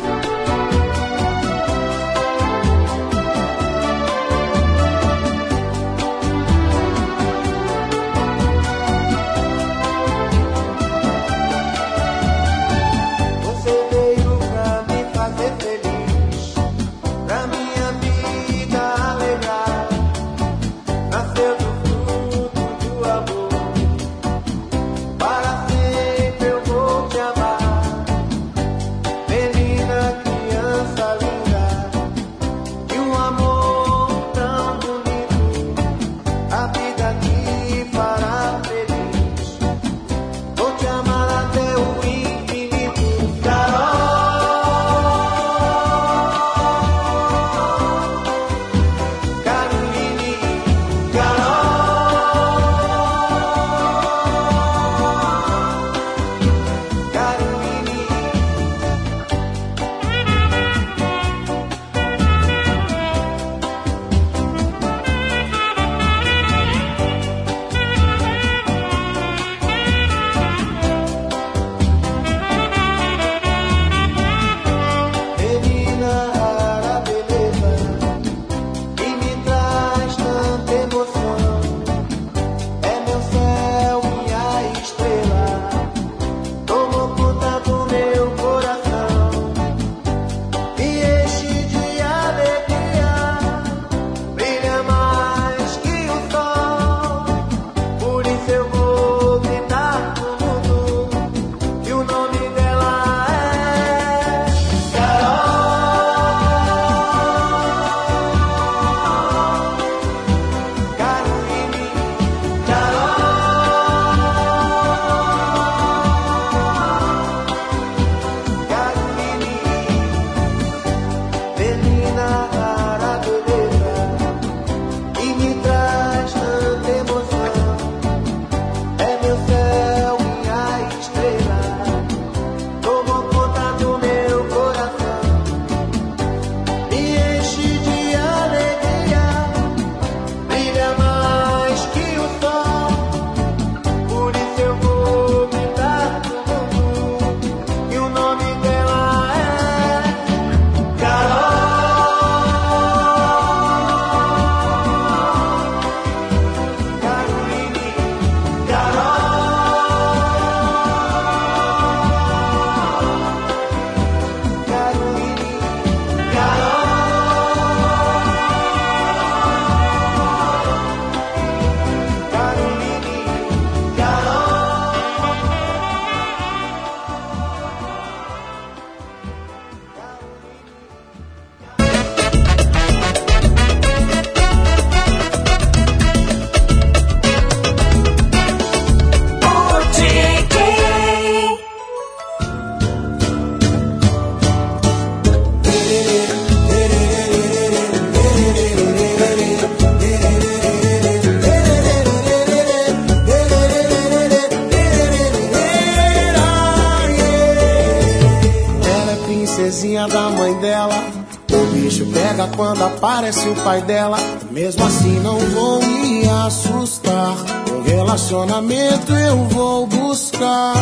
Aparece o pai dela. Mesmo assim não vou me assustar. Um relacionamento eu vou buscar.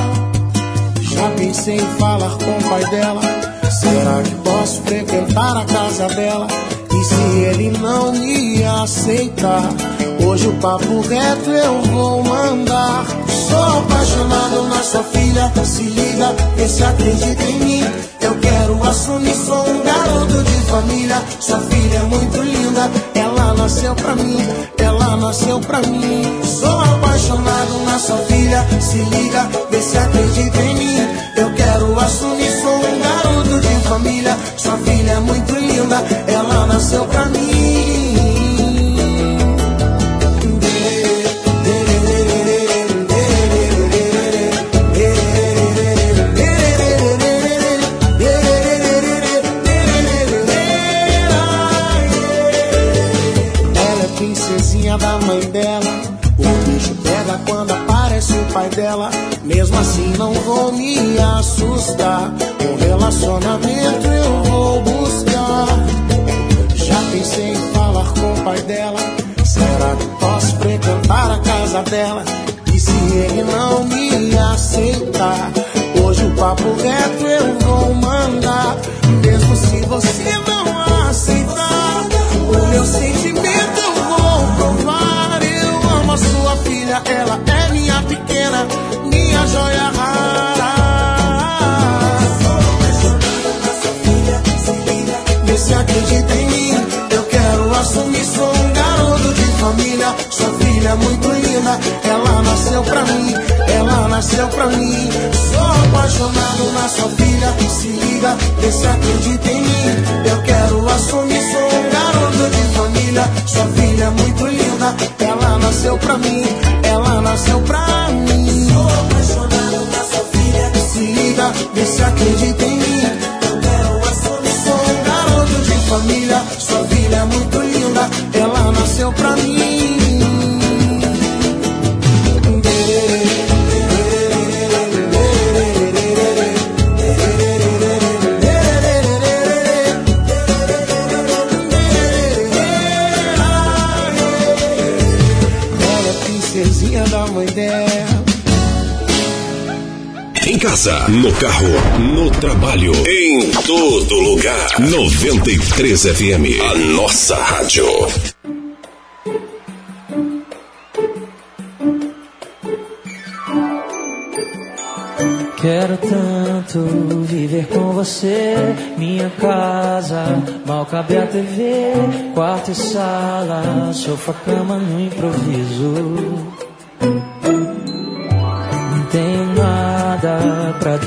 Já pensei em falar com o pai dela. Será que posso frequentar a casa dela? E se ele não me aceitar? Hoje o papo reto eu vou mandar. Sou apaixonado na sua filha, se liga, vê se acredita nasceu pra mim. Sou apaixonado na sua filha, se liga, vê se acredita em mim. Eu quero assumir, sou um garoto de família. Pra mim. Sou apaixonado na sua filha, se liga, vê se acredita em mim. Eu quero assumir, sou um garoto de família. Sua filha é muito linda, ela nasceu pra mim, ela nasceu pra mim. Sou apaixonado na sua filha, se liga, vê se acredita em mim. Casa, no carro, no trabalho, em todo lugar. 93 FM, a nossa rádio. Quero tanto viver com você, minha casa, mal cabe a TV, quarto e sala, sofá, cama no improviso.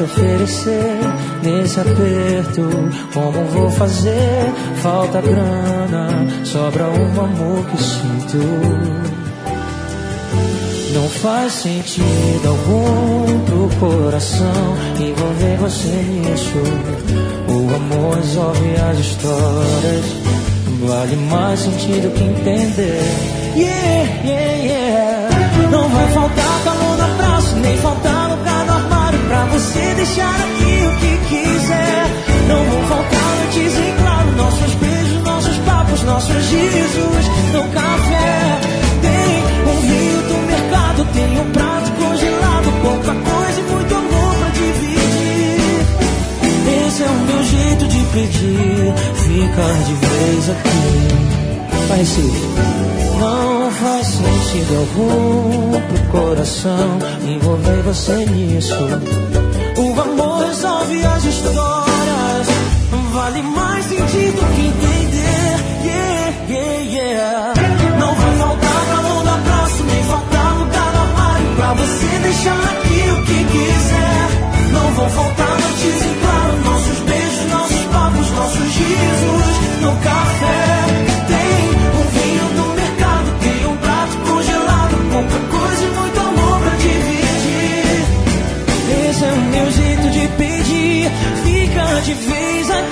Te oferecer nesse aperto. Como vou fazer? Falta grana, sobra um amor que sinto. Não faz sentido algum pro coração envolver você nisso. O amor resolve as histórias, vale mais sentido que entender. Yeah, yeah, yeah. Não vai faltar calor no abraço, nem faltar pra você deixar aqui o que quiser. Não vão faltar noites em claro, nossos beijos, nossos papos, nossos risos no café. Tem um vinho do mercado, tem um prato congelado, pouca coisa e muito amor pra dividir. Esse é o meu jeito de pedir, ficar de vez aqui. Vai Recife. Não faz sentido algum pro coração envolver você nisso. As histórias, vale mais sentido que entender. Yeah, yeah, yeah. Não vai faltar calor no abraço, nem faltar lugar no armário pra você deixar aqui o que quiser. Não vão faltar noites em claro, nossos beijos, nossos papos, nossos risos no café. De vez aqui.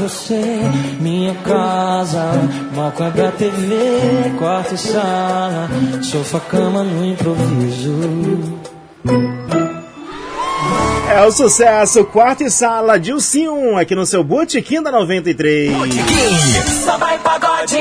Você. Minha casa, mal cabe a TV, quarto e sala, sofá, cama no improviso. É o sucesso, quarto e sala, Dilcinho, aqui no seu Botequim da 93. Só vai pagode.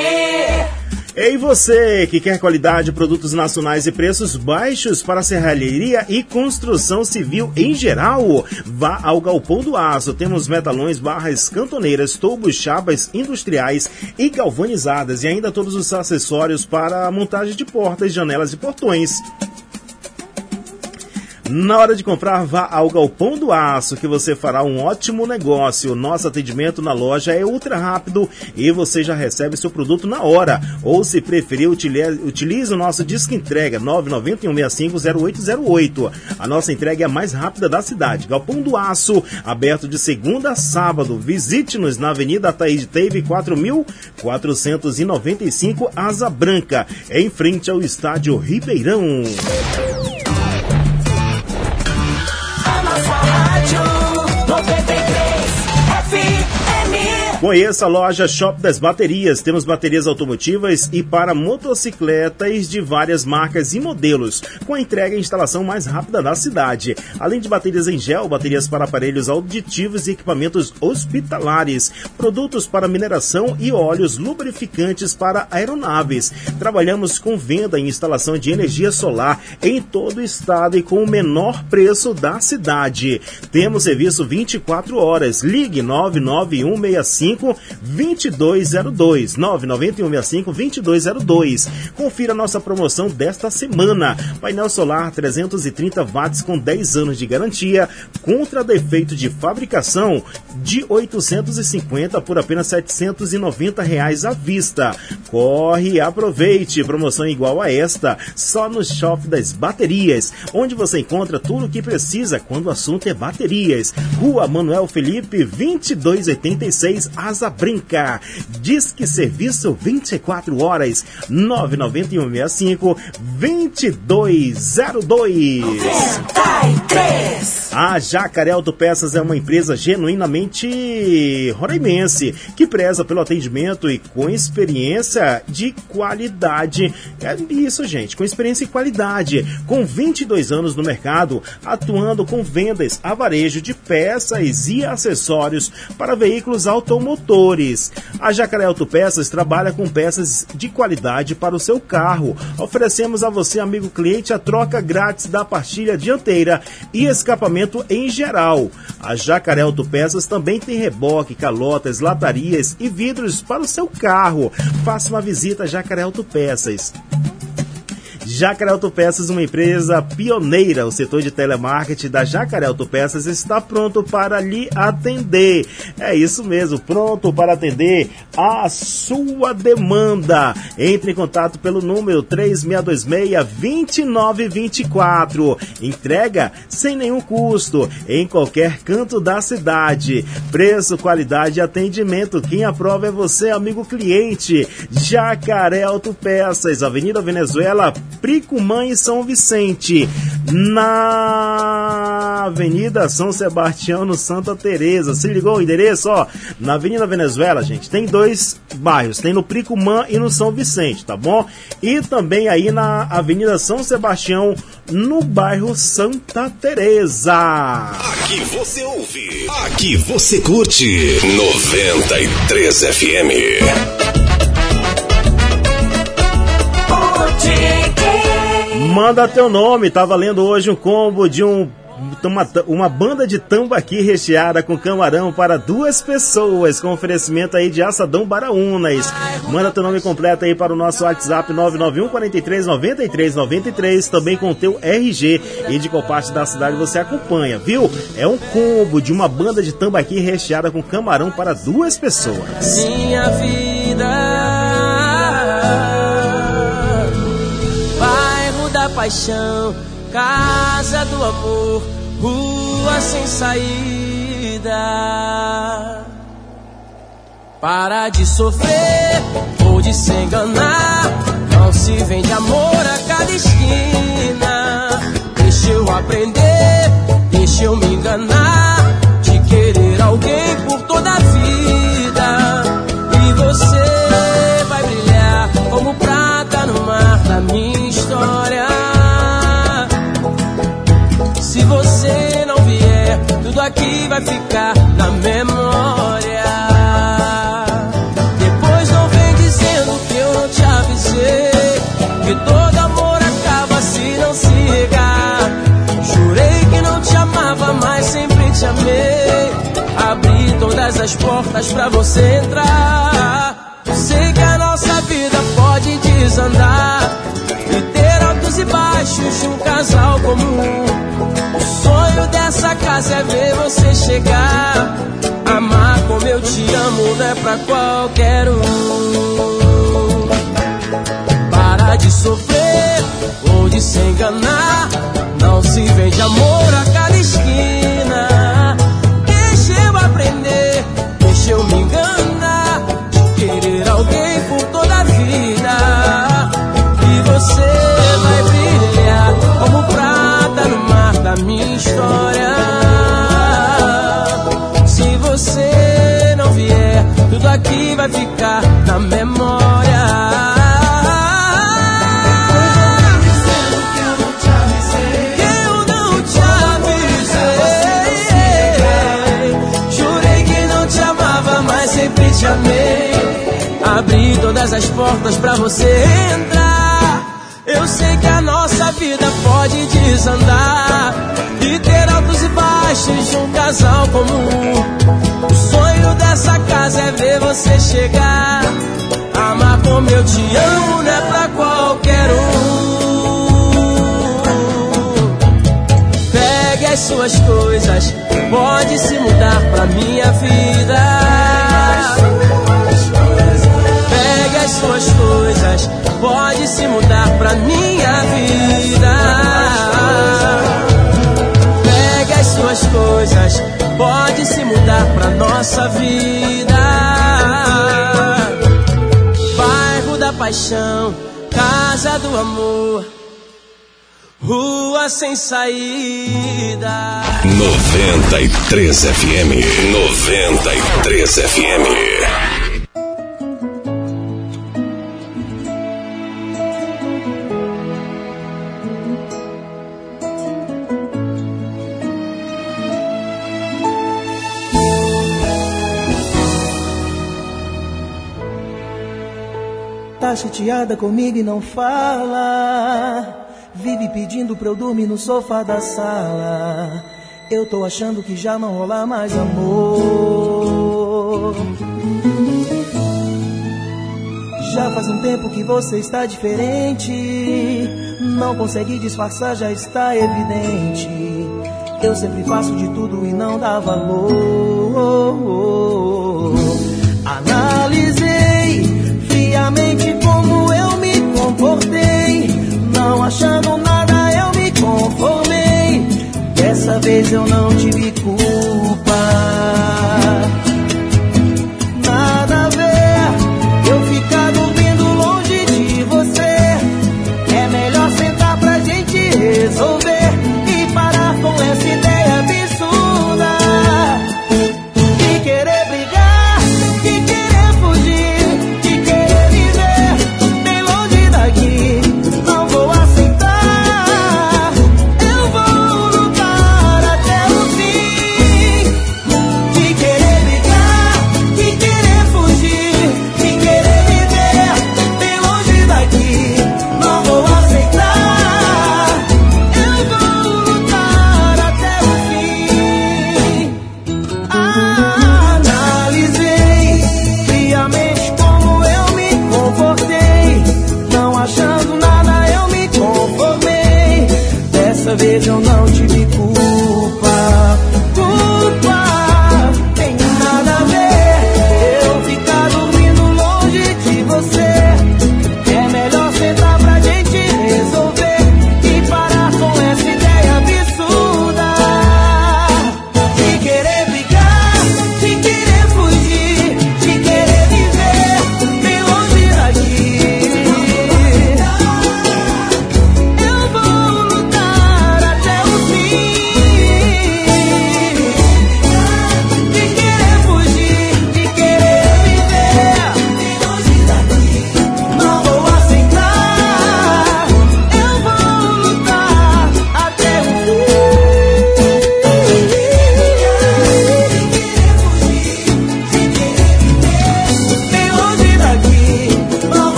Ei você que quer qualidade, produtos nacionais e preços baixos para serralheria e construção civil em geral, vá ao Galpão do Aço. Temos metalões, barras, cantoneiras, tubos, chapas industriais e galvanizadas e ainda todos os acessórios para a montagem de portas, janelas e portões. Na hora de comprar, vá ao Galpão do Aço, que você fará um ótimo negócio. Nosso atendimento na loja é ultra rápido e você já recebe seu produto na hora. Ou, se preferir, utilize, o nosso disco entrega 991650808. A nossa entrega é a mais rápida da cidade. Galpão do Aço, aberto de segunda a sábado. Visite-nos na Avenida Taíde Teve 4495 Asa Branca, em frente ao Estádio Ribeirão. Conheça a loja Shop das Baterias. Temos baterias automotivas e para motocicletas de várias marcas e modelos, com a entrega e instalação mais rápida da cidade. Além de baterias em gel, baterias para aparelhos auditivos e equipamentos hospitalares, produtos para mineração e óleos lubrificantes para aeronaves. Trabalhamos com venda e instalação de energia solar em todo o estado e com o menor preço da cidade. Temos serviço 24 horas. Ligue 99165 2202 99165 2202. Confira nossa promoção desta semana. Painel solar 330 watts com 10 anos de garantia contra defeito de fabricação de 850 por apenas 790 reais à vista. Corre e aproveite. Promoção igual a esta só no Shop das Baterias, onde você encontra tudo o que precisa quando o assunto é baterias. Rua Manuel Felipe 2286 Asa Brinca. Disque serviço 24 horas 99165 2202. A Jacaré Autopeças é uma empresa genuinamente roraimense que preza pelo atendimento e com experiência de qualidade. É isso, gente, com experiência e qualidade. Com 22 anos no mercado, atuando com vendas a varejo de peças e acessórios para veículos automotores. A Jacaré Autopeças trabalha com peças de qualidade para o seu carro. Oferecemos a você, amigo cliente, a troca grátis da pastilha dianteira e escapamento em geral. A Jacaré Autopeças também tem reboque, calotas, latarias e vidros para o seu carro. Faça uma visita a Jacaré Autopeças. Jacaré Autopeças, uma empresa pioneira. O setor de telemarketing da Jacaré Autopeças está pronto para lhe atender. É isso mesmo, pronto para atender a sua demanda. Entre em contato pelo número 3626-2924. Entrega sem nenhum custo, em qualquer canto da cidade. Preço, qualidade e atendimento. Quem aprova é você, amigo cliente. Jacaré Autopeças, Avenida Venezuela, Pricumã e São Vicente, na Avenida São Sebastião, no Santa Teresa. Se ligou o endereço? Ó, na Avenida Venezuela, gente, tem dois bairros, tem no Pricumã e no São Vicente, tá bom? E também aí na Avenida São Sebastião, no bairro Santa Teresa. Aqui você ouve, aqui você curte 93 FM. Manda teu nome, tá valendo hoje um combo de um uma, uma banda de tambaqui recheada com camarão para duas pessoas, com oferecimento aí de assadão Baraunas. Manda teu nome completo aí para o nosso WhatsApp 991 43 93 93, também com teu RG e de qual parte da cidade você acompanha, viu? É um combo de uma banda de tambaqui recheada com camarão para duas pessoas. Minha vida, paixão, casa do amor, rua sem saída. Para de sofrer ou de se enganar, não se vende amor a cada esquina. Deixa eu aprender, deixa eu me enganar, de querer alguém por toda a vida. Ficar na memória. Depois não vem dizendo que eu não te avisei. Que todo amor acaba se não se regar. Jurei que não te amava, mas sempre te amei. Abri todas as portas pra você entrar. Sei que a nossa vida pode desandar. E ter e baixos de um casal comum. O sonho dessa casa é ver você chegar. Amar como eu te amo não é pra qualquer um. Para de sofrer ou de se enganar. Não se vende amor a cada esquina. Deixa eu aprender, deixa eu me enganar. Querer alguém por toda a vida. E você minha história. Se você não vier, tudo aqui vai ficar na memória. Te amei. Abri todas as portas pra você entrar. Eu sei que a nossa vida pode desandar de um casal comum. O sonho dessa casa é ver você chegar. Amar como eu te amo não é pra qualquer um. Pegue as suas coisas, pode se mudar pra minha vida. Pegue as suas coisas, pode se mudar pra minha vida. Pra nossa vida. Bairro da paixão, casa do amor, rua sem saída. 93 FM. 93 FM. Chateada comigo e não fala. Vive pedindo pra eu dormir no sofá da sala. Eu tô achando que já não rola mais amor. Já faz um tempo que você está diferente. Não consegue disfarçar, já está evidente. Eu sempre faço de tudo e não dá valor. Vez eu não tive culpa.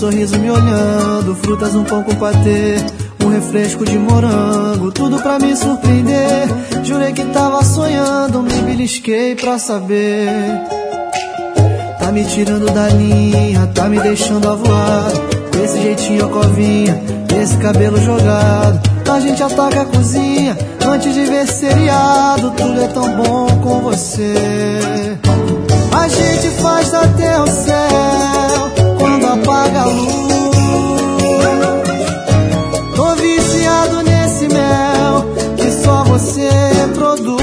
Sorriso me olhando, frutas um pão com patê, um refresco de morango, tudo pra me surpreender. Jurei que tava sonhando, me belisquei pra saber. Tá me tirando da linha, tá me deixando a voar. Com esse jeitinho covinha, esse cabelo jogado. A gente ataca a cozinha antes de ver seriado. Tudo é tão bom com você. A gente faz até o céu Tô viciado nesse mel que só você produz.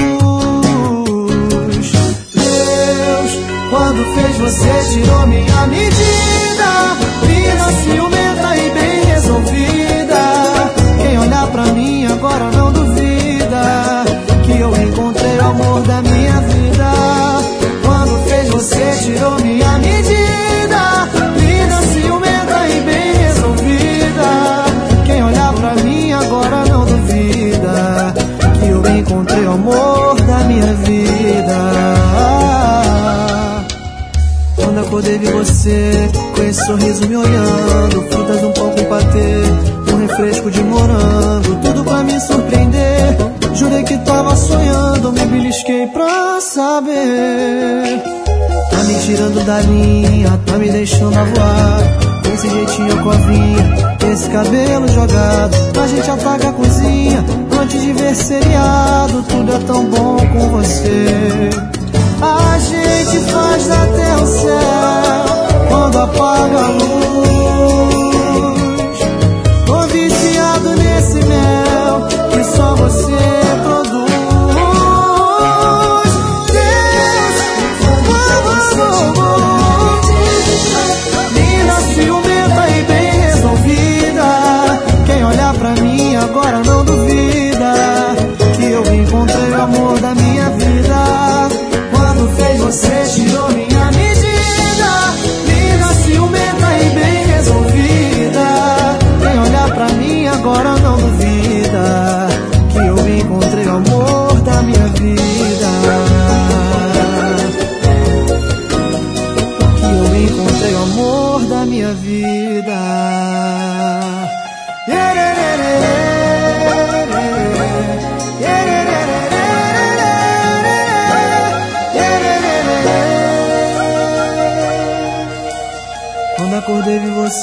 Deus, quando fez você, tirou minha medida. Mina ciumenta e bem resolvida. Você com esse sorriso me olhando, frutas um pão com patê, um refresco de morango, tudo pra me surpreender. Jurei que tava sonhando, me belisquei pra saber. Tá me tirando da linha, tá me deixando a voar. Esse jeitinho covinha, esse cabelo jogado. A gente ataca a cozinha antes de ver seriado. Tudo é tão bom com você. A gente faz até o céu quando apaga a luz. Tô viciado nesse mel que só você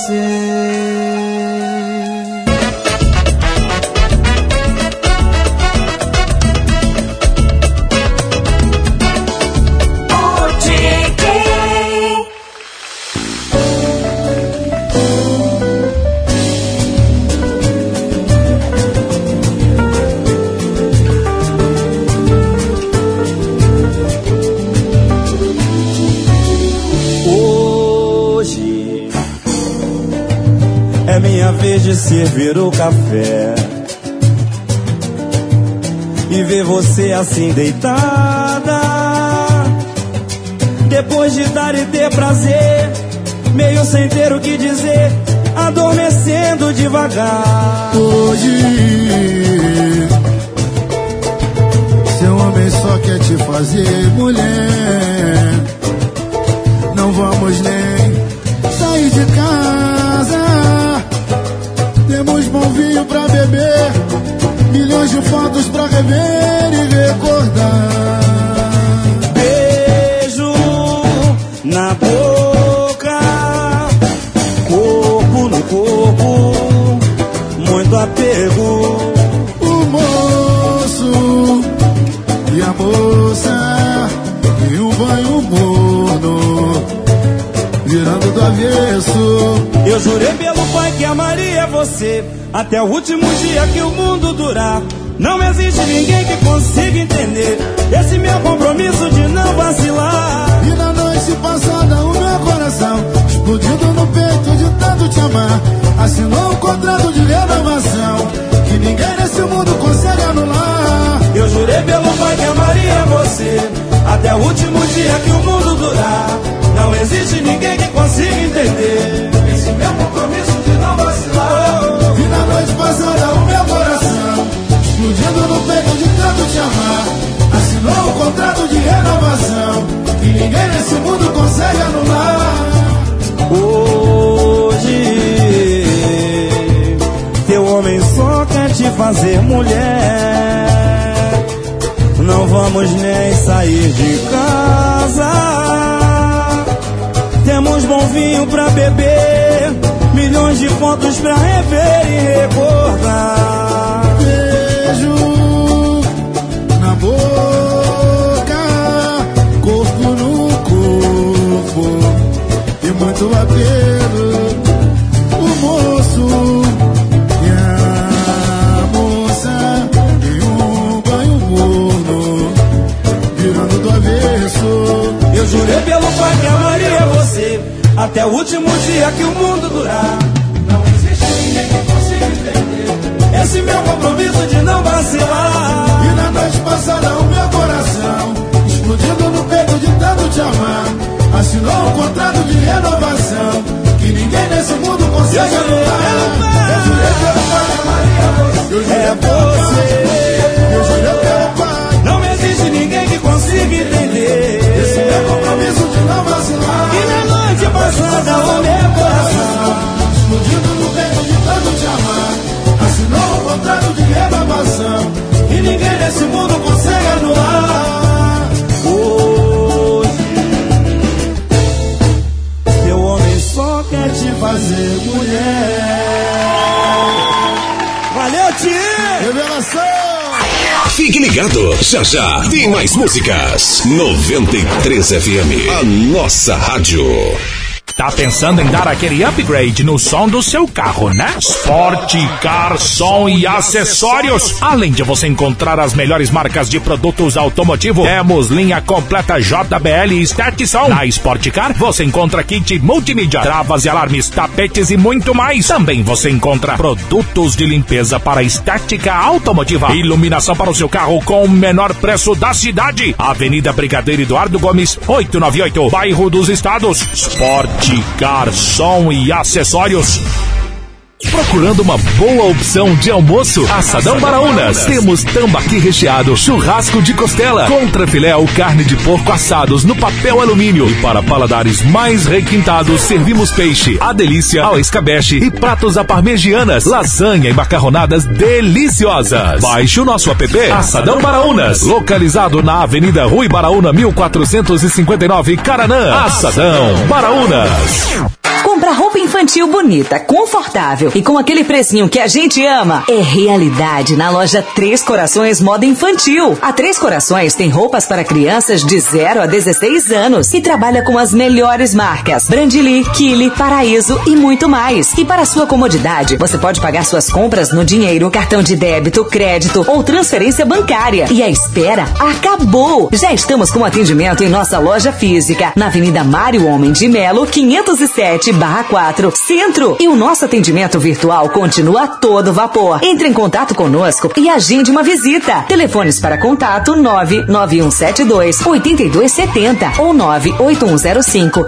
sin. Servir o café e ver você assim deitada. Depois de dar e ter prazer, meio sem ter o que dizer, adormecendo devagar. Hoje, seu homem só quer te fazer mulher. Não vamos nem Eu jurei pelo pai que amaria você até o último dia que o mundo durar. Não existe ninguém que consiga entender esse meu compromisso de não vacilar. E na noite passada o meu coração explodindo no peito de tanto te amar. Assinou um contrato de renovação que ninguém nesse mundo consegue anular. Eu jurei pelo pai que amaria você até o último dia que o mundo durar. Não existe ninguém que consiga entender Nesse mundo consegue anular. Hoje, teu homem só quer te fazer mulher. Não vamos nem sair de casa. Temos bom vinho pra beber, milhões de fotos pra rever e recordar. Beijo na boca, muito apelo. O moço e a moça em um banho morno, virando do avesso. Eu jurei pelo pai que amaria você até o último dia que o mundo durar. Não existe ninguém que consiga entender esse meu compromisso de não vacilar. E na noite passada o meu coração explodindo no peito de tanto te amar. Assinou um contrato de renovação que ninguém nesse mundo consegue anular. Eu jurei pelo pai que você. Eu jurei É você. pai. Eu jurei pelo pai. Não existe ninguém que consiga entender Esse meu compromisso de não vacilar. E na noite passada o meu coração Explodindo no peito de tanto te amar. Assinou um contrato de renovação E ninguém nesse mundo consegue anular fazer mulher Valeu, tio! Revelação! Fique ligado, já já tem mais músicas. 93 FM, a nossa rádio. Tá pensando em dar aquele upgrade no som do seu carro, né? Sport Car Som e Acessórios. Além de você encontrar as melhores marcas de produtos automotivo, temos linha completa JBL e Start Som. Na Sport Car você encontra kit multimídia, travas e alarmes, tapetes e muito mais. Também você encontra produtos de limpeza para estética automotiva, iluminação para o seu carro com o menor preço da cidade. Avenida Brigadeiro Eduardo Gomes, 898, bairro dos Estados. Sport Car Som e Acessórios. Procurando uma boa opção de almoço? Assadão Baraunas. Temos tambaqui recheado, churrasco de costela, contrafilé ou carne de porco assados no papel alumínio. E para paladares mais requintados, servimos peixe, a delícia, ao escabeche e pratos à parmegianas, lasanha e macarronadas deliciosas. Baixe o nosso app Assadão Baraunas, localizado na Avenida Rui Baraúna 1459, Caranã. Assadão Baraunas. Infantil bonita, confortável e com aquele precinho que a gente ama é realidade na loja Três Corações Moda Infantil. A Três Corações tem roupas para crianças de 0 a 16 anos e trabalha com as melhores marcas: Brandili, Kili, Paraíso e muito mais. E para sua comodidade, você pode pagar suas compras no dinheiro, cartão de débito, crédito ou transferência bancária. E a espera acabou! Já estamos com atendimento em nossa loja física, na Avenida Mário Homem de Melo, 507 4, Centro. E o nosso atendimento virtual continua a todo vapor. Entre em contato conosco e agende uma visita. Telefones para contato 99172 8270 ou 98105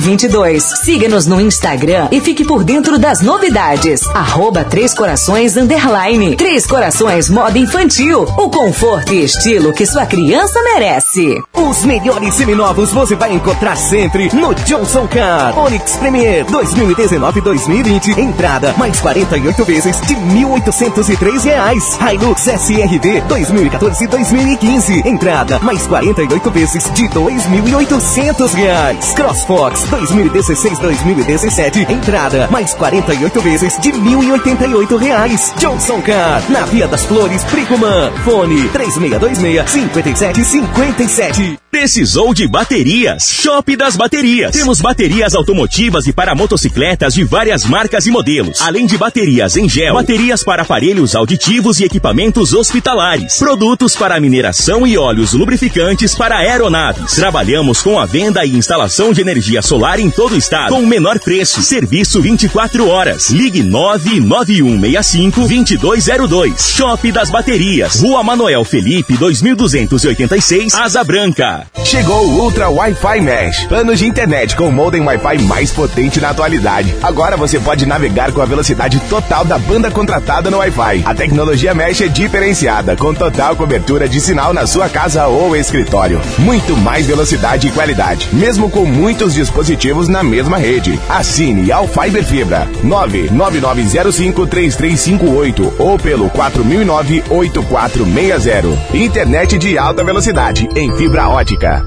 0022. Siga-nos no Instagram e fique por dentro das novidades. Arroba Três Corações Underline. Três Corações Moda Infantil. O conforto e estilo que sua criança merece. Os melhores seminovos você vai encontrar sempre no Johnson Car. Onix Premier 2019-2020. Entrada mais 48 vezes de 1.803 reais. Hilux SRV 2014-2015. Entrada mais 48 vezes de 2.800 reais. CrossFox 2016-2017. Entrada mais 48 vezes de 1.088 reais. Johnson Car na Via das Flores, Bricumã. Fone 3626-5757. Precisou de baterias? Shop das Baterias. Temos baterias automotivas e para motocicletas de várias marcas e modelos. Além de baterias em gel, baterias para aparelhos auditivos e equipamentos hospitalares. Produtos para mineração e óleos lubrificantes para aeronaves. Trabalhamos com a venda e instalação de energia solar em todo o estado. Com o menor preço. Serviço 24 horas. Ligue 99165 2202. Shop das Baterias. Rua Manoel Felipe 2286, Asa Branca. Chegou o Ultra Wi-Fi Mesh. Planos de internet com o modem Wi-Fi mais potente na atualidade. Agora você pode navegar com a velocidade total da banda contratada no Wi-Fi. A tecnologia Mesh é diferenciada, com total cobertura de sinal na sua casa ou escritório. Muito mais velocidade e qualidade, mesmo com muitos dispositivos na mesma rede. Assine ao Fiber Fibra 999053358 ou pelo 4009-8460. Internet de alta velocidade em fibra ótica.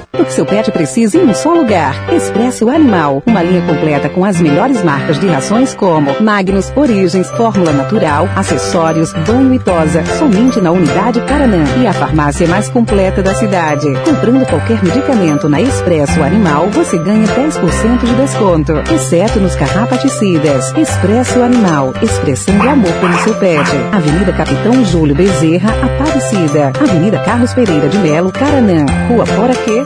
O que seu pet precisa em um só lugar. Expresso Animal. Uma linha completa com as melhores marcas de rações como Magnus, Origens, Fórmula Natural, acessórios, banho e tosa. Somente na unidade Paranã. E a farmácia mais completa da cidade. Comprando qualquer medicamento na Expresso Animal, você ganha 10% de desconto. Exceto nos carrapaticidas. Expresso Animal. Expressão de amor pelo seu pet. Avenida Capitão Júlio Bezerra, Aparecida. Avenida Carlos Pereira de Melo, Caranã. Rua Fora Que,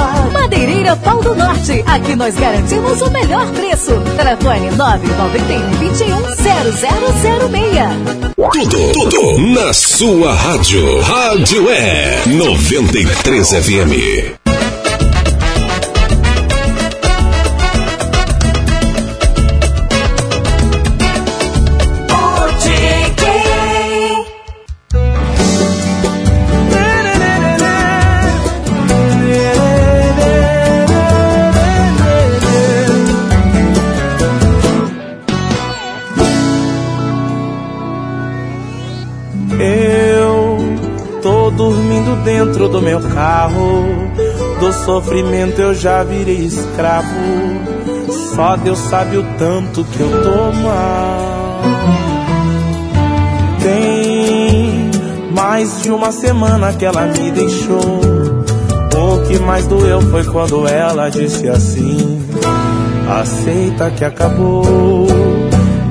Madeireira Pau do Norte. Aqui nós garantimos o melhor preço. Telefone 991 21 0006. Tudo, tudo na sua rádio. Rádio é 93 FM. Sofrimento eu já virei escravo. Só Deus sabe o tanto que eu tô mal. Tem mais de uma semana que ela me deixou. O que mais doeu foi quando ela disse assim: Aceita que acabou.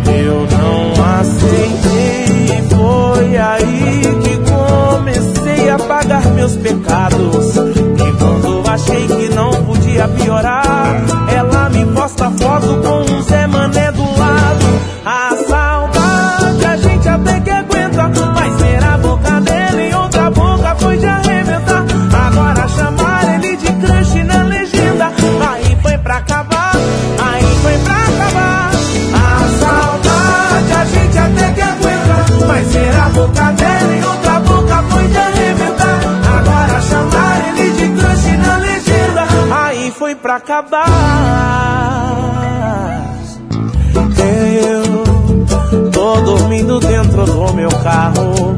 Eu não aceitei. Foi aí que comecei a pagar meus pecados. E quando achei que não podia piorar, ela acabar. Eu tô dormindo dentro do meu carro.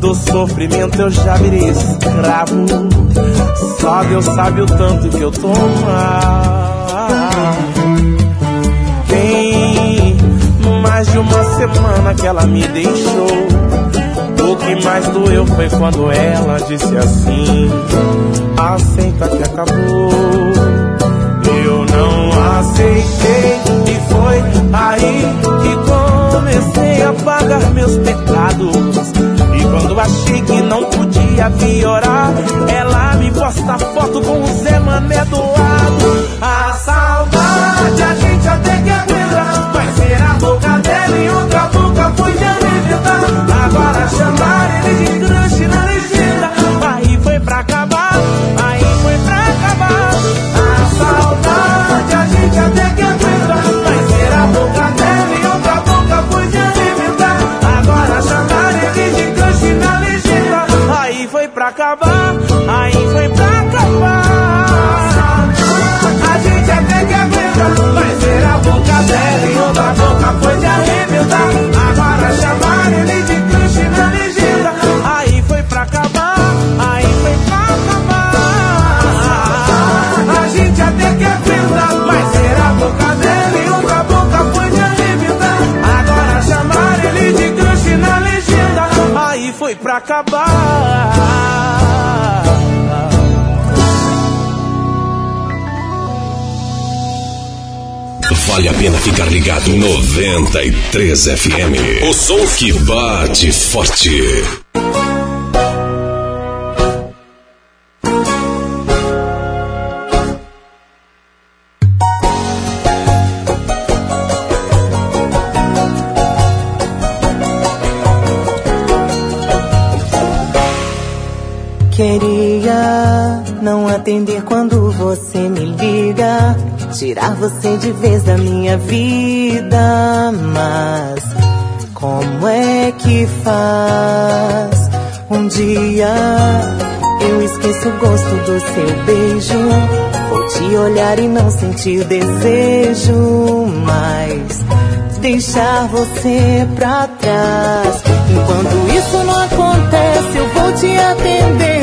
Do sofrimento eu já virei escravo. Só Deus sabe o tanto que eu tô mal. Tem mais de uma semana que ela me deixou. O que mais doeu foi quando ela disse assim: Aceita que acabou. Aceitei e foi aí que comecei a pagar meus pecados. E quando achei que não podia piorar, ela me posta foto com o Zé Mané do lado. A saudade a gente até que aguenta, mas ser a boca dela em outra boca foi de arrebentar. Agora chamar ele de acabar, aí foi pra acabar. A gente até que aguenta, mas ser a boca dela e outra boca foi de arrebentar. Agora chamaram ele de crush na legenda, aí foi pra acabar, aí foi pra acabar. A gente até que aguenta, mas ser a boca dela e outra boca foi de arrebentar. Agora chamaram ele de crush na legenda, aí foi pra acabar. Vale a pena ficar ligado. 93 FM. O som que bate forte. Queria não atender quando tirar você de vez da minha vida, mas como é que faz? Um dia eu esqueço o gosto do seu beijo, vou te olhar e não sentir desejo mais, deixar você pra trás. Enquanto isso não acontece, eu vou te atender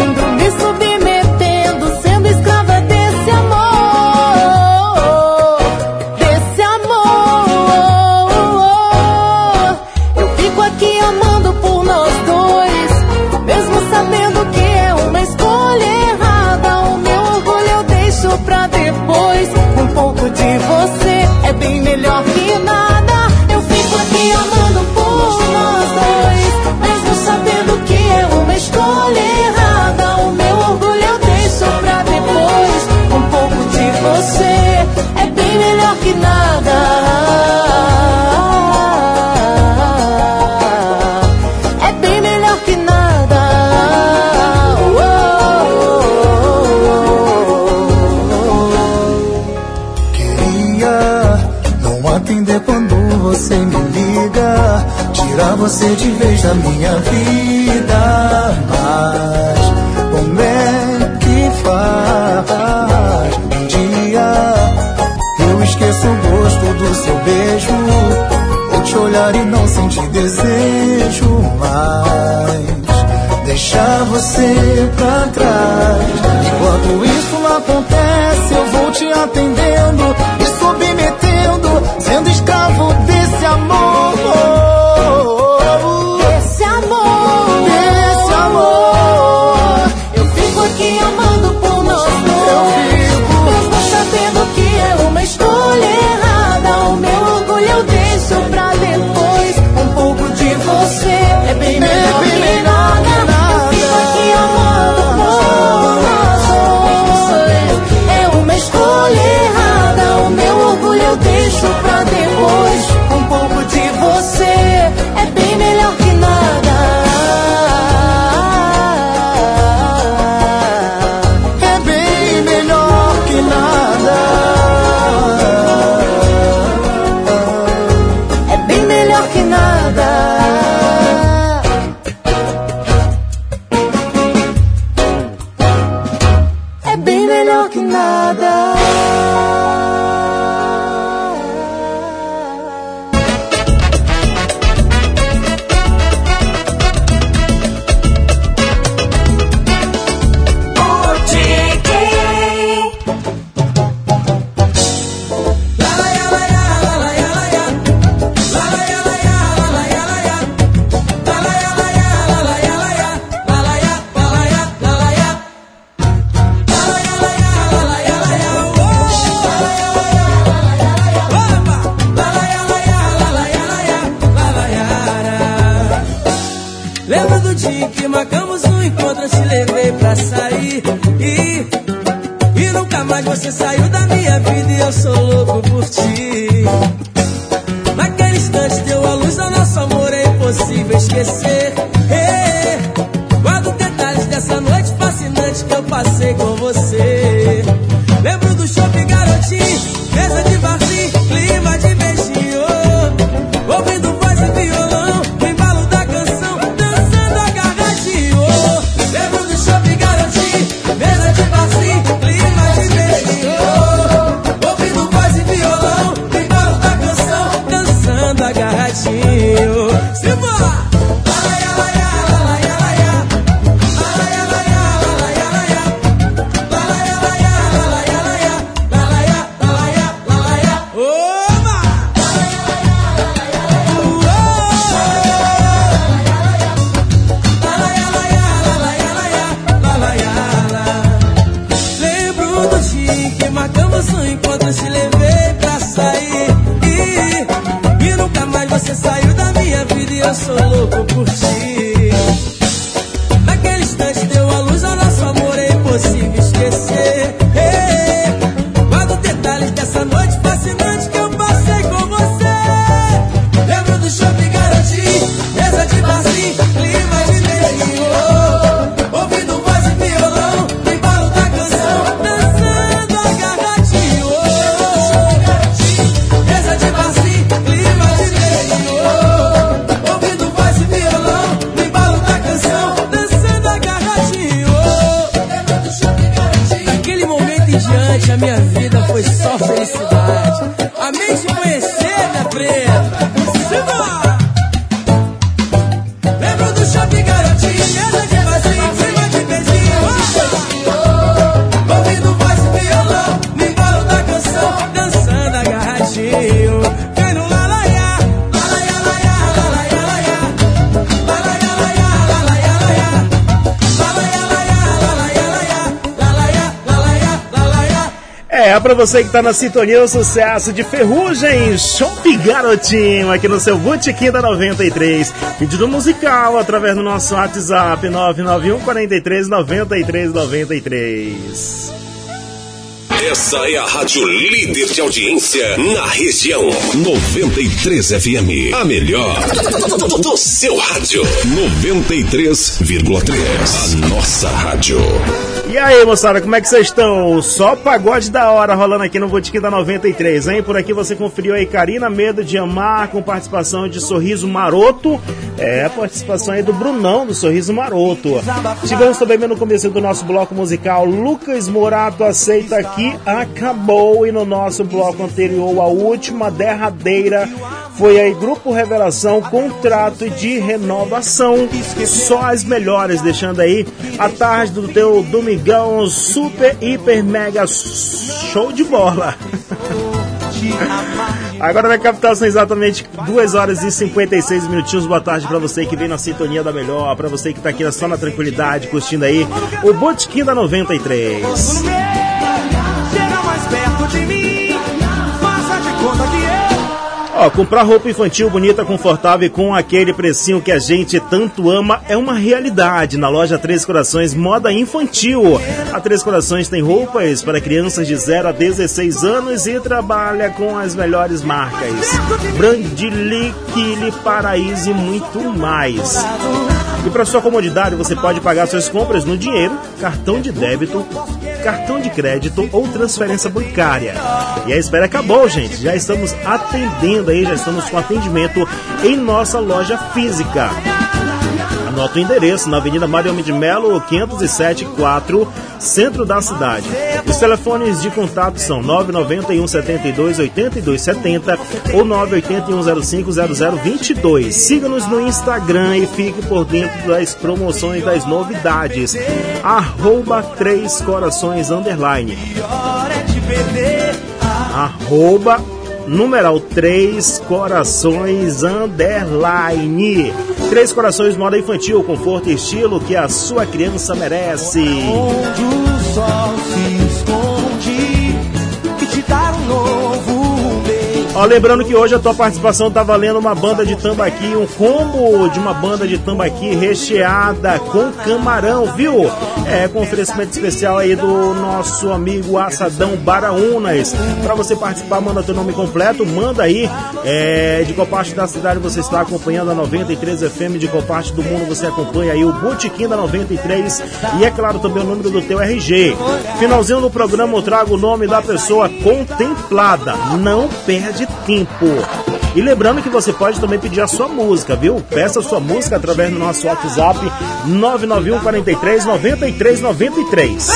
você de vez da minha vida. Mas como é que faz? Um dia eu esqueço o gosto do seu beijo. Ou te olhar e não sentir desejo mais. Deixar você pra trás. Enquanto isso acontece, eu vou te atendendo eu sou louco por ti. Pra você que tá na sintonia, o sucesso de Ferrugem, Shop Garotinho, aqui no seu Botequim da 93. Pedido musical através do nosso WhatsApp 991 43 93 93. Essa é a rádio líder de audiência na região. 93 FM. A melhor do seu rádio. 93,3. A nossa rádio. E aí, moçada, como é que vocês estão? Só pagode da hora rolando aqui no Botequim da 93, hein? Por aqui você conferiu aí Karina Medo de Amar, com participação de Sorriso Maroto. É, a participação aí do Brunão, do Sorriso Maroto. Tivemos também no começo do nosso bloco musical Lucas Morato Aceita Aqui, acabou. E no nosso bloco anterior, a última derradeira, foi aí Grupo Revelação, contrato de renovação. Só as melhores, deixando aí a tarde do teu domingão super, hiper, mega show de bola. Agora na capital são exatamente 2 horas e 56 minutinhos. Boa tarde pra você que vem na sintonia da melhor, pra você que tá aqui só na tranquilidade, curtindo aí o Botequim da 93. Chega mais perto de mim, faça de conta que. Ó, comprar roupa infantil bonita, confortável e com aquele precinho que a gente tanto ama é uma realidade. Na loja Três Corações Moda Infantil. A Três Corações tem roupas para crianças de 0 a 16 anos e trabalha com as melhores marcas. Brandilic, Paraíso e muito mais. E para sua comodidade, você pode pagar suas compras no dinheiro, cartão de débito, cartão de crédito ou transferência bancária. E a espera acabou, gente. Já estamos atendendo aí, já estamos com atendimento em nossa loja física. Anota o endereço na Avenida Mário de Melo, 507 4, centro da cidade. Os telefones de contato são 991 72 82 70 ou 981 05 0022. Siga-nos no Instagram e fique por dentro das promoções das novidades. Arroba 3 Corações Underline. Arroba numeral 3 Corações Underline. Três Corações Moda Infantil, conforto e estilo que a sua criança merece. Onde o sol se Ó, lembrando que hoje a tua participação tá valendo uma banda de tambaqui, um combo de uma banda de tambaqui recheada com camarão, viu? É, com oferecimento especial aí do nosso amigo Assadão Baraunas. Para você participar, manda teu nome completo, manda aí é, de qual parte da cidade você está acompanhando a 93 FM, de qual parte do mundo você acompanha aí o Botequim da 93 e é claro também o número do teu RG. Finalzinho do programa eu trago o nome da pessoa contemplada. Não perde tempo. E lembrando que você pode também pedir a sua música, viu? Peça a sua música através do nosso WhatsApp 991 43 93 93.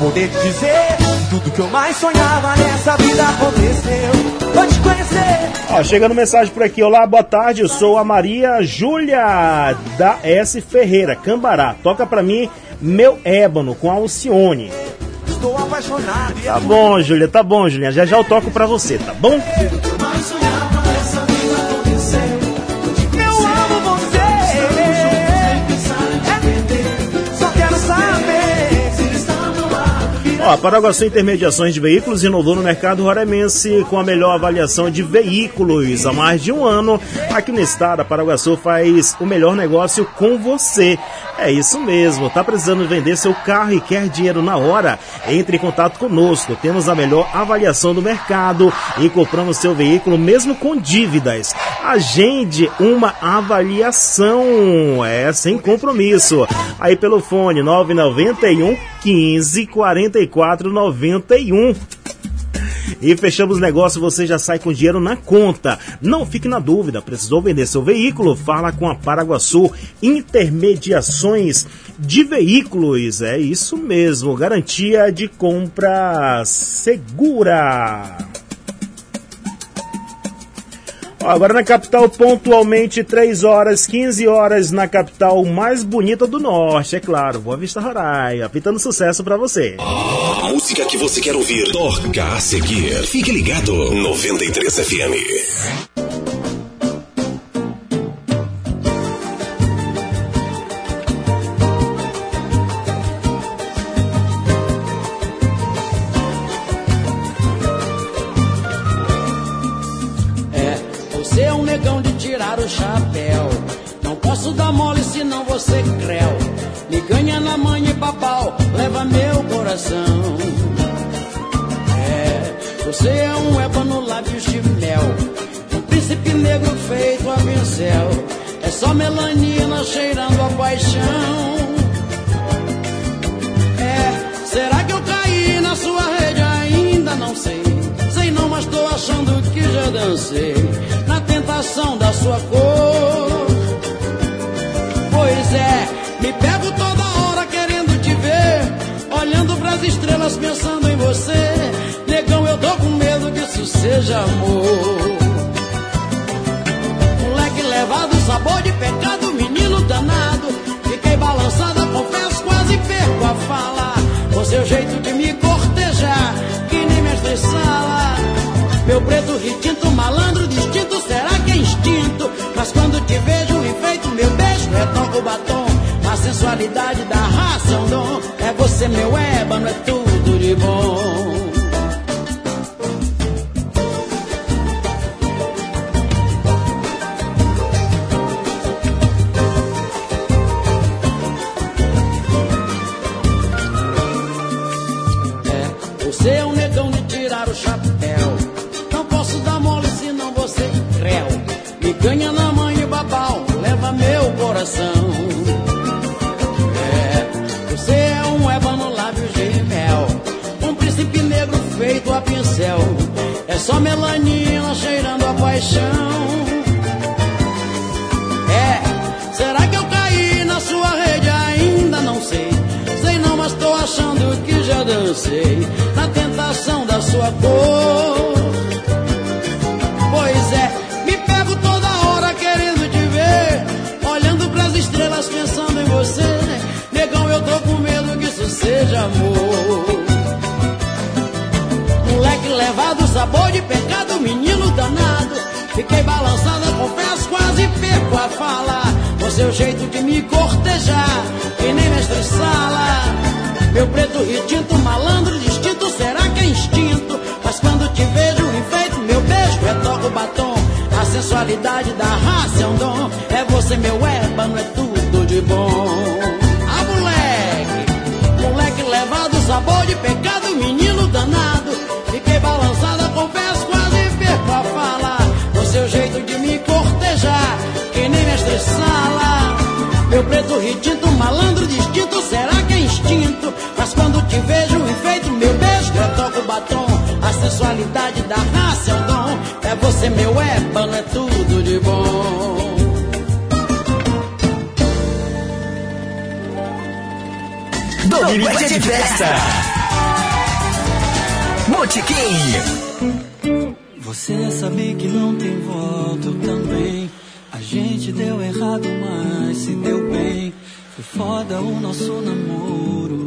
Poder dizer tudo que eu mais sonhava nessa vida aconteceu. Vou te conhecer. Ó, chegando mensagem por aqui. Olá, boa tarde. Eu sou a Maria Júlia da S Ferreira, Cambará. Toca pra mim meu ébano com a Alcione. Estou apaixonado. Tá bom, Júlia, tá bom, Julinha. Já já eu toco pra você, tá bom? Ó, a Paraguaçu Intermediações de Veículos inovou no mercado roremense com a melhor avaliação de veículos. Há mais de um ano, aqui no estado, a Paraguaçu faz o melhor negócio com você. É isso mesmo, tá precisando vender seu carro e quer dinheiro na hora? Entre em contato conosco. Temos a melhor avaliação do mercado e compramos seu veículo mesmo com dívidas. Agende uma avaliação, é sem compromisso. Aí pelo fone 991 15 44 91. E fechamos o negócio, você já sai com dinheiro na conta. Não fique na dúvida, precisou vender seu veículo? Fala com a Paraguaçu Intermediações de Veículos. É isso mesmo, garantia de compra segura. Agora na capital, pontualmente 3 horas, 15 horas na capital mais bonita do norte, é claro, Boa Vista Roraima, pitando sucesso para você. A música que você quer ouvir, toca a seguir. Fique ligado, 93 FM. Você é um ébano lábios de mel. Um príncipe negro feito a pincel. É só melanina cheirando a paixão. É, será que eu caí na sua rede? Ainda não sei. Sei não, mas tô achando que já dancei tentação da sua cor. Amor. Moleque levado, sabor de pecado, menino danado. Fiquei balançada, confesso, quase perco a fala. O seu jeito de me cortejar, que nem mestre sala. Meu preto retinto, malandro distinto, será que é instinto? Mas quando te vejo enfeito, meu beijo retoca o batom. A sensualidade da raça é um dom. É você, meu ébano, é tudo de bom. Só melanina cheirando a paixão. É, será que eu caí na sua rede? Ainda não sei. Sei não, mas tô achando que já dancei na tentação da sua cor. Sabor de pecado, menino danado. Fiquei balançada, confesso, quase perco a fala. O seu jeito de me cortejar, que nem mestre sala. Meu preto retinto, malandro distinto, será que é instinto? Mas quando te vejo enfeito, meu beijo retoca o batom. A sensualidade da raça é um dom. É você, meu ébano, é tudo de bom. Ah, moleque, moleque levado, sabor de pecado, menino danado. Mestre sala. Meu preto retinto, malandro distinto, será que é instinto? Mas quando te vejo enfeito, meu beijo, eu toco o batom. A sensualidade da raça é um dom. É você, meu ébano, é tudo de bom. Domingo de festa. Botequim. Você sabe que não tem volta também. Gente deu errado, mas se deu bem. Foi foda o nosso namoro.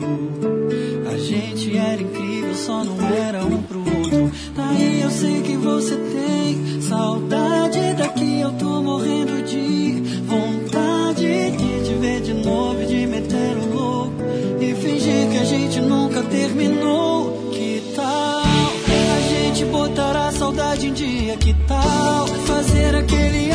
A gente era incrível, só não era um pro outro. Daí eu sei que você tem saudade daqui. Eu tô morrendo de vontade de te ver de novo, de meter o louco e fingir que a gente nunca terminou. Que tal a gente botar a saudade em dia? Que tal fazer aquele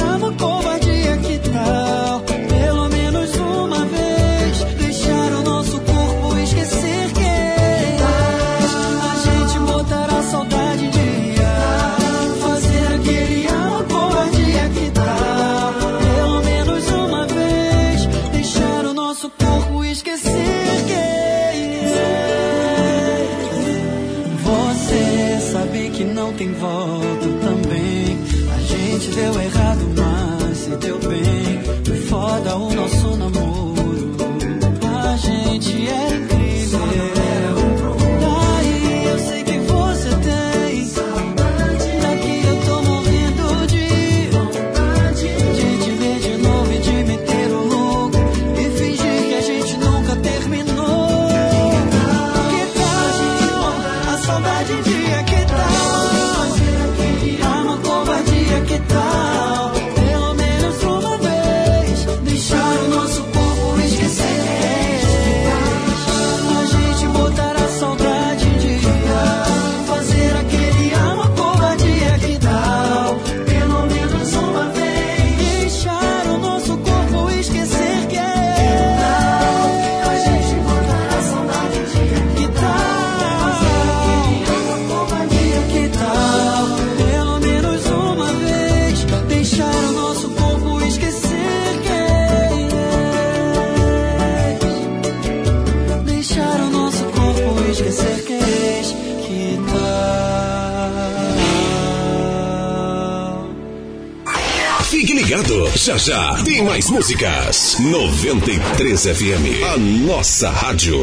já já tem mais músicas. 93 FM, a nossa rádio.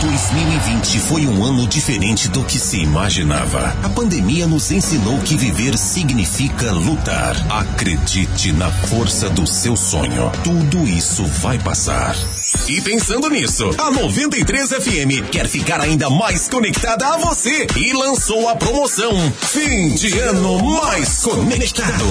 2020 foi um ano diferente do que se imaginava. A pandemia nos ensinou que viver significa lutar. Acredite na força do seu sonho. Tudo isso vai passar. E pensando nisso, a 93 FM quer ficar ainda mais conectada a você e lançou a promoção Fim de Ano Mais Conectado.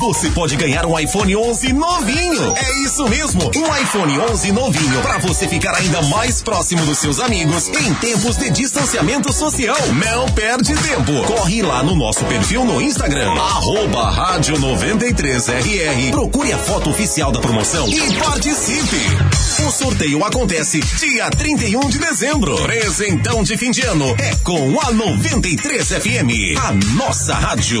Você pode ganhar um iPhone 11 novinho. É isso mesmo, um iPhone 11 novinho para você ficar ainda mais próximo dos seus amigos em tempos de distanciamento social. Não perde tempo. Corre lá no nosso perfil no Instagram, arroba rádio 93RR. Procure a foto oficial da promoção e participe. O sorteio acontece dia 31 de dezembro. Presentão de fim de ano é com a 93 FM, a nossa rádio.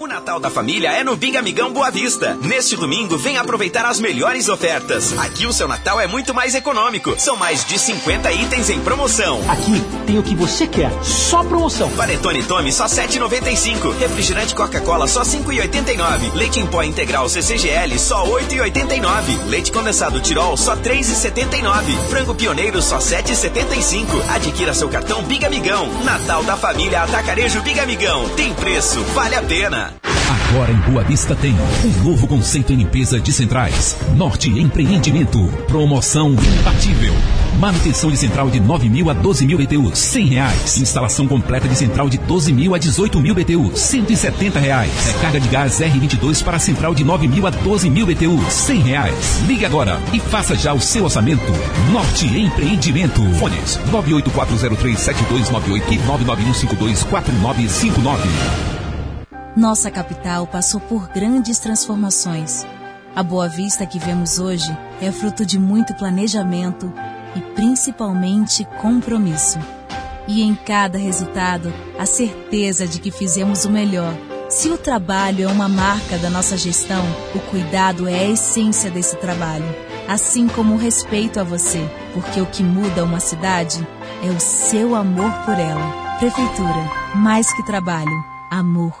O Natal da família é no Big Amigão Boa Vista. Neste domingo, vem aproveitar as melhores ofertas. Aqui o seu Natal é muito mais econômico. São mais de 50 itens em promoção. Aqui tem o que você quer, só promoção. Panetone Tome só 7,95. Refrigerante Coca-Cola só 5,89. Leite em pó integral CCGL só 8,89. Leite condensado Tirol só 3,79. Frango Pioneiro só 7,75. Adquira seu cartão Big Amigão. Natal da família Atacarejo Big Amigão. Tem preço, vale a pena. Agora em Boa Vista tem um novo conceito em limpeza de centrais. Norte Empreendimento. Promoção imbatível. Manutenção de central de 9 mil a 12 mil BTUs, 100 reais. Instalação completa de central de 12 mil a 18 mil BTUs, 170 reais. Recarga de gás R22 para central de 9 mil a 12 mil BTUs, 100 reais. Ligue agora e faça já o seu orçamento. Norte Empreendimento. Fones 984037298 e 991524959. Nossa capital passou por grandes transformações. A Boa Vista que vemos hoje é fruto de muito planejamento e principalmente compromisso. E em cada resultado, a certeza de que fizemos o melhor. Se o trabalho é uma marca da nossa gestão, o cuidado é a essência desse trabalho. Assim como o respeito a você, porque o que muda uma cidade é o seu amor por ela. Prefeitura, mais que trabalho, amor.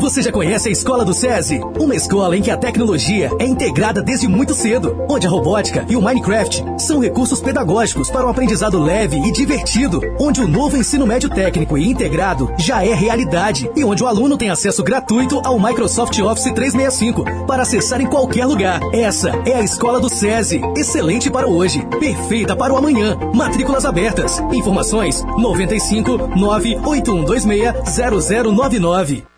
Você já conhece a Escola do SESI? Uma escola em que a tecnologia é integrada desde muito cedo, onde a robótica e o Minecraft são recursos pedagógicos para um aprendizado leve e divertido, onde o novo ensino médio técnico e integrado já é realidade e onde o aluno tem acesso gratuito ao Microsoft Office 365 para acessar em qualquer lugar. Essa é a Escola do SESI. Excelente para hoje, perfeita para o amanhã. Matrículas abertas. Informações 95 98126 0099.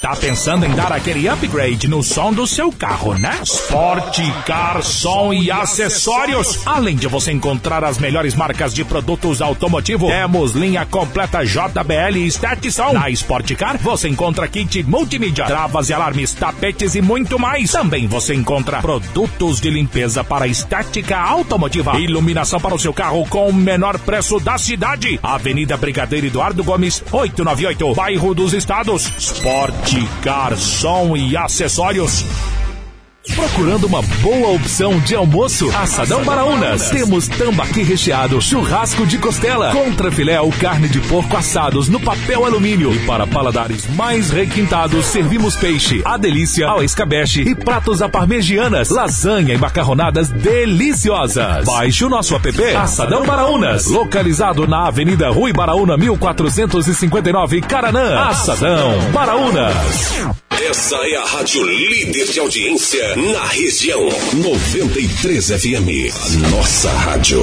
Tá pensando em dar aquele upgrade no som do seu carro, né? Sport Car Som e Acessórios. Além de você encontrar as melhores marcas de produtos automotivos, temos linha completa JBL e Stetson. Na Sport Car você encontra kit multimídia, travas e alarmes, tapetes e muito mais. Também você encontra produtos de limpeza para estética automotiva, iluminação para o seu carro com o menor preço da cidade. Avenida Brigadeiro Eduardo Gomes, 898, Bairro dos Estados. Sport Garçom e Acessórios. Procurando uma boa opção de almoço? Assadão Baraunas. Temos tambaqui recheado, churrasco de costela, contra filé ou carne de porco assados no papel alumínio. E para paladares mais requintados, servimos peixe, a delícia, ao escabeche e pratos à parmegianas, lasanha e macarronadas deliciosas. Baixe o nosso app Assadão Baraunas, localizado na Avenida Rui Baraúna 1459, Caranã. Assadão Baraunas. Essa é a rádio líder de audiência na região. 93 FM. A nossa rádio.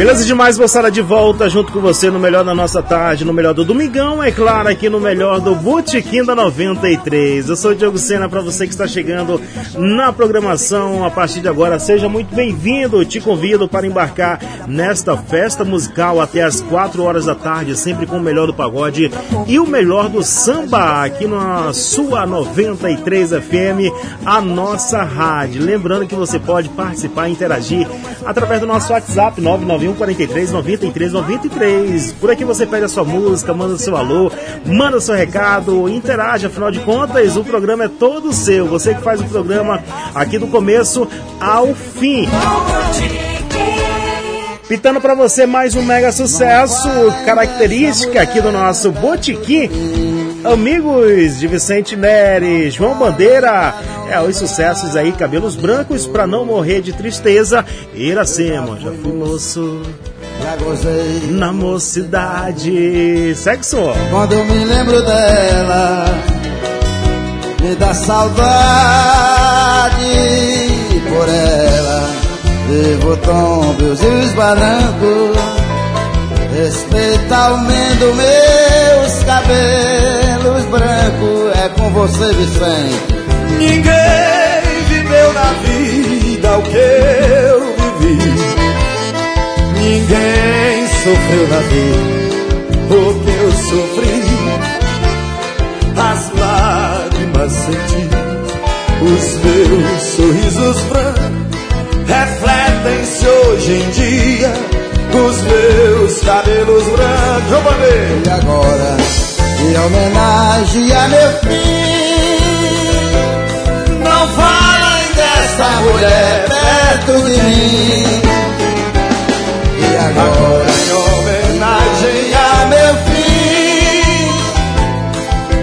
Beleza demais, moçada, de volta junto com você no melhor da nossa tarde, no melhor do Domingão, é claro, aqui no melhor do Botequim da 93. Eu sou o Diogo Sena, para você que está chegando na programação a partir de agora, seja muito bem-vindo. Te convido para embarcar nesta festa musical até as 4 horas da tarde, sempre com o melhor do pagode e o melhor do samba, aqui na sua 93 FM, a nossa rádio. Lembrando que você pode participar e interagir através do nosso WhatsApp 991 43 93 93. Por aqui você pede a sua música, manda seu alô, manda seu recado, interage, afinal de contas, o programa é todo seu. Você que faz o programa aqui do começo ao fim. Pitando para você mais um mega sucesso, característica aqui do nosso Botiquim. Amigos de Vicente Neres, João Bandeira, é os sucessos aí, cabelos brancos pra não morrer de tristeza. Iracema, já fui moço. Já gozei. Na mocidade. Sexo. Quando eu me lembro dela, me dá saudade por ela. Vivo tombos e esbaranco. Respeita aumento meus cabelos brancos. É com você, Vicente. Ninguém viveu na vida o que eu vivi. Ninguém sofreu na vida o que eu sofri. As lágrimas senti, os meus sorrisos brancos refletem-se hoje em dia. Os meus cabelos brancos, vamos E agora, em homenagem a meu filho, não falem dessa mulher perto de mim. E agora, em homenagem a meu filho,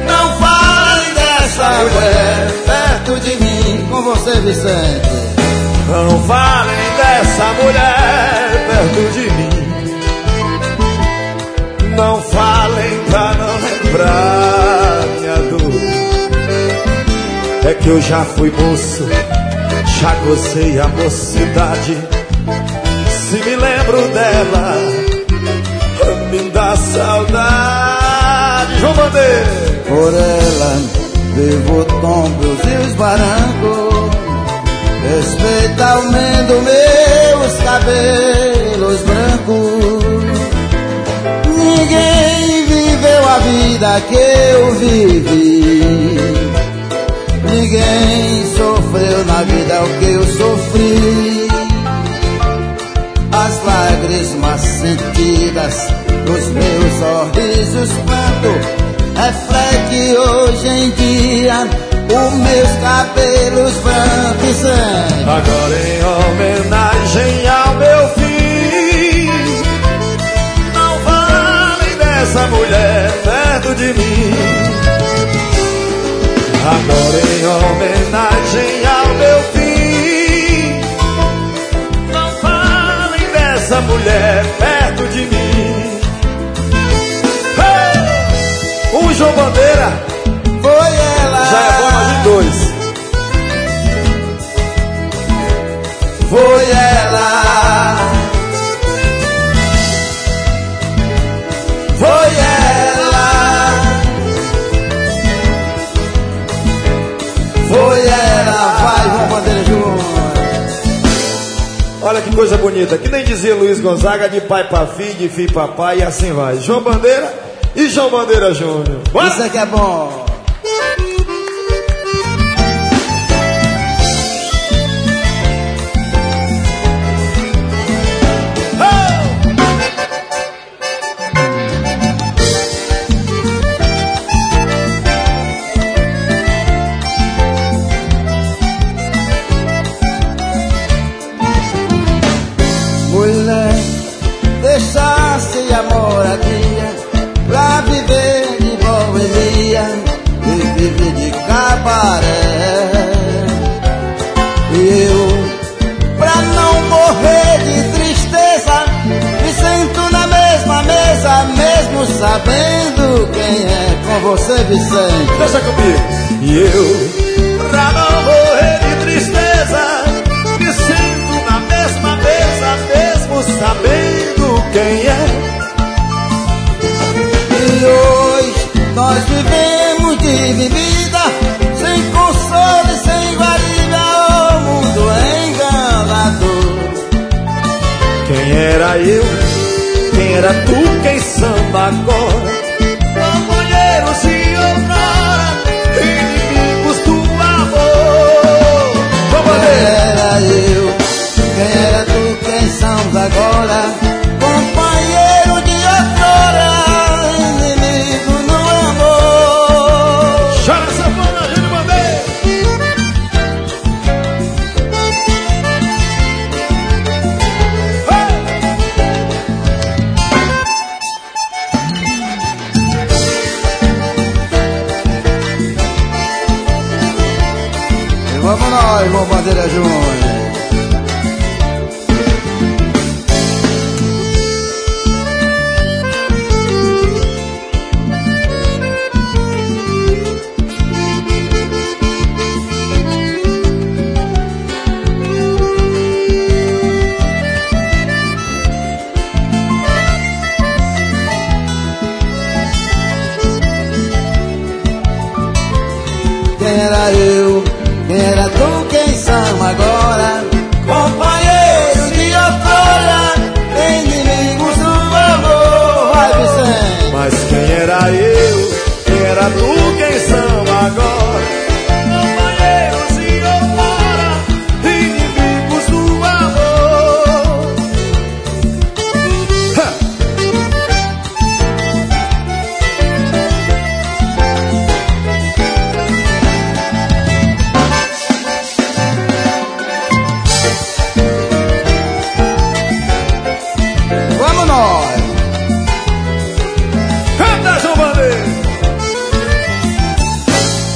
não falem dessa mulher perto de mim. Com você, Vicente. Não falem dessa mulher perto de mim. Não falem pra lembrar minha dor. É que eu já fui moço, já gozei a mocidade. Se me lembro dela, me dá saudade. João Bandeira. Por ela, vivo tombos e os barancos. Respeita aumento meus cabelos brancos. Ninguém a vida que eu vivi. Ninguém sofreu na vida o que eu sofri. As lágrimas sentidas nos meus sorrisos quando reflete hoje em dia os meus cabelos brancos. Agora em homenagem ao meu dessa mulher perto de mim. Agora em homenagem ao meu filho, não falem dessa mulher perto de mim. Hey! O João Bandeira foi ela. Já é bom nós em dois. Foi ela. Coisa bonita. Que nem dizia Luiz Gonzaga, de pai para filho, de filho para pai, e assim vai. João Bandeira e João Bandeira Júnior. Isso é que é bom. Você, Vicente. Deixa comigo. E eu, pra não morrer de tristeza, me sinto na mesma mesa, mesmo sabendo quem é. E hoje nós vivemos de bebida, sem consolo e sem guarida, o mundo é enganador. Quem era eu? Quem era tu, quem samba agora? Quem era tu, quem samba agora?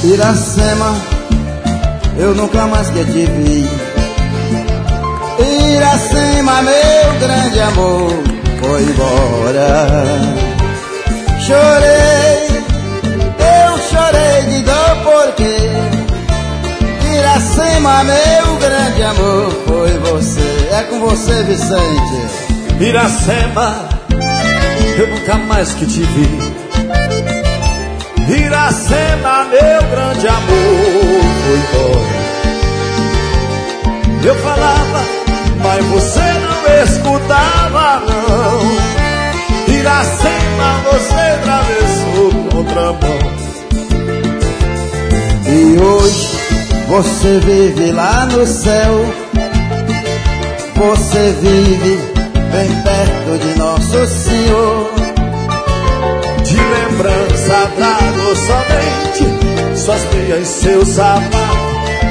Iracema, eu nunca mais que te vi. Iracema, meu grande amor, foi embora. Chorei, eu chorei de dor porque Iracema, meu grande amor, foi você. É com você, Vicente. Iracema, eu nunca mais que te vi. Iracema, meu grande amor, foi embora. Eu falava, mas você não escutava, não. Iracema, amor. E hoje você vive lá no céu. Você vive bem perto de Nosso Senhor. De lembrança trago somente suas meias e seus sapatos.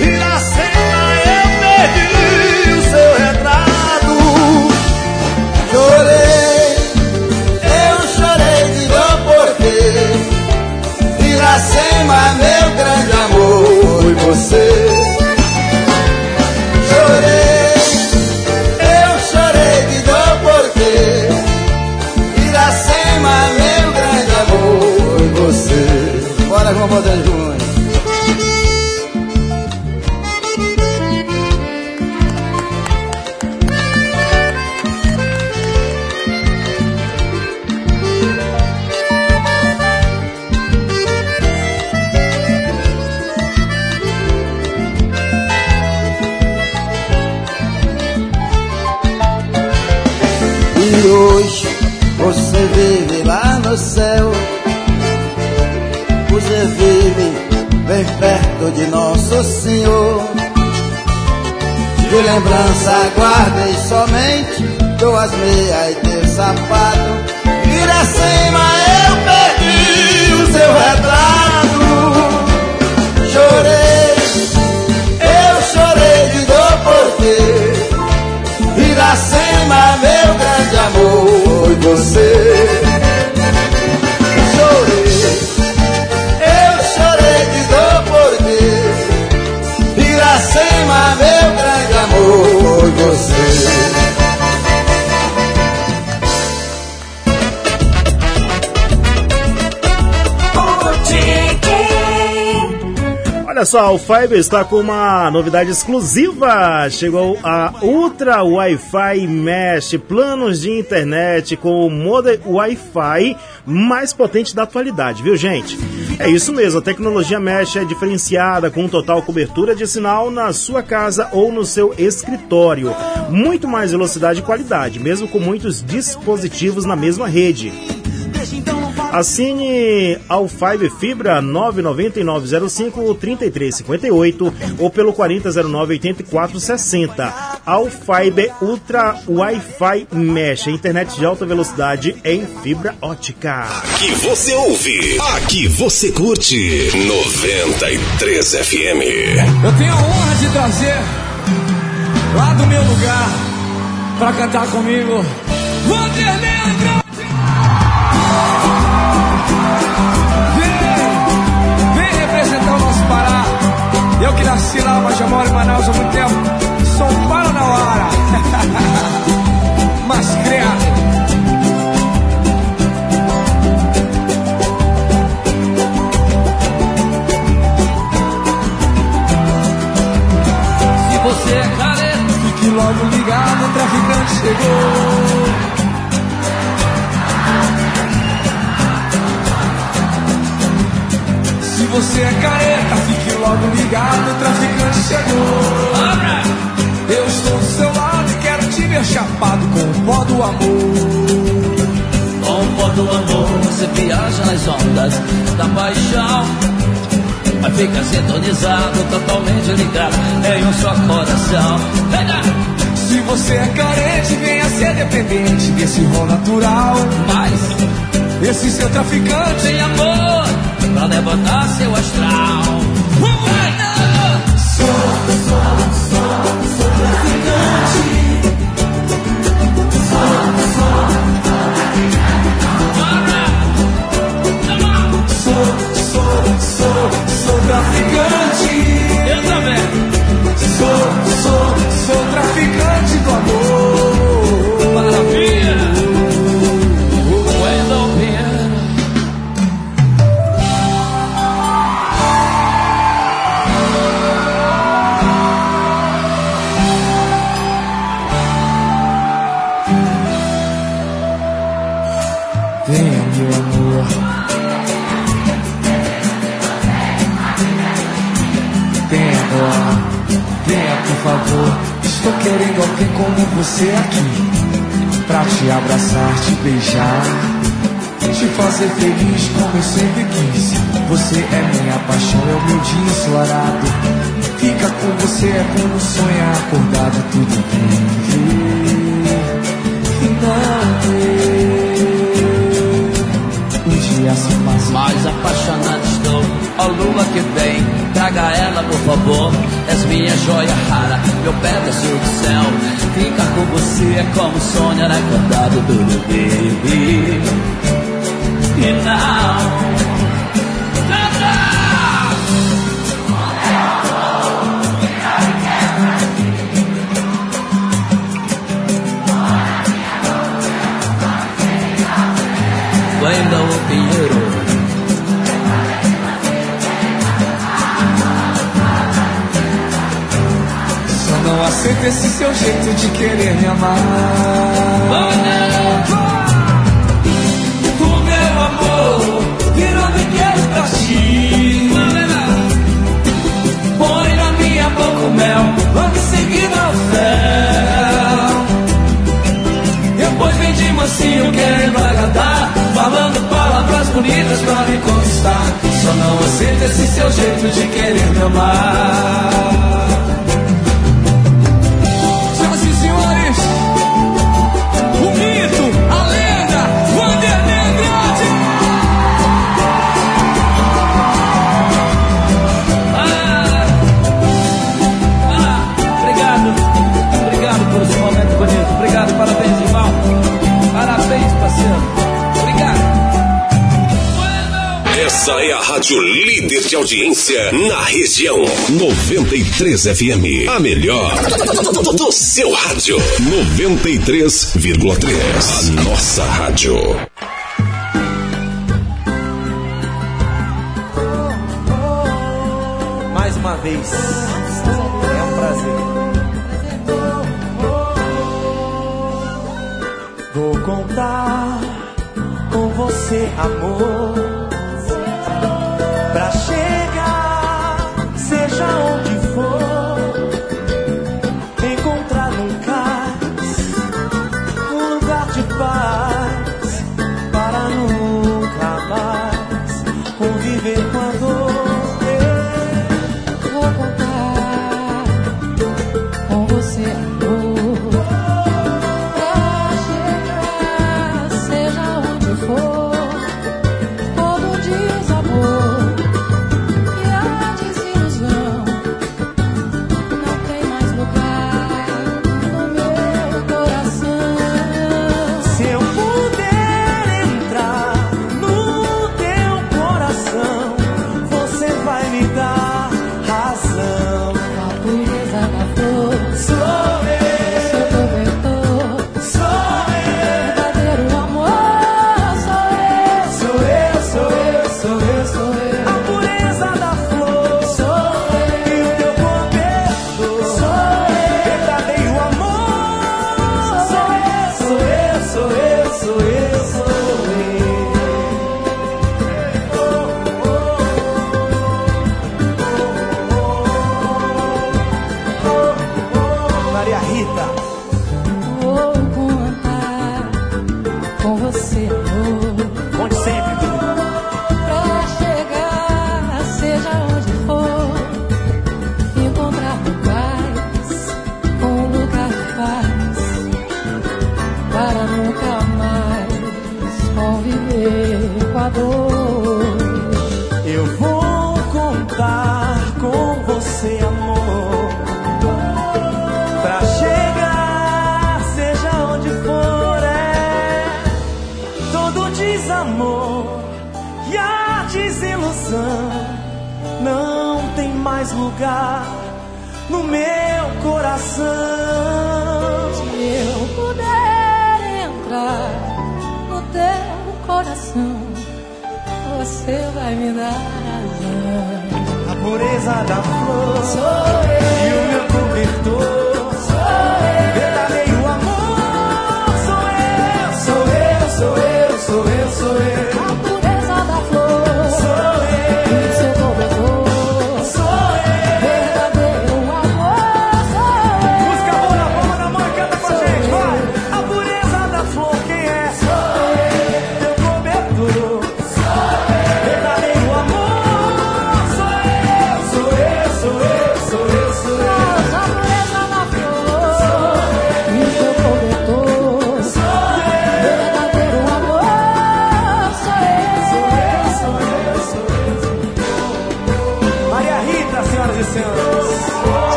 E na cena eu perdi o seu retrato. Chorei, eu chorei de dor porque Iracema, meu grande amor, foi você. Você. Bora, João Baldan perto de Nosso Senhor. De lembrança guardei somente duas meias e teu sapato. Iracema, eu perdi o seu retrato. Chorei, eu chorei de dor porque Iracema, meu grande amor, foi você. Você. Olha só, o Fiber está com uma novidade exclusiva. Chegou a Ultra Wi-Fi Mesh, planos de internet com o modem Wi-Fi mais potente da atualidade, viu gente? É isso mesmo, a tecnologia Mesh é diferenciada com total cobertura de sinal na sua casa ou no seu escritório. Muito mais velocidade e qualidade, mesmo com muitos dispositivos na mesma rede. Assine ao Five Fibra 99905 3358 ou pelo 4009 8460. Ao Fiber Ultra Wi-Fi Mesh, internet de alta velocidade em fibra ótica. Aqui você ouve, aqui você curte 93 FM. Eu tenho a honra de trazer lá do meu lugar pra cantar comigo Vanderlei Andrade. Nasci lá, mas já moro em Manaus há muito tempo. Sou um Paranauara. mas criado. Se você é careta, fique logo ligado, o traficante chegou. Se você é careta, fique logo ligado, o traficante chegou. Eu estou do seu lado e quero te ver chapado com o pó do amor. Com o pó do amor, você viaja nas ondas da paixão. Mas fica sintonizado, totalmente ligado em um só coração. Venha! Se você é carente, venha ser dependente desse rol natural. Mas esse seu traficante tem amor pra levantar seu astral. Traficante. Eu também. Sou, sou, sou Estou querendo alguém como você aqui. Pra te abraçar, te beijar. te fazer feliz como eu sempre quis. Você é minha paixão, é o meu dia ensolarado. Fica com você é como sonhar acordado, tudo bem. E ter um dia se passa. Mais apaixonado estou, ó lua que vem, traga ela por favor. És minha joia rara, meu pedaço do céu. Ficar com você é como sonhar acordado, tudo bem. E não. Só não aceito esse seu jeito de querer me amar. O meu amor virou brinquedo pra ti. Põe na minha boca o mel, logo em seguida o fel. Depois vem de mansinho querendo agradar, falando palavras bonitas pra me conquistar. Só não aceito esse seu jeito de querer me amar. Essa é a rádio líder de audiência na região. 93 FM. A melhor do seu rádio. 93,3. A nossa rádio. Mais uma vez, é um prazer. Vou contar com você, amor,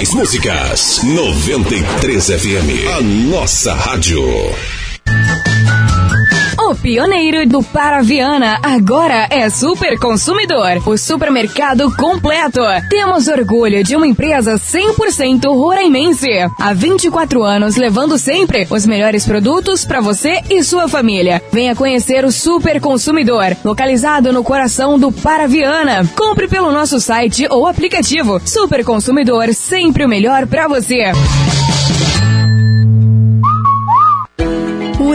mais músicas. 93 FM, a nossa rádio pioneiro do Paraviana agora é super consumidor. O supermercado completo. Temos orgulho de uma empresa 100% roraimense. Há 24 anos levando sempre os melhores produtos para você e sua família. Venha conhecer o Super Consumidor, localizado no coração do Paraviana. Compre pelo nosso site ou aplicativo. Super Consumidor, sempre o melhor para você.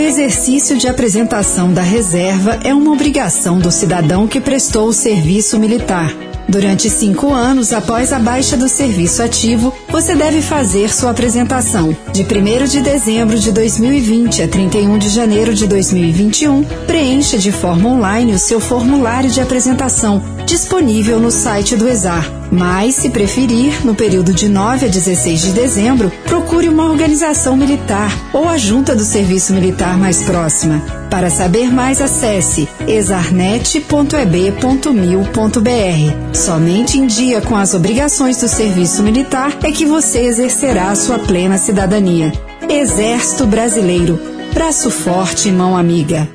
exercício de apresentação da reserva é uma obrigação do cidadão que prestou o serviço militar. Durante cinco anos após a baixa do serviço ativo, você deve fazer sua apresentação. De 1 de dezembro de 2020 a 31 de janeiro de 2021, preencha de forma online o seu formulário de apresentação, disponível no site do ESAR mas, se preferir, no período de 9 a 16 de dezembro, procure uma organização militar ou a junta do serviço militar mais próxima. Para saber mais, acesse exarnet.eb.mil.br. Somente em dia com as obrigações do serviço militar é que você exercerá a sua plena cidadania. Exército Brasileiro. Braço forte, mão amiga.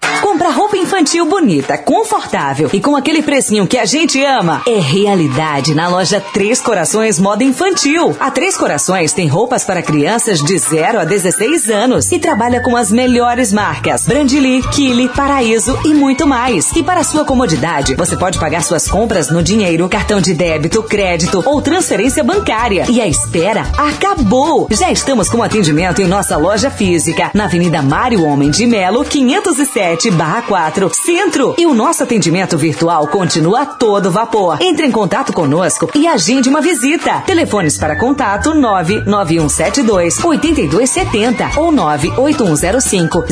Infantil bonita, confortável e com aquele precinho que a gente ama é realidade na loja Três Corações Moda Infantil. A Três Corações tem roupas para crianças de 0 a 16 anos e trabalha com as melhores marcas: Brandili, Kili, Paraíso e muito mais. E para sua comodidade, você pode pagar suas compras no dinheiro, cartão de débito, crédito ou transferência bancária. E a espera acabou! Já estamos com atendimento em nossa loja física, na Avenida Mário Homem de Melo, 507 barra 4, Centro. E o nosso atendimento virtual continua a todo vapor. Entre em contato conosco e agende uma visita. Telefones para contato 99172 8270 ou 98105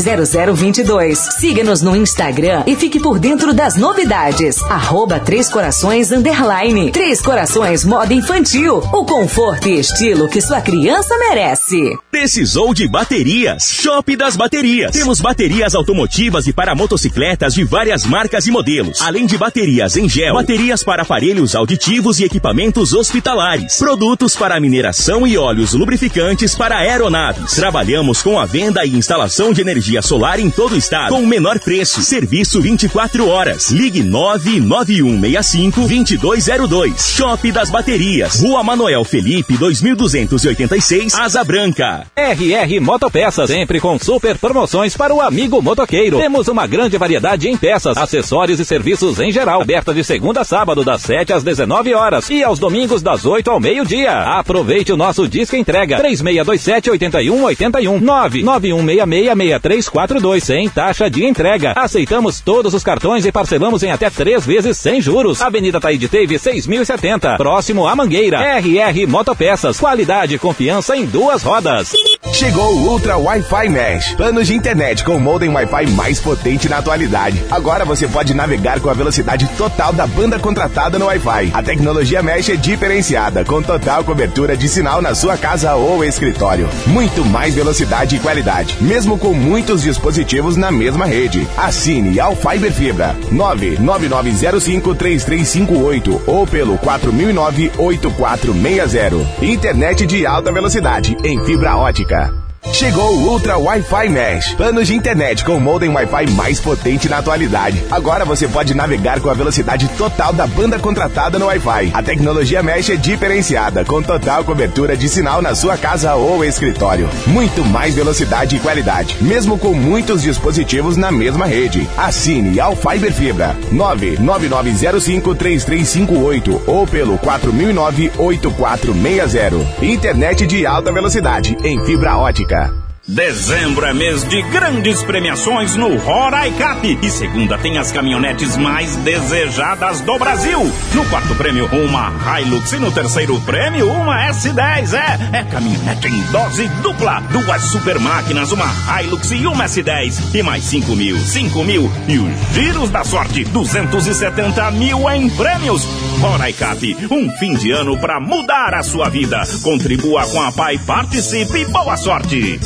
0022. Siga-nos no Instagram e fique por dentro das novidades. Arroba Três Corações Underline. Três Corações Moda Infantil. O conforto e estilo que sua criança merece. Precisou de baterias? Shop das Baterias. Temos baterias automotivas e para motocicletas de várias marcas e modelos, além de baterias em gel, baterias para aparelhos auditivos e equipamentos hospitalares, produtos para mineração e óleos lubrificantes para aeronaves. Trabalhamos com a venda e instalação de energia solar em todo o estado, com o menor preço. Serviço 24 horas. Ligue 99165 2202. Shop das Baterias. Rua Manoel Felipe, 2286, Asa Branca. RR Motopeças, sempre com super promoções para o amigo motoqueiro. Temos uma grande variedade em peças, acessórios e serviços em geral. Aberta de segunda a sábado, das 7 às 19 horas e aos domingos, das 8 ao meio-dia. Aproveite o nosso disco entrega 3627 8181 99166 6342 sem taxa de entrega. Aceitamos todos os cartões e parcelamos em até três vezes sem juros. Avenida Taíde Teve 6070, próximo à Mangueira. RR Motopeças, qualidade e confiança em duas rodas. Chegou o Ultra Wi-Fi Mesh, planos de internet com modem Wi-Fi mais potente na atualidade. Agora você pode navegar com a velocidade total da banda contratada no Wi-Fi. A tecnologia Mesh é diferenciada, com total cobertura de sinal na sua casa ou escritório. Muito mais velocidade e qualidade, mesmo com muitos dispositivos na mesma rede. Assine ao Fiber Fibra 999053358 ou pelo 4009-8460. Internet de alta velocidade em fibra ótica. Chegou o Ultra Wi-Fi Mesh, planos de internet com modem Wi-Fi mais potente na atualidade. Agora você pode navegar com a velocidade total da banda contratada no Wi-Fi. A tecnologia Mesh é diferenciada, com total cobertura de sinal na sua casa ou escritório. Muito mais velocidade e qualidade, mesmo com muitos dispositivos na mesma rede. Assine ao Fiber Fibra 999053358 ou pelo 4009-8460. Internet de alta velocidade em fibra ótica. Indonesia. Dezembro é mês de grandes premiações no Roraicap. E segunda tem as caminhonetes mais desejadas do Brasil. No quarto prêmio, uma Hilux. E no terceiro prêmio, uma S10. É, é caminhonete em dose dupla. Duas super máquinas, uma Hilux e uma S10. E mais 5 mil, 5 mil. E os giros da sorte, 270 mil em prêmios. Roraicap, um fim de ano para mudar a sua vida. Contribua com a Pai, participe e boa sorte.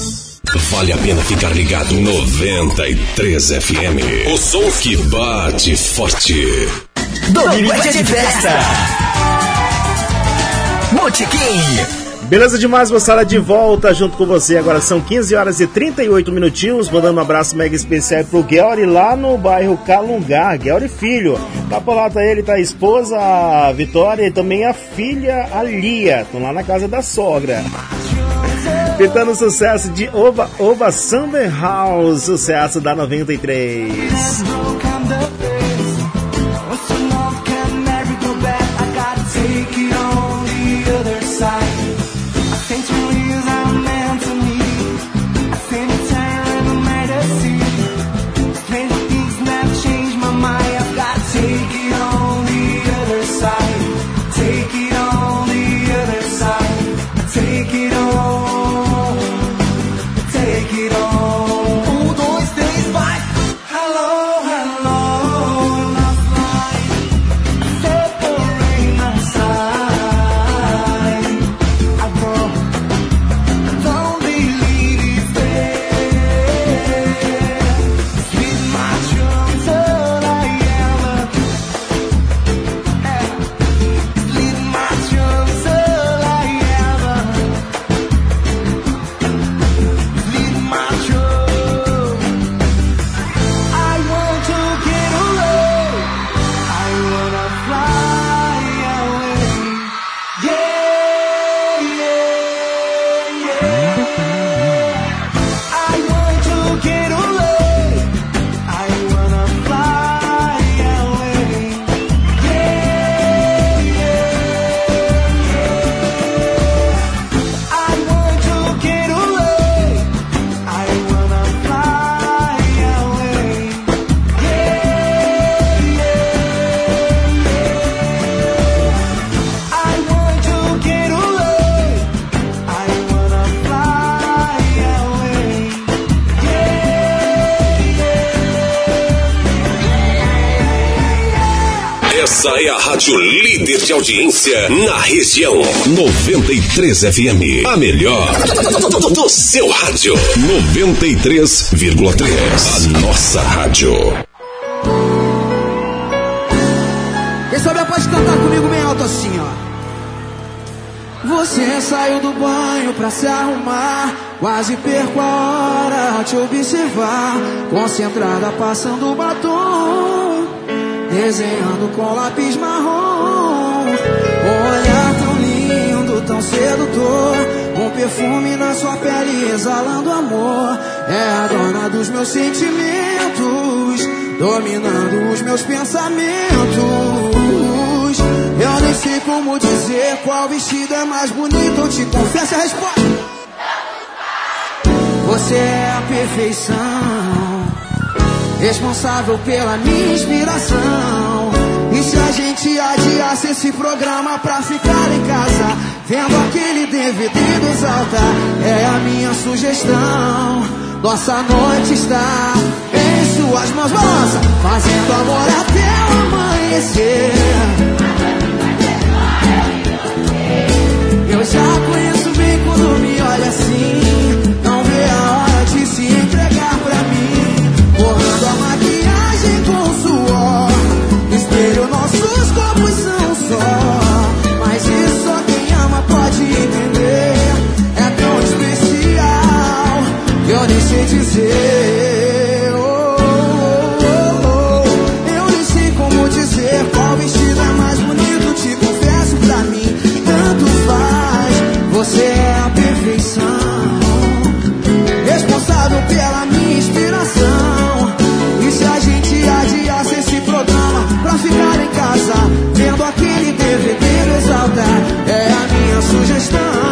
Vale a pena ficar ligado 93 FM. O som que bate forte. Domingo é de festa. Botequim. Beleza demais, moçada, de volta junto com você. Agora são 15 horas e 38 minutinhos. Mandando um abraço mega especial pro Guelri lá no bairro Calungá. Guelri Filho. Tá por lá, tá ele, tá a esposa, a Vitória e também a filha, a Lia. Estão lá na casa da sogra. Tentando o sucesso de Ova, Ova Summer House, sucesso da 93. Líder de audiência na região. 93 FM. A melhor do, seu rádio. 93,3. A nossa rádio. Quem souber pode cantar comigo bem alto assim, ó. Você saiu do banho pra se arrumar. Quase perco a hora a te observar. Concentrada, passando batom. Desenhando com lápis marrom. Sedutor. Um perfume na sua pele exalando amor. É a dona dos meus sentimentos. Dominando os meus pensamentos. Eu nem sei como dizer qual vestido é mais bonito. Eu te confesso a resposta. Você é a perfeição, responsável pela minha inspiração. E se a gente adiasse esse programa pra ficar em casa, vendo aquele DVD do Exalta, é a minha sugestão. Nossa noite está em suas mãos, balança, fazendo amor até o amanhecer. Eu já conheço bem quando me olha assim. Em casa, vendo aquele DVD do Exalta, é a minha sugestão.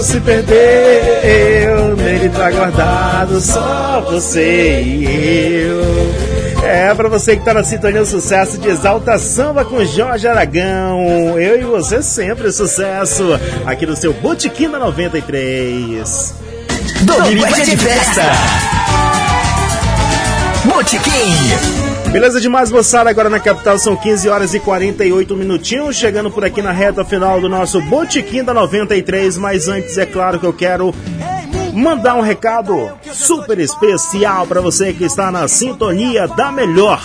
Barco se perdeu, nele tá guardado só você e eu. É, pra você que tá na sintonia, o sucesso de Exalta Samba com Jorge Aragão. Eu e você sempre sucesso aqui no seu Botequim da 93. Domingo de festa. Botequim. Beleza demais, moçada. Agora na capital são 15 horas e 48 minutinhos. Chegando por aqui na reta final do nosso Botequim da 93. Mas antes, é claro que eu quero mandar um recado super especial para você que está na sintonia da melhor.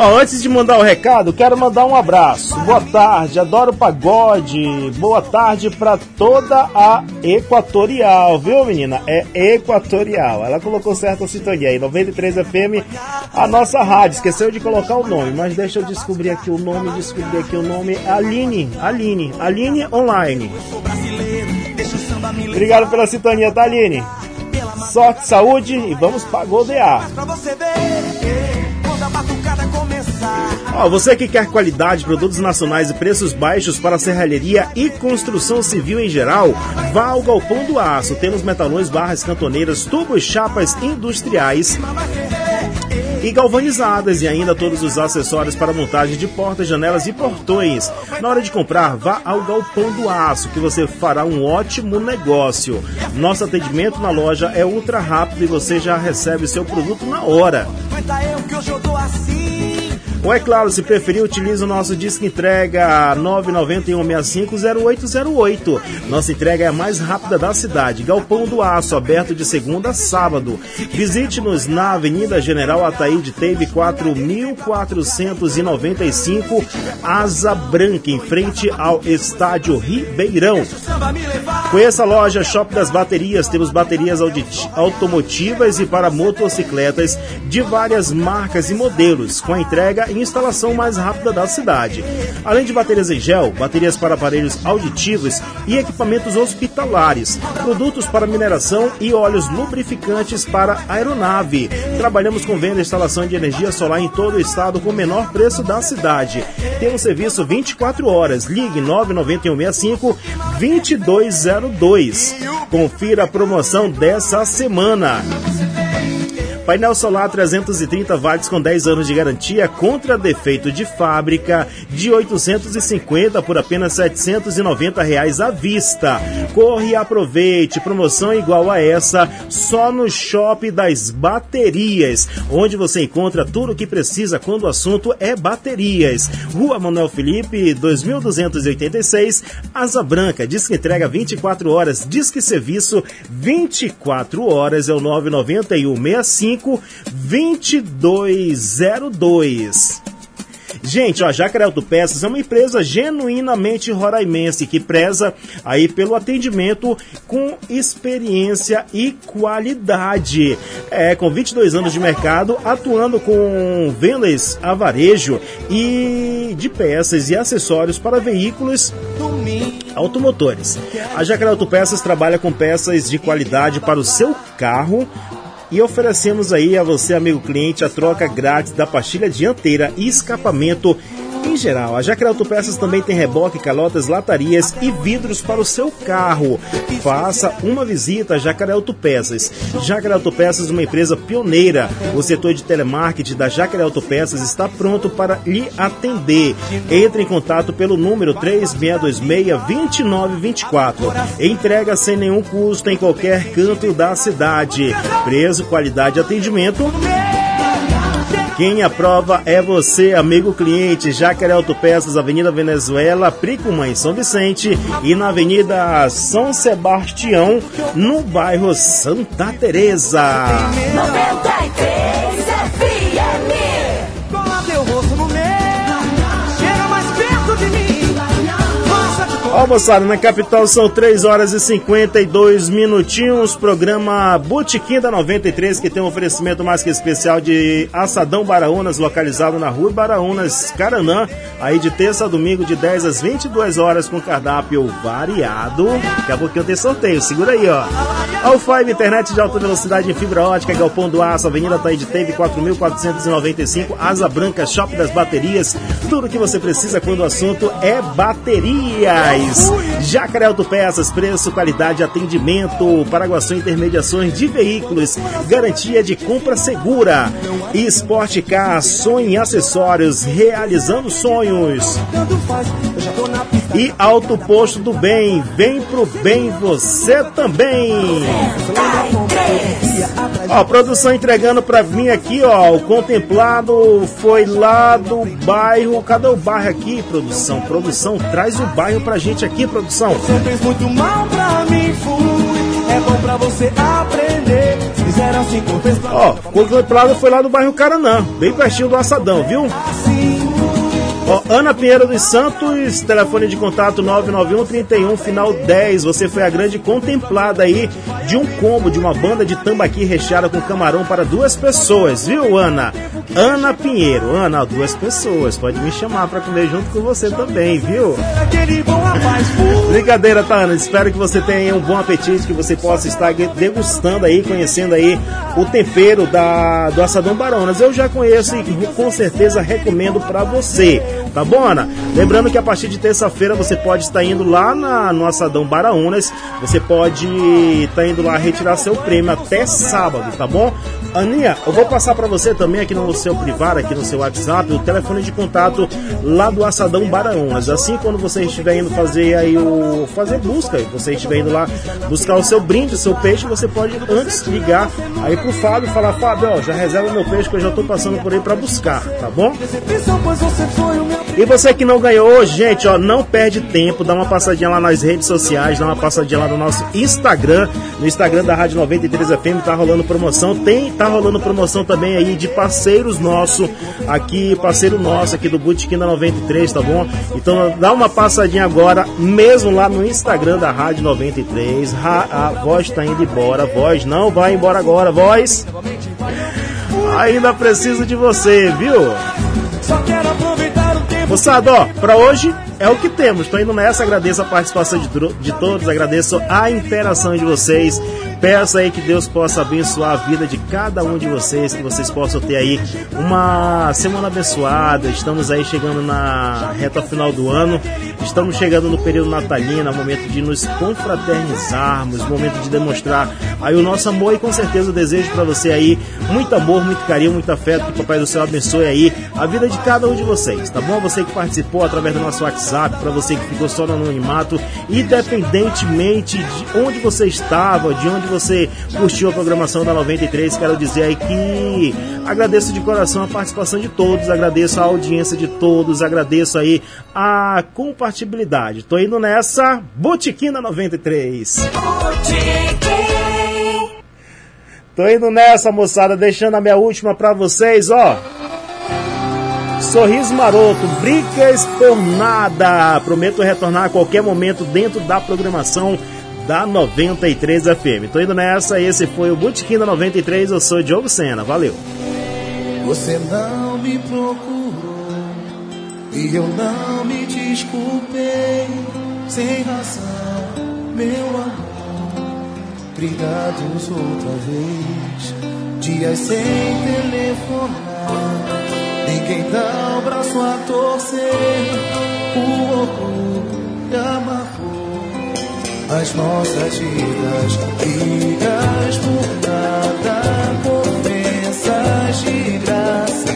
Ó, antes de mandar o recado, quero mandar um abraço. Boa tarde, adoro pagode. Boa tarde para toda a Equatorial, viu, menina? É Equatorial. Ela colocou certo a sintonia aí, 93 FM, a nossa rádio. Esqueceu de colocar o nome, mas deixa eu descobrir aqui o nome, descobrir aqui o nome. Aline, Aline, Aline Online. Obrigado pela sintonia, tá, Aline? Sorte, saúde e vamos pagodear. pra você ver. Ó, você que quer qualidade, produtos nacionais e preços baixos para serralheria e construção civil em geral, vá ao Galpão do Aço. Temos metalões, barras, cantoneiras, tubos, chapas industriais e galvanizadas e ainda todos os acessórios para montagem de portas, janelas e portões. Na hora de comprar, vá ao Galpão do Aço, que você fará um ótimo negócio. Nosso atendimento na loja é ultra rápido e você já recebe seu produto na hora. Ou é claro, se preferir, utilize o nosso disco entrega 991650808. Nossa entrega é a mais rápida da cidade. Galpão do Aço, aberto de segunda a sábado. Visite-nos na Avenida General Ataíde Teve 4495, Asa Branca, em frente ao Estádio Ribeirão. Conheça a loja Shop das Baterias. Temos baterias automotivas e para motocicletas de várias marcas e modelos, com a entrega instalação mais rápida da cidade. Além de baterias em gel, baterias para aparelhos auditivos e equipamentos hospitalares, produtos para mineração e óleos lubrificantes para aeronave. Trabalhamos com venda e instalação de energia solar em todo o estado com o menor preço da cidade. Temos serviço 24 horas. Ligue 99165 2202. Confira a promoção dessa semana. Painel solar 330 watts com 10 anos de garantia contra defeito de fábrica de 850 por apenas 790 reais à vista. Corre e aproveite, promoção igual a essa só no Shop das Baterias, onde você encontra tudo o que precisa quando o assunto é baterias. Rua Manuel Felipe, 2286, Asa Branca, disque entrega 24 horas, disque serviço 24 horas, é o 991 65 2202. Gente, ó, Jacaré Autopeças é uma empresa genuinamente roraimense que preza aí pelo atendimento com experiência e qualidade. É, com 22 anos de mercado, atuando com vendas a varejo e de peças e acessórios para veículos automotores. A Jacaré Autopeças trabalha com peças de qualidade para o seu carro, e oferecemos aí a você, amigo cliente, a troca grátis da pastilha dianteira e escapamento geral, a Jacaré Autopeças também tem reboque, calotas, latarias e vidros para o seu carro. Faça uma visita a Jacaré Autopeças. Jacaré Autopeças, uma empresa pioneira. O setor de telemarketing da Jacaré Autopeças está pronto para lhe atender. Entre em contato pelo número 3626-2924. Entrega sem nenhum custo em qualquer canto da cidade. Preço, qualidade e atendimento quem aprova é você, amigo cliente. Jacaré Autopeças, Avenida Venezuela, Prico Mãe São Vicente e na Avenida São Sebastião, no bairro Santa Teresa. 93 Ó, moçada, na capital são 3 horas e 52 minutinhos. Programa Botequim da 93, que tem um oferecimento mais que especial de Assadão Baraúnas, localizado na rua Baraúnas, Caranã. Aí de terça a domingo, de 10 às 22 horas, com cardápio variado. Daqui a pouquinho tem sorteio, segura aí, ó. All Five, internet de alta velocidade em fibra ótica, Galpão do Aço, Avenida Taíde Teve, 4.495, Asa Branca, Shopping das Baterias. Tudo que você precisa quando o assunto é baterias. Jacaré Autopeças, preço, qualidade, atendimento, Paraguaçu Intermediações de Veículos, garantia de compra segura. Esporte Car, sonho em acessórios, realizando sonhos. E Alto Posto do Bem, vem pro bem você também. Ó, produção entregando pra mim aqui, ó. O contemplado foi lá do bairro. Cadê o bairro aqui, produção? Produção, traz o bairro pra gente aqui, produção. Você fez muito mal pra mim, fui. É bom pra você aprender. Fizeram assim pra Ó, o contemplado foi lá do bairro Caranã, bem pertinho do Assadão, viu? Ó, Ana Pinheiro dos Santos, telefone de contato 991 31 final 10. Você foi a grande contemplada aí de um combo de uma banda de tambaqui recheada com camarão para duas pessoas, viu, Ana? Ana Pinheiro. Ana, duas pessoas. Pode me chamar para comer junto com você também, viu? Brincadeira, tá, Ana? Espero que você tenha um bom apetite, que você possa estar degustando aí, conhecendo aí o tempero da, do assadão Baronas. Eu já conheço e com certeza recomendo para você. Tá bom, Ana? Lembrando que a partir de terça-feira você pode estar indo lá na, no Assadão Baraunas. Você pode estar indo lá retirar seu prêmio até sábado, tá bom? Aninha, eu vou passar para você também aqui no seu privado, aqui no seu WhatsApp, o telefone de contato lá do Assadão Baraunas. Assim, quando você estiver indo fazer aí o fazer busca, você estiver indo lá buscar o seu brinde, o seu peixe, você pode antes ligar aí pro Fábio e falar: Fábio, ó, já reserva meu peixe que eu já tô passando por aí para buscar, tá bom? E você que não ganhou gente, ó, não perde tempo, dá uma passadinha lá nas redes sociais, dá uma passadinha lá no nosso Instagram, no Instagram da Rádio 93 FM, tá rolando promoção, tem, tá rolando promoção também aí de parceiros nosso aqui, parceiro nosso aqui do Botequim da 93, tá bom? Então dá uma passadinha agora, mesmo lá no Instagram da Rádio 93, Ra- a voz tá indo embora, voz não vai embora agora, voz. Ainda preciso de você, viu? Só quero aproveitar. Moçada, ó, pra hoje é o que temos. Tô indo nessa, agradeço a participação de, de todos, agradeço a interação de vocês. Peço aí que Deus possa abençoar a vida de cada um de vocês, que vocês possam ter aí uma semana abençoada. Estamos aí chegando na reta final do ano, estamos chegando no período natalino, é momento de nos confraternizarmos, momento de demonstrar aí o nosso amor e com certeza desejo para você aí muito amor, muito carinho, muito afeto, que o Papai do Céu abençoe aí a vida de cada um de vocês, tá bom? Você que participou através do nosso WhatsApp, para você que ficou só no anonimato, independentemente de onde você estava, de onde você curtiu a programação da 93, quero dizer aí que agradeço de coração a participação de todos, agradeço a audiência de todos, agradeço aí a compatibilidade. Tô indo nessa Botiquina 93. Tô indo nessa, moçada, deixando a minha última pra vocês, ó. Sorriso Maroto, brigas por nada. Prometo retornar a qualquer momento dentro da programação da 93 FM. Tô indo nessa, esse foi o Botequim da 93, eu sou Diogo Sena, valeu. Você não me procurou e eu não me desculpei sem razão, meu amor. Brigados outra vez, dias sem telefonar. Ninguém dá o braço a torcer, o orgulho amarrou as nossas vidas, brigas por nada, ofensas de graça,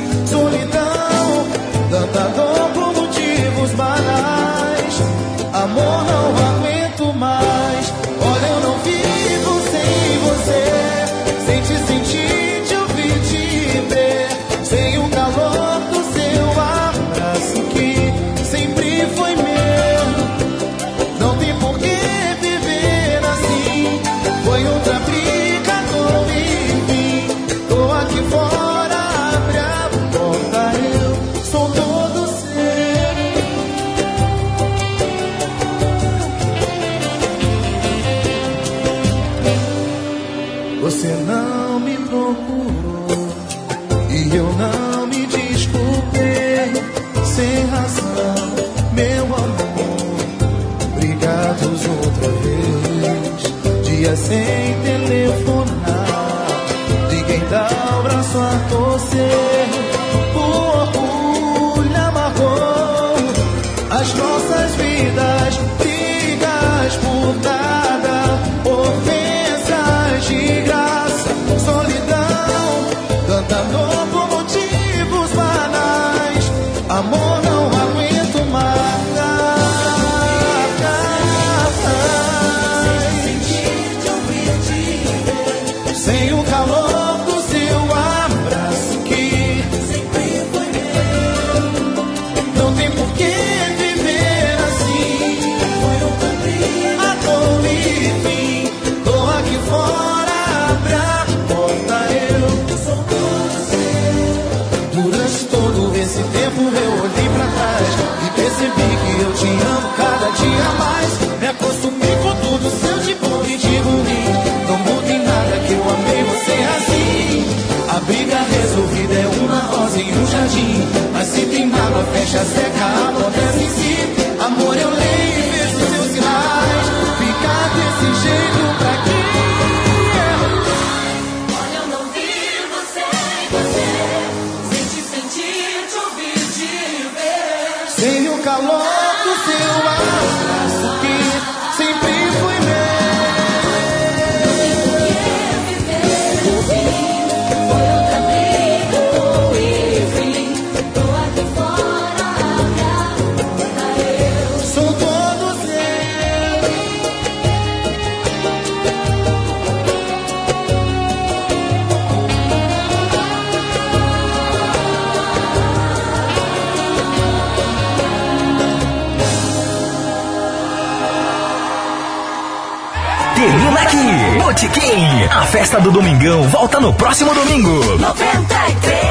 sem telefonar. Percebi que eu te amo cada dia mais. Me acostumei com tudo seu de bom e de ruim. Não mudei nada que eu amei você assim. A briga resolvida é uma rosa em um jardim. Mas se tem mágoa, fecha, seca, acontece Festa do Domingão volta no próximo domingo. 93.